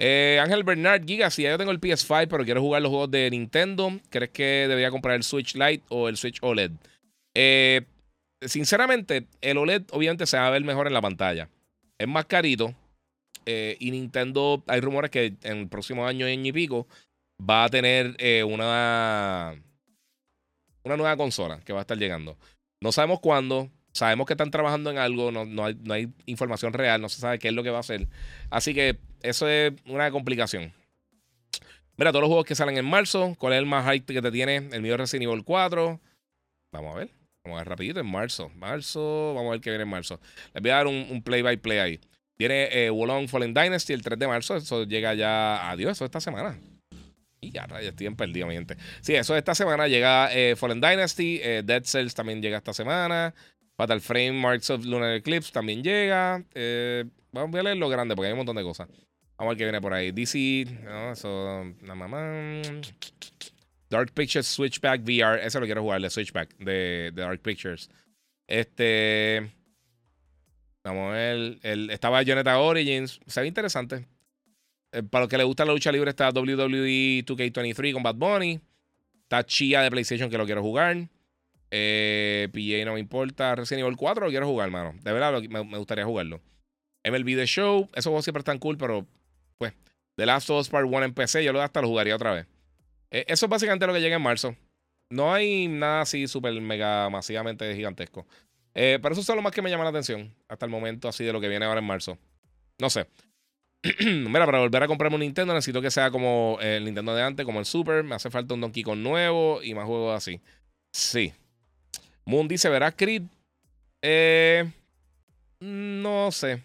Eh, Ángel Bernard Giga, si ya yo tengo el PS5, pero quiero jugar los juegos de Nintendo, ¿crees que debería comprar el Switch Lite o el Switch OLED? Eh, sinceramente, el OLED obviamente se va a ver mejor en la pantalla. Es más carito, eh, y Nintendo, hay rumores que en el próximo año, año y pico, va a tener una, una nueva consola que va a estar llegando. No sabemos cuándo, sabemos que están trabajando en algo, no, no, hay, no hay información real, no se sabe qué es lo que va a hacer. Así que eso es una complicación. Mira, todos los juegos que salen en marzo, ¿cuál es el más hype que te tiene? El mío es Resident Evil 4. Vamos a ver. Vamos a ver rapidito en marzo. Marzo, vamos a ver qué viene en marzo. Les voy a dar un, un play by play ahí. Tiene eh, Wolong Fallen Dynasty el 3 de marzo. Eso llega ya. Adiós, eso esta semana. Y ya, ya estoy en perdido, mi gente. Sí, eso esta semana llega eh, Fallen Dynasty. Eh, Dead Cells también llega esta semana. Fatal Frame, Marks of Lunar Eclipse también llega. Eh, vamos a leer lo grande porque hay un montón de cosas. Vamos a ver qué viene por ahí. DC. No, eso. La mamá. Dark Pictures Switchback VR. Ese lo quiero jugar, el Switchback de, Dark Pictures. Este. Vamos a ver. El, estaba Joneta Origins. Se ve interesante. Eh, para los que les gusta la lucha libre, está WWE 2K23 con Bad Bunny. Está Chia de PlayStation que lo quiero jugar. Eh, PA no me importa. Resident Evil 4 lo quiero jugar, mano. De verdad me, gustaría jugarlo. MLB The Show. Esos juegos siempre están cool, pero pues. The Last of Us Part 1 en PC, yo lo hasta lo jugaría otra vez. Eh, eso es básicamente lo que llega en marzo. No hay nada así súper mega masivamente gigantesco. Eh, pero eso es lo más que me llama la atención hasta el momento, así de lo que viene ahora en marzo. No sé. Mira, para volver a comprarme un Nintendo necesito que sea como el Nintendo de antes, como el Super. Me hace falta un Donkey Kong nuevo y más juegos así. Sí. Moon dice, ¿verás Creed? Eh, no sé.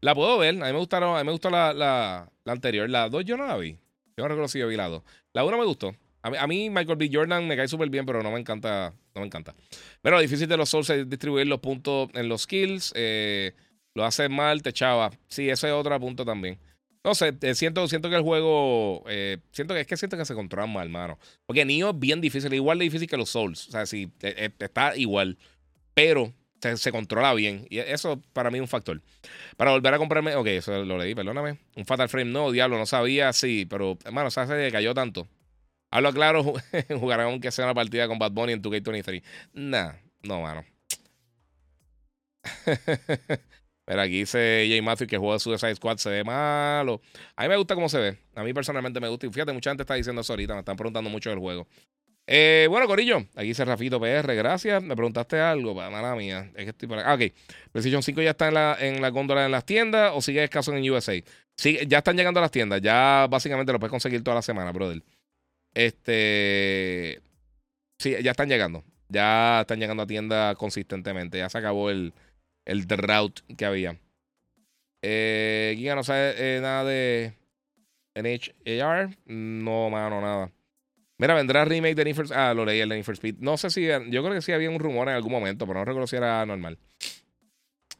La puedo ver. A mí me gustaron, a mí me gustó la, la, la anterior. La 2 yo no la vi. Yo no recuerdo si yo vi la 2. La 1 me gustó. A mí, Michael B. Jordan me cae súper bien, pero no me encanta. No me encanta. Pero lo difícil de los Souls es distribuir los puntos en los skills. Eh, lo hace mal, te echaba. Sí, ese es otro punto también. No sé, eh, siento, siento que el juego. Eh, siento que es que siento que se controla mal, hermano. Porque Nioh es bien difícil, igual de difícil que los Souls. O sea, sí, está igual. Pero se, controla bien. Y eso para mí es un factor. Para volver a comprarme. Ok, eso lo leí, perdóname. Un Fatal Frame, no, diablo, no sabía, sí. Pero, hermano, se hace cayó tanto. Hablo claro, jugarán aunque sea una partida con Bad Bunny en 2K23. Nah, no, mano. Pero aquí dice Jay Matthew que juega Suicide Squad se ve malo. A mí me gusta cómo se ve. A mí personalmente me gusta. Y fíjate, mucha gente está diciendo eso ahorita. Me están preguntando mucho del juego. Eh, bueno, Corillo, aquí dice Rafito PR, gracias. Me preguntaste algo, mala mía. Es que estoy para... Ah, ok. PlayStation 5 ya está en la, en la góndola en las tiendas o sigue escaso en USA. Sí, ya están llegando a las tiendas. Ya básicamente lo puedes conseguir toda la semana, brother. Este. Sí, ya están llegando. Ya están llegando a tiendas consistentemente. Ya se acabó el, el drought que había. Eh, Giga no sabe eh, nada de NHAR. No, mano, nada. Mira, vendrá remake de Need Ah, lo leí el de Need Speed. No sé si. Yo creo que sí había un rumor en algún momento, pero no recuerdo si era normal.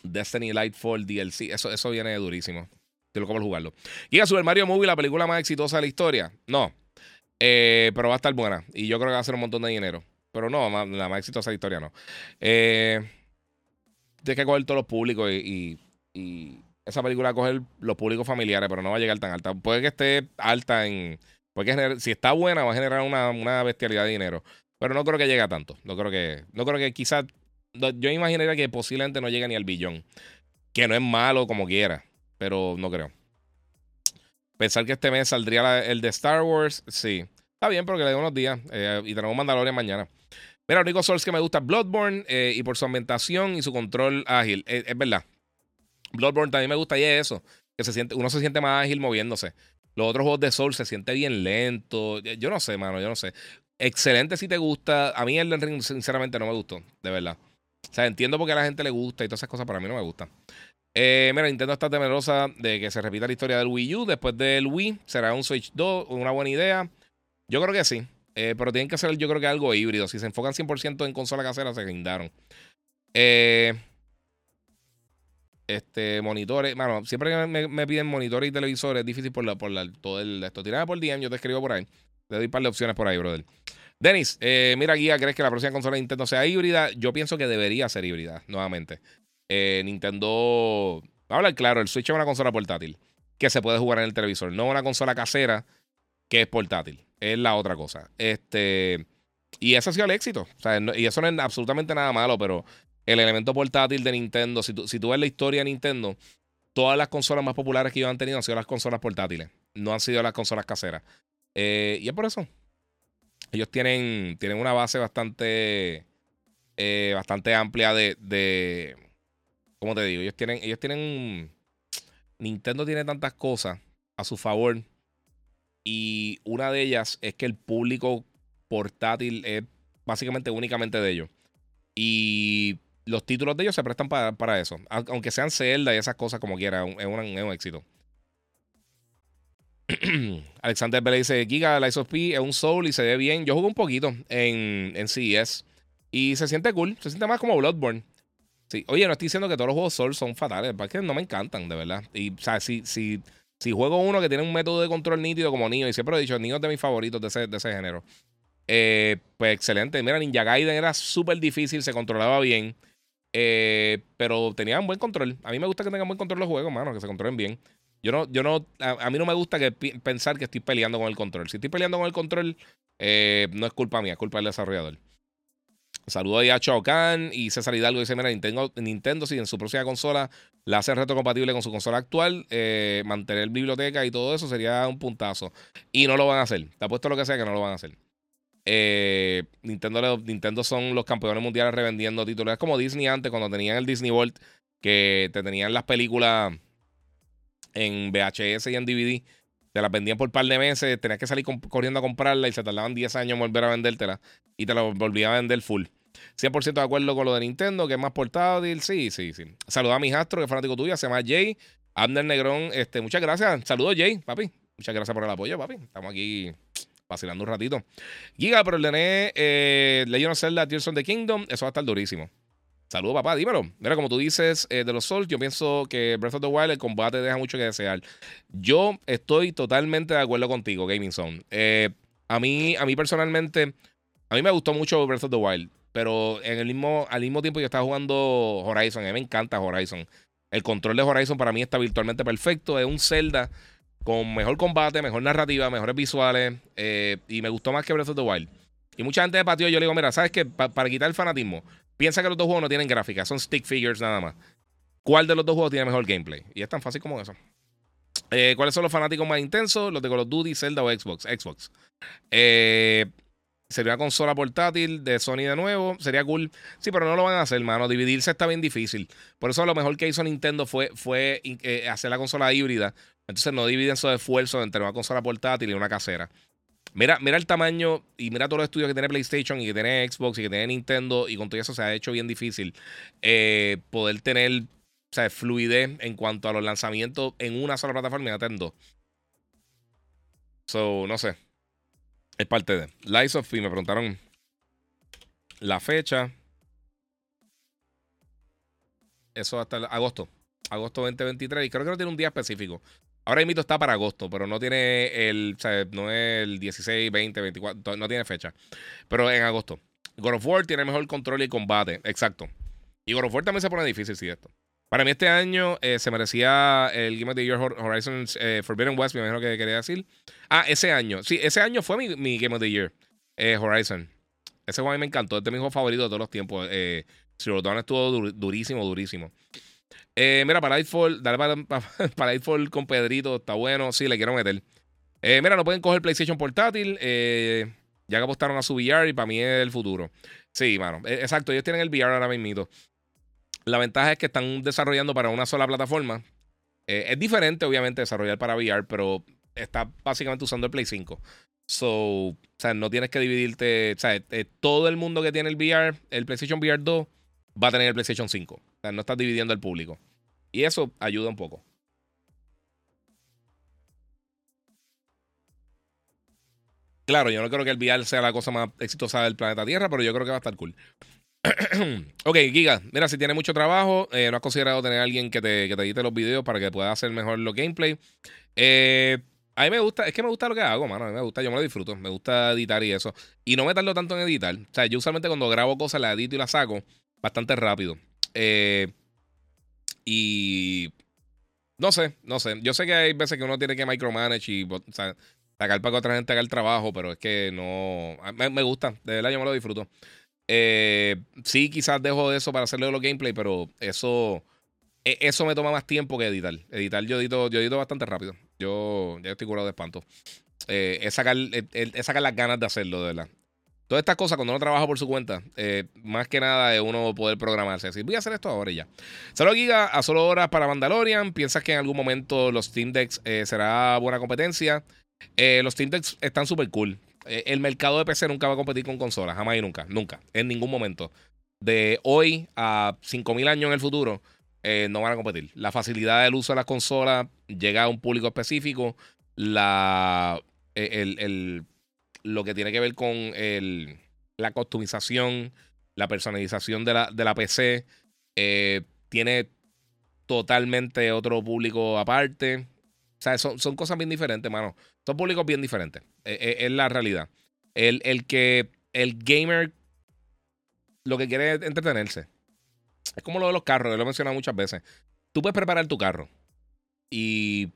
Destiny Lightfall DLC. Eso, eso viene durísimo. Estoy loco por jugarlo. Giga Super Mario Movie, la película más exitosa de la historia. No. Eh, pero va a estar buena. Y yo creo que va a ser un montón de dinero. Pero no, la más exitosa historia no. Eh, tienes que coger todos los públicos y, esa película va a coger los públicos familiares, pero no va a llegar tan alta. Puede que esté alta en. Porque si está buena, va a generar una, bestialidad de dinero. Pero no creo que llegue a tanto. No creo que. No creo que quizás. Yo imaginaría que posiblemente no llegue ni al billón. Que no es malo como quiera. Pero no creo. Pensar que este mes saldría el de Star Wars, sí. Está bien, porque le doy unos días. Eh, y tenemos Mandalorian mañana. Mira, el único Souls que me gusta es Bloodborne eh, y por su ambientación y su control ágil. Eh, es verdad. Bloodborne también me gusta y es eso. Que se siente, uno se siente más ágil moviéndose. Los otros juegos de Souls se siente bien lento. Yo no sé, mano, yo no sé. Excelente si te gusta. A mí el Ring, sinceramente, no me gustó, de verdad. O sea, entiendo por qué a la gente le gusta y todas esas cosas, pero a mí no me gustan. Eh, mira, Nintendo está temerosa de que se repita la historia del Wii U. Después del Wii, será un Switch 2, una buena idea. Yo creo que sí. Eh, pero tienen que hacer, yo creo que algo híbrido. Si se enfocan 100% en consola casera, se guindaron. Eh, este, monitores. Bueno, siempre que me, piden monitores y televisores, es difícil por, la, por la, todo el, esto. Tirame por DM, yo te escribo por ahí. Te doy un par de opciones por ahí, brother. Denis, eh, mira, guía, ¿crees que la próxima consola de Nintendo sea híbrida? Yo pienso que debería ser híbrida, nuevamente. Eh, Nintendo. a hablar claro, el Switch es una consola portátil que se puede jugar en el televisor, no una consola casera que es portátil. Es la otra cosa. Este. Y ese ha sido el éxito. y eso no es absolutamente nada malo, pero el elemento portátil de Nintendo, si tú, si tú ves la historia de Nintendo, todas las consolas más populares que ellos han tenido han sido las consolas portátiles. No han sido las consolas caseras. Eh, y es por eso. Ellos tienen, tienen una base bastante. Eh, bastante amplia de, ¿Cómo te digo? Ellos tienen, ellos tienen. Nintendo tiene tantas cosas a su favor. Y una de ellas es que el público portátil es básicamente únicamente de ellos. Y los títulos de ellos se prestan para, eso. Aunque sean Zelda y esas cosas como quiera, es un, es un éxito. Alexander Bell dice: Giga, la P es un Soul y se ve bien. Yo jugué un poquito en, en CES y se siente cool. Se siente más como Bloodborne. Sí, oye, no estoy diciendo que todos los juegos Souls son fatales, porque no me encantan, de verdad. Y, o sea, si, si, si juego uno que tiene un método de control nítido como Nio, y siempre he dicho, Nio es de mis favoritos de ese, de ese género. Eh, pues excelente. Mira, Ninja Gaiden era súper difícil, se controlaba bien, eh, pero tenía un buen control. A mí me gusta que tengan buen control los juegos, mano, que se controlen bien. Yo no, yo no, a, mí no me gusta pensar que estoy peleando con el control. Si estoy peleando con el control, eh, no es culpa mía, es culpa del desarrollador. Saludo ahí a Chao Kahn y César Hidalgo dice: Mira, Nintendo, Nintendo, si en su próxima consola la hace compatible con su consola actual, eh, mantener biblioteca y todo eso sería un puntazo. Y no lo van a hacer. Te apuesto lo que sea que no lo van a hacer. Eh, Nintendo, Nintendo son los campeones mundiales revendiendo títulos. Es como Disney antes, cuando tenían el Disney World, que te tenían las películas en VHS y en DVD te las vendían por un par de meses, tenías que salir corriendo a comprarla y se tardaban 10 años en volver a vendértela y te la volvían a vender full. 100% de acuerdo con lo de Nintendo, que es más portátil. Sí, sí, sí. Saluda a mi astro, que es fanático tuyo, se llama Jay. Abner Negrón, este, muchas gracias. Saludos, Jay, papi. Muchas gracias por el apoyo, papi. Estamos aquí vacilando un ratito. Giga, pero DN eh, Legend of Zelda Tears of the Kingdom, eso va a estar durísimo. Saludos, papá, dímelo. Mira, como tú dices eh, de los Souls, yo pienso que Breath of the Wild el combate deja mucho que desear. Yo estoy totalmente de acuerdo contigo, Gaming Zone. Eh, a, mí, a mí personalmente, a mí me gustó mucho Breath of the Wild, pero en el mismo, al mismo tiempo yo estaba jugando Horizon. A mí me encanta Horizon. El control de Horizon para mí está virtualmente perfecto. Es un Zelda con mejor combate, mejor narrativa, mejores visuales. Eh, y me gustó más que Breath of the Wild. Y mucha gente de patio yo le digo, mira, ¿sabes qué? para quitar el fanatismo, Piensa que los dos juegos no tienen gráfica, son stick figures nada más. ¿Cuál de los dos juegos tiene mejor gameplay? Y es tan fácil como eso. Eh, ¿Cuáles son los fanáticos más intensos? Los de Call of Duty, Zelda o Xbox. Xbox. Eh, sería una consola portátil de Sony de nuevo. Sería cool. Sí, pero no lo van a hacer, mano. Dividirse está bien difícil. Por eso lo mejor que hizo Nintendo fue, hacer la consola híbrida. Entonces no dividen su esfuerzo entre una consola portátil y una casera. Mira, mira el tamaño y mira todos los estudios que tiene PlayStation y que tiene Xbox y que tiene Nintendo y con todo eso se ha hecho bien difícil eh, poder tener o sea, fluidez en cuanto a los lanzamientos en una sola plataforma y Nintendo. So, no sé. Es parte de. Lies of me preguntaron la fecha. Eso hasta agosto. Agosto 2023. Y creo que no tiene un día específico. Ahora mito está para agosto, pero no tiene el, o sea, no el 16, 20, 24, no tiene fecha. Pero en agosto. God of War tiene mejor control y combate, exacto. Y God of War también se pone difícil, sí, esto. Para mí este año eh, se merecía el Game of the Year Horizon eh, Forbidden West, me imagino que quería decir. Ah, ese año. Sí, ese año fue mi, Game of the Year, eh, Horizon. Ese juego a mí me encantó, este es mi juego favorito de todos los tiempos. Zero Dawn estuvo durísimo, durísimo. Eh, mira, para Lightfall, dale para, para, con Pedrito, está bueno. Sí, le quiero meter. Eh, mira, no pueden coger PlayStation portátil. Eh, ya que apostaron a su VR y para mí es el futuro. Sí, mano. exacto, ellos tienen el VR ahora mismo. La ventaja es que están desarrollando para una sola plataforma. es diferente, obviamente, desarrollar para VR, pero está básicamente usando el Play 5. So, o sea, no tienes que dividirte. O sea, todo el mundo que tiene el VR, el PlayStation VR 2, va a tener el PlayStation 5. No estás dividiendo el público. Y eso ayuda un poco. Claro, yo no creo que el VR sea la cosa más exitosa del planeta Tierra, pero yo creo que va a estar cool. ok, Giga, mira, si tiene mucho trabajo, eh, no has considerado tener a alguien que te, que te edite los videos para que pueda hacer mejor los gameplay. Eh, a mí me gusta, es que me gusta lo que hago, mano. A mí me gusta, yo me lo disfruto. Me gusta editar y eso. Y no me tardo tanto en editar. O sea, yo usualmente cuando grabo cosas las edito y las saco bastante rápido. Eh, y no sé, no sé. Yo sé que hay veces que uno tiene que micromanage y o sea, sacar para que otra gente haga el trabajo, pero es que no. Me, gusta, de verdad yo me lo disfruto. Eh, sí, quizás dejo de eso para hacerle los gameplay, pero eso. E, eso me toma más tiempo que editar. Editar yo edito, yo edito bastante rápido. Yo ya estoy curado de espanto. Eh, es, sacar, es, sacar las ganas de hacerlo, de verdad. Todas estas cosas, cuando uno trabaja por su cuenta, eh, más que nada es uno poder programarse. Decir, voy a hacer esto ahora y ya. Solo Giga, a solo horas para Mandalorian. ¿Piensas que en algún momento los Steam Decks eh, será buena competencia? Eh, los Steam Decks están súper cool. el mercado de PC nunca va a competir con consolas. Jamás y nunca. Nunca. En ningún momento. De hoy a 5000 años en el futuro, no van a competir. La facilidad del uso de las consolas llega a un público específico. La. el lo que tiene que ver con el, la customización, la personalización de la, de la PC, eh, tiene totalmente otro público aparte. O sea, son, son cosas bien diferentes, mano. Son públicos bien diferentes. Eh, eh, es la realidad. El, el, que el gamer lo que quiere es entretenerse. Es como lo de los carros, lo he mencionado muchas veces. Tú puedes preparar tu carro y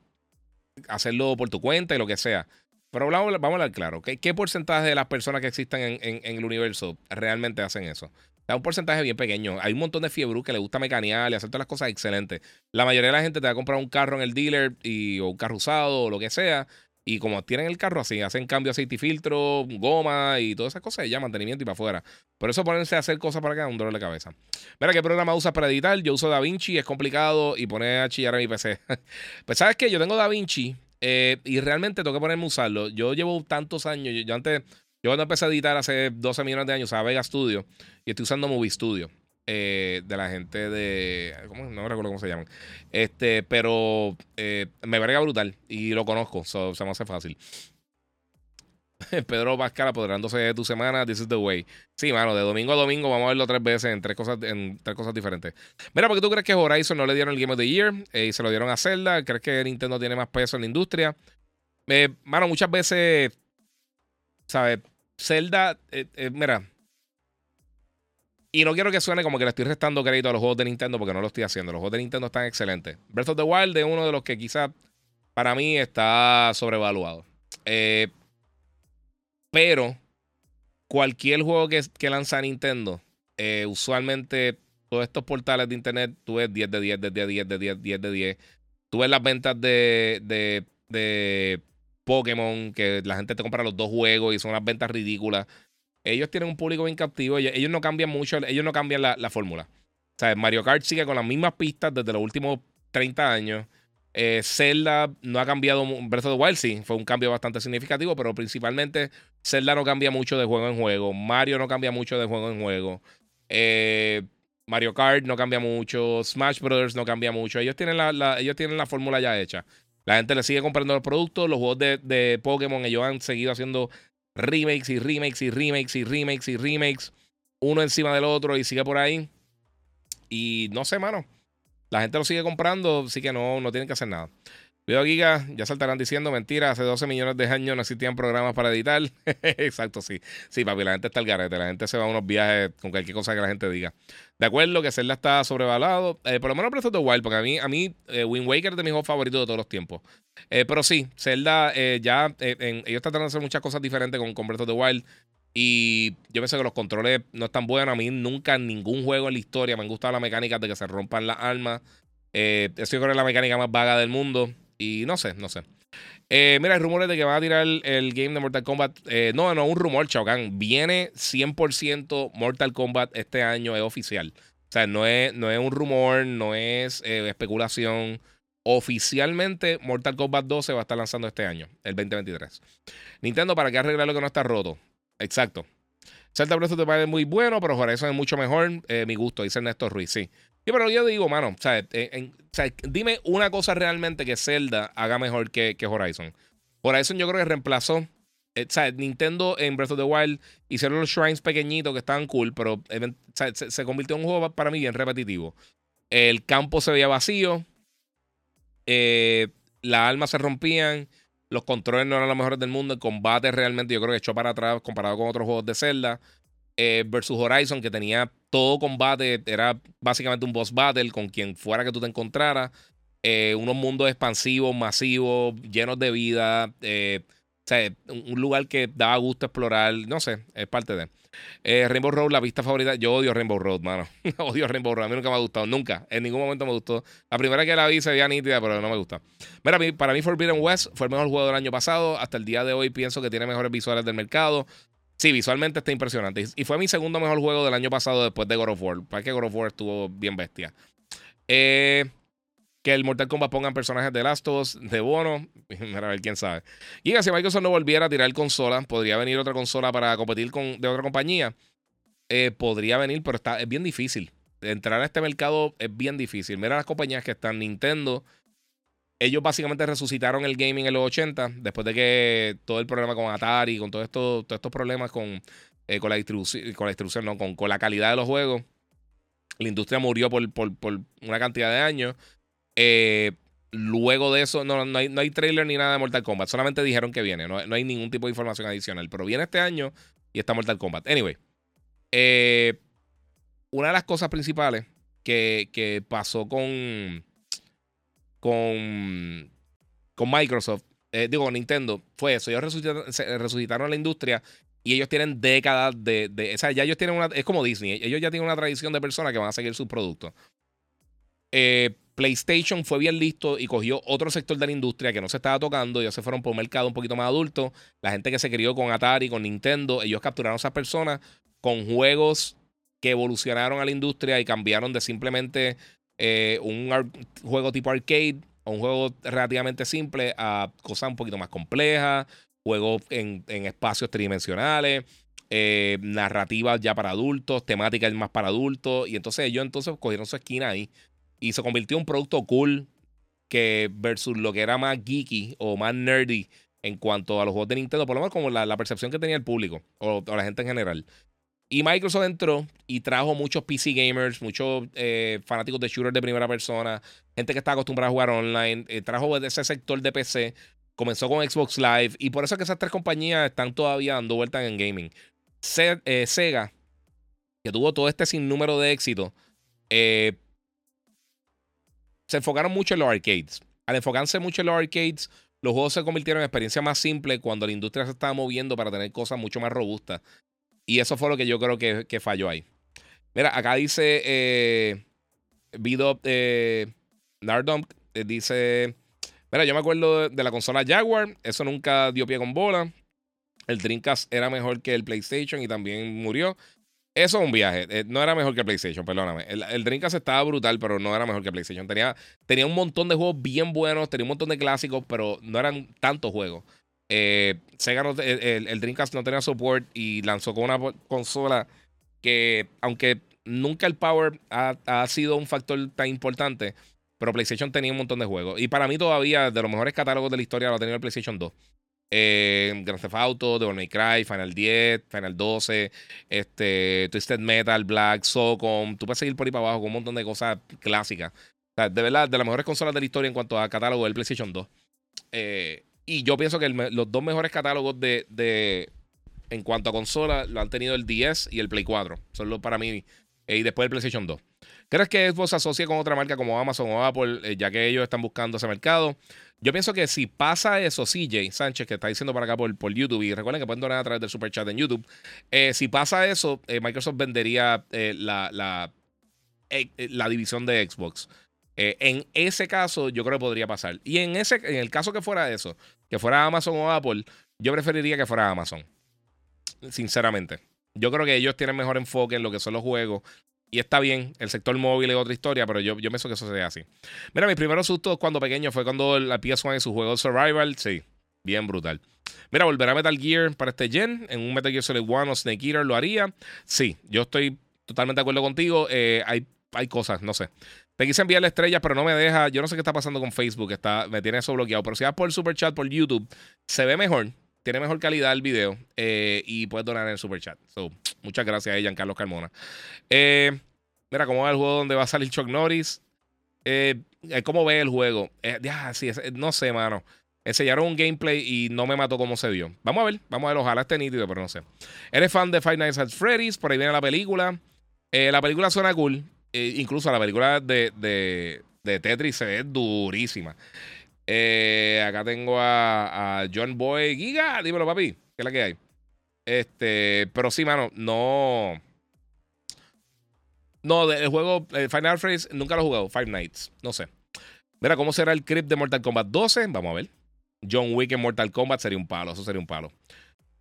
hacerlo por tu cuenta y lo que sea. Pero vamos, a hablar claro. ¿Qué, ¿Qué, porcentaje de las personas que existen en, en, el universo realmente hacen eso? Da un porcentaje bien pequeño. Hay un montón de fiebre que le gusta mecanear y hacer todas las cosas excelentes. La mayoría de la gente te va a comprar un carro en el dealer y, o un carro usado o lo que sea. Y como tienen el carro así, hacen cambio aceite y filtro, goma y todas esas cosas, y ya mantenimiento y para afuera. Por eso ponerse a hacer cosas para acá un dolor de cabeza. Mira, ¿qué programa usas para editar? Yo uso DaVinci, es complicado y poner a chillar a mi PC. pues sabes que yo tengo DaVinci Eh, y realmente tengo que ponerme a usarlo. Yo llevo tantos años. Yo, antes, yo cuando empecé a editar hace 12 millones de años, usaba Vega Studio y estoy usando Movie Studio. Eh, de la gente de. ¿cómo? No me recuerdo cómo se llaman. Este, pero eh, me verga brutal y lo conozco, se me hace fácil. Pedro Pascal apoderándose de tu semana, this is the way. Sí, mano, de domingo a domingo vamos a verlo tres veces en tres cosas, en tres cosas diferentes. Mira, porque tú crees que Horizon no le dieron el Game of the Year eh, y se lo dieron a Zelda? ¿Crees que Nintendo tiene más peso en la industria? Eh, mano, muchas veces, ¿sabes? Zelda, eh, mira. Y no quiero que suene como que le estoy restando crédito a los juegos de Nintendo porque no lo estoy haciendo. Los juegos de Nintendo están excelentes. Breath of the Wild es uno de los que quizás para mí está sobrevaluado. Eh, pero cualquier juego que, que lanza Nintendo, eh, usualmente todos estos portales de internet, tú ves 10 de 10, de 10, 10 de 10, 10 de 10. Tú ves las ventas de, de, de Pokémon, que la gente te compra los dos juegos y son unas ventas ridículas. Ellos tienen un público bien captivo. Ellos, no cambian mucho, ellos no cambian la, la fórmula. Mario Kart sigue con las mismas pistas desde los últimos 30 años. Eh, Zelda no ha cambiado. Breath of the Wild sí, fue un cambio bastante significativo, pero principalmente Zelda no cambia mucho de juego en juego. Mario no cambia mucho de juego en juego. Eh, Mario Kart no cambia mucho. Smash Brothers no cambia mucho. Ellos tienen la, ellos tienen la fórmula ya hecha. La gente le sigue comprando los productos. Los juegos de, de Pokémon, ellos han seguido haciendo remakes y remakes y remakes y remakes y remakes. Uno encima del otro y sigue por ahí. Y no sé, mano. La gente lo sigue comprando, así que no, no tienen que hacer nada. Video Giga, ya saltarán diciendo mentira, hace 12 millones de años no existían programas para editar. Exacto, sí. Sí, papi, la gente está al garete, la gente se va a unos viajes con cualquier cosa que la gente diga. De acuerdo que Zelda está sobrevalado, eh, por lo menos Breath of the Wild, porque a mí, a mí eh, Wind Waker es de mis juegos favoritos de todos los tiempos. Eh, pero sí, Zelda ya, ellos están tratando de hacer muchas cosas diferentes con, con Breath of the Wild. Y yo pensé que los controles no están buenos. A mí nunca en ningún juego en la historia me han gustado las mecánicas de que se rompan las armas. Eh, eso yo la mecánica más vaga del mundo. Y no sé, no sé. Eh, mira, hay rumores de que va a tirar el, game de Mortal Kombat. Eh, no, no, un rumor, Chaucan. Viene 100% Mortal Kombat este año, es oficial. O sea, no es, no es un rumor, no es eh, especulación. Oficialmente, Mortal Kombat 2 se va a estar lanzando este año, el 2023. Nintendo, ¿para qué arreglar lo que no está roto? Exacto. Zelda Breath of the Wild es muy bueno, pero Horizon es mucho mejor. Eh, mi gusto, dice Ernesto Ruiz, sí. Y pero yo digo, mano, dime una cosa realmente que Zelda haga mejor que, que Horizon. Horizon yo creo que reemplazó. Eh, Nintendo en Breath of the Wild hicieron los shrines pequeñitos que estaban cool, pero se, se, convirtió en un juego para mí bien repetitivo. El campo se veía vacío. Eh, las almas se rompían. Los controles no eran los mejores del mundo. El combate realmente yo creo que echó para atrás comparado con otros juegos de Zelda. Eh, versus Horizon, que tenía todo combate. Era básicamente un boss battle con quien fuera que tú te encontraras. Eh, unos mundos expansivos, masivos, llenos de vida. Eh, o sea, un lugar que daba gusto explorar. No sé, es parte de. Eh, Rainbow Road, la pista favorita. Yo odio Rainbow Road, mano. odio Rainbow Road. A mí nunca me ha gustado. Nunca. En ningún momento me gustó. La primera que la vi se veía nítida, pero no me gusta. Mira, para mí Forbidden West fue el mejor juego del año pasado. Hasta el día de hoy pienso que tiene mejores visuales del mercado. Sí, visualmente está impresionante. Y fue mi segundo mejor juego del año pasado después de God of War. Para que God of War estuvo bien bestia. Eh, que el Mortal Kombat pongan personajes de Last of Us, de Bono. A ver quién sabe. Y si Microsoft no volviera a tirar consola, podría venir otra consola para competir con de otra compañía. Eh, podría venir, pero está, es bien difícil. Entrar a este mercado es bien difícil. Mira las compañías que están. Nintendo. Ellos básicamente resucitaron el gaming en los 80, después de que todo el problema con Atari, con todo esto, todos estos problemas con, eh, con la distribución, con la distribución, no, con, con, la calidad de los juegos. La industria murió por, por, por una cantidad de años. Eh, luego de eso, no, no, hay, no hay trailer ni nada de Mortal Kombat. Solamente dijeron que viene. No, hay ningún tipo de información adicional. Pero viene este año y está Mortal Kombat. Anyway. Eh, una de las cosas principales que, que pasó con. Con. Con Microsoft. Eh, digo, Nintendo. Fue eso. Ellos resucitaron, la industria. Y ellos tienen décadas de, de. O sea, ya ellos tienen una. Es como Disney. Ellos ya tienen una tradición de personas que van a seguir sus productos. Eh, PlayStation fue bien listo y cogió otro sector de la industria que no se estaba tocando. Ellos se fueron por un mercado un poquito más adulto. La gente que se crió con Atari, con Nintendo, ellos capturaron a esas personas con juegos que evolucionaron a la industria y cambiaron de simplemente eh, un juego tipo arcade un juego relativamente simple a cosas un poquito más complejas, juegos en, espacios tridimensionales, eh, narrativas ya para adultos, temáticas más para adultos. Y entonces ellos entonces cogieron su esquina ahí y se convirtió en un producto cool que versus lo que era más geeky o más nerdy en cuanto a los juegos de Nintendo, por lo menos como la, percepción que tenía el público o, la gente en general. Y Microsoft entró y trajo muchos PC gamers, muchos eh, fanáticos de shooters de primera persona, gente que está acostumbrada a jugar online, eh, trajo de ese sector de PC, comenzó con Xbox Live y por eso es que esas tres compañías están todavía dando vueltas en gaming. Eh, Sega, que tuvo todo este sinnúmero de éxito, se enfocaron mucho en los arcades. Al enfocarse mucho en los arcades, los juegos se convirtieron en experiencias más simples cuando la industria se estaba moviendo para tener cosas mucho más robustas. Y eso fue lo que yo creo que, falló ahí. Mira, acá dice eh, eh Nardum, eh, dice, mira, yo me acuerdo de, la consola Jaguar, eso nunca dio pie con bola. El Dreamcast era mejor que el PlayStation y también murió. Eso es un viaje. Eh, no era mejor que PlayStation, perdóname. El, el, Dreamcast estaba brutal, pero no era mejor que PlayStation. Tenía, tenía un montón de juegos bien buenos, tenía un montón de clásicos, pero no eran tantos juegos. Eh, Sega el, Dreamcast no tenía support y lanzó con una consola que, aunque nunca el power ha, ha, sido un factor tan importante, pero PlayStation tenía un montón de juegos. Y para mí todavía, de los mejores catálogos de la historia, lo ha tenido el PlayStation 2 eh, Grand Theft Auto, Devil May Cry, Final 10, Final 12, este, Twisted Metal, Black, Socom. Tú puedes seguir por ahí para abajo con un montón de cosas clásicas. de verdad, de las mejores consolas de la historia en cuanto a catálogo del PlayStation 2. Eh, y yo pienso que los dos mejores catálogos de, de, en cuanto a consola lo han tenido el 10 y el Play 4. Son los para mí. Eh, y después el PlayStation 2. ¿Crees que Xbox se asocie con otra marca como Amazon o Apple, eh, ya que ellos están buscando ese mercado? Yo pienso que si pasa eso, CJ Sánchez, que está diciendo para acá por, YouTube, y recuerden que pueden donar a través del super chat en YouTube, eh, si pasa eso, eh, Microsoft vendería la, la, la, división de Xbox. en ese caso, yo creo que podría pasar. Y en, ese, en el caso que fuera eso, que fuera Amazon o Apple, yo preferiría que fuera Amazon. Sinceramente. Yo creo que ellos tienen mejor enfoque en lo que son los juegos, y está bien, el sector móvil es otra historia, pero yo, yo pienso que eso sea así. Mira, mis primeros sustos cuando pequeño fue cuando la PS1 en su juego Survival. Sí, bien brutal. Mira, volver a Metal Gear para este gen. En un Metal Gear Solid 1 o Snake Eater lo haría. Sí, yo estoy totalmente de acuerdo contigo. Eh, hay, hay cosas, no sé. Te quise enviar la estrella, pero no me deja. Yo no sé qué está pasando con Facebook. Está, me tiene eso bloqueado. Pero si vas por el super chat por YouTube, se ve mejor. Tiene mejor calidad el video. Eh, y puedes donar en el super chat. So, Muchas gracias a Giancarlo Carmona. Eh, mira, ¿cómo va el juego donde va a salir Chuck Norris? Eh, ¿Cómo ve el juego? ya, sí, no sé, mano. Enseñaron un gameplay y no me mató como se vio. Vamos a ver, vamos a ver, ojalá esté nítido, pero no sé. ¿Eres fan de Five Nights at Freddy's? Por ahí viene la película. la película suena cool. incluso la película de, de, de, Tetris se ve durísima. Acá tengo a, John Boy Giga. Dímelo, papi. ¿Qué es la que hay? Este, pero sí, mano, no. No, el juego eh, Final Fantasy nunca lo he jugado. Five Nights, no sé. Mira, ¿cómo será el clip de Mortal Kombat 12? Vamos a ver. John Wick en Mortal Kombat sería un palo, eso sería un palo.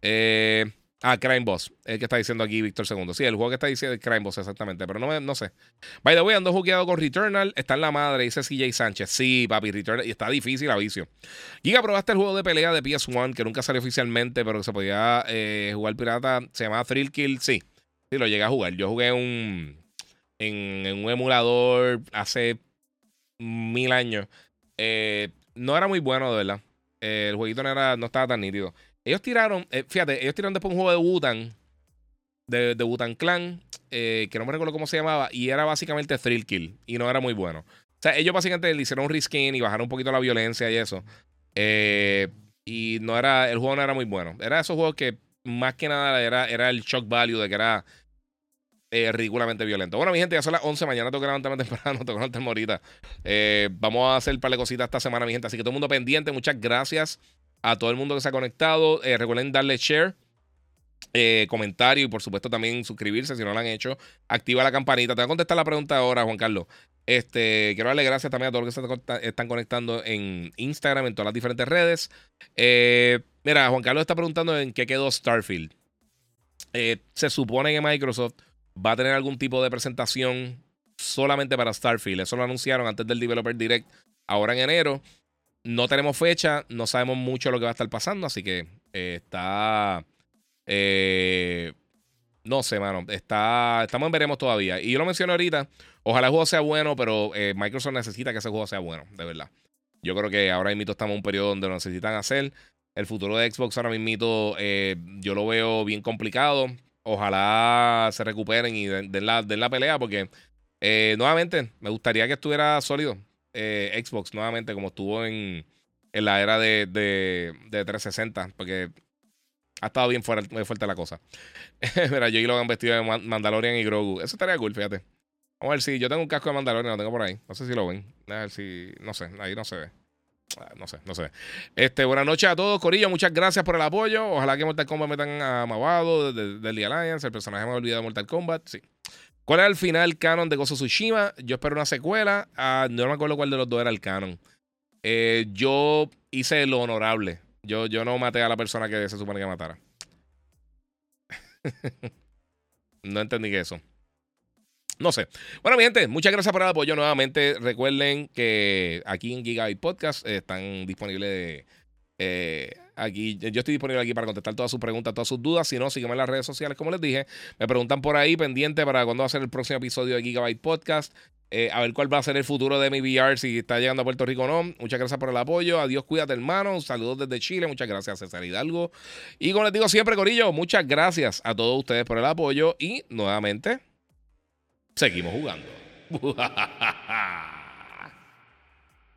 Eh, ah, Crime Boss, el que está diciendo aquí Víctor II. Sí, el juego que está diciendo es Crime Boss, exactamente, pero no, no sé. By the way, ando jugueado con Returnal, está en la madre, dice CJ Sánchez. Sí, papi, Returnal, y está difícil a vicio. Giga, probaste el juego de pelea de PS1, que nunca salió oficialmente, pero que se podía eh, jugar pirata, se llama Thrill Kill, sí. Sí, lo llegué a jugar. Yo jugué un en, un emulador hace mil años. Eh, no era muy bueno, de verdad. Eh, el jueguito no, era, no estaba tan nítido. Ellos tiraron, eh, fíjate, ellos tiraron después un juego de Wutan, de, de Wutan Clan, que no me recuerdo cómo se llamaba, y era básicamente Thrill Kill, y no era muy bueno. O sea, ellos básicamente le hicieron un reskin y bajaron un poquito la violencia y eso. y no era, el juego no era muy bueno. Era esos juegos que más que nada era, era el shock value de que era eh, ridículamente violento. Bueno, mi gente, ya son las 11. Mañana tengo que levantarme temprano, tengo que levantarme ahorita. Eh, vamos a hacer un par de cositas esta semana, mi gente. Así que todo el mundo pendiente. Muchas gracias a todo el mundo que se ha conectado. Eh, recuerden darle share. comentario y por supuesto también suscribirse si no lo han hecho. Activa la campanita. Te voy a contestar la pregunta ahora, Juan Carlos. Este, quiero darle gracias también a todos los que se están conectando en Instagram, en todas las diferentes redes. mira, Juan Carlos está preguntando en qué quedó Starfield. se supone que Microsoft va a tener algún tipo de presentación solamente para Starfield. Eso lo anunciaron antes del Developer Direct, ahora en enero. No tenemos fecha, no sabemos mucho lo que va a estar pasando, así que eh, está. Eh, no sé, mano. Está, estamos en veremos todavía. Y yo lo mencioné ahorita. Ojalá el juego sea bueno, pero eh, Microsoft necesita que ese juego sea bueno, de verdad. Yo creo que ahora mismo estamos en un periodo donde lo necesitan hacer. El futuro de Xbox ahora mismo yo lo veo bien complicado. Ojalá se recuperen y den, la, la, pelea porque nuevamente me gustaría que estuviera sólido Xbox nuevamente como estuvo en, en la era de, de, de 360 porque ha estado bien fuerte, muy fuerte la cosa. Mira, yo y han vestido de Mandalorian y Grogu. Eso estaría cool, fíjate. Vamos a ver si yo tengo un casco de Mandalorian, lo tengo por ahí. No sé si lo ven. A ver si. No sé, ahí no se ve. Ah, no sé, no sé. Este, buenas noches a todos, Corillo. Muchas gracias por el apoyo. Ojalá que Mortal Kombat metan a Mavado del de, Alliance. El personaje me ha olvidado de Mortal Kombat. Sí. ¿Cuál era el final canon de Gozo Tsushima? Yo espero una secuela. Ah, no me acuerdo cuál de los dos era el canon. Eh, yo hice lo honorable. Yo, yo no maté a la persona que se supone que matara. no entendí que eso. No sé. Bueno, mi gente, muchas gracias por el apoyo nuevamente. Recuerden que aquí en Gigabyte Podcast están disponibles. Eh, aquí, yo estoy disponible aquí para contestar todas sus preguntas, todas sus dudas. Si no, sígueme en las redes sociales, como les dije. Me preguntan por ahí, pendiente para cuándo va a ser el próximo episodio de Gigabyte Podcast. Eh, a ver cuál va a ser el futuro de mi VR, si está llegando a Puerto Rico o no. Muchas gracias por el apoyo. Adiós, cuídate, hermano. Saludos desde Chile. Muchas gracias, César Hidalgo. Y como les digo siempre, Corillo, muchas gracias a todos ustedes por el apoyo. Y nuevamente, seguimos jugando.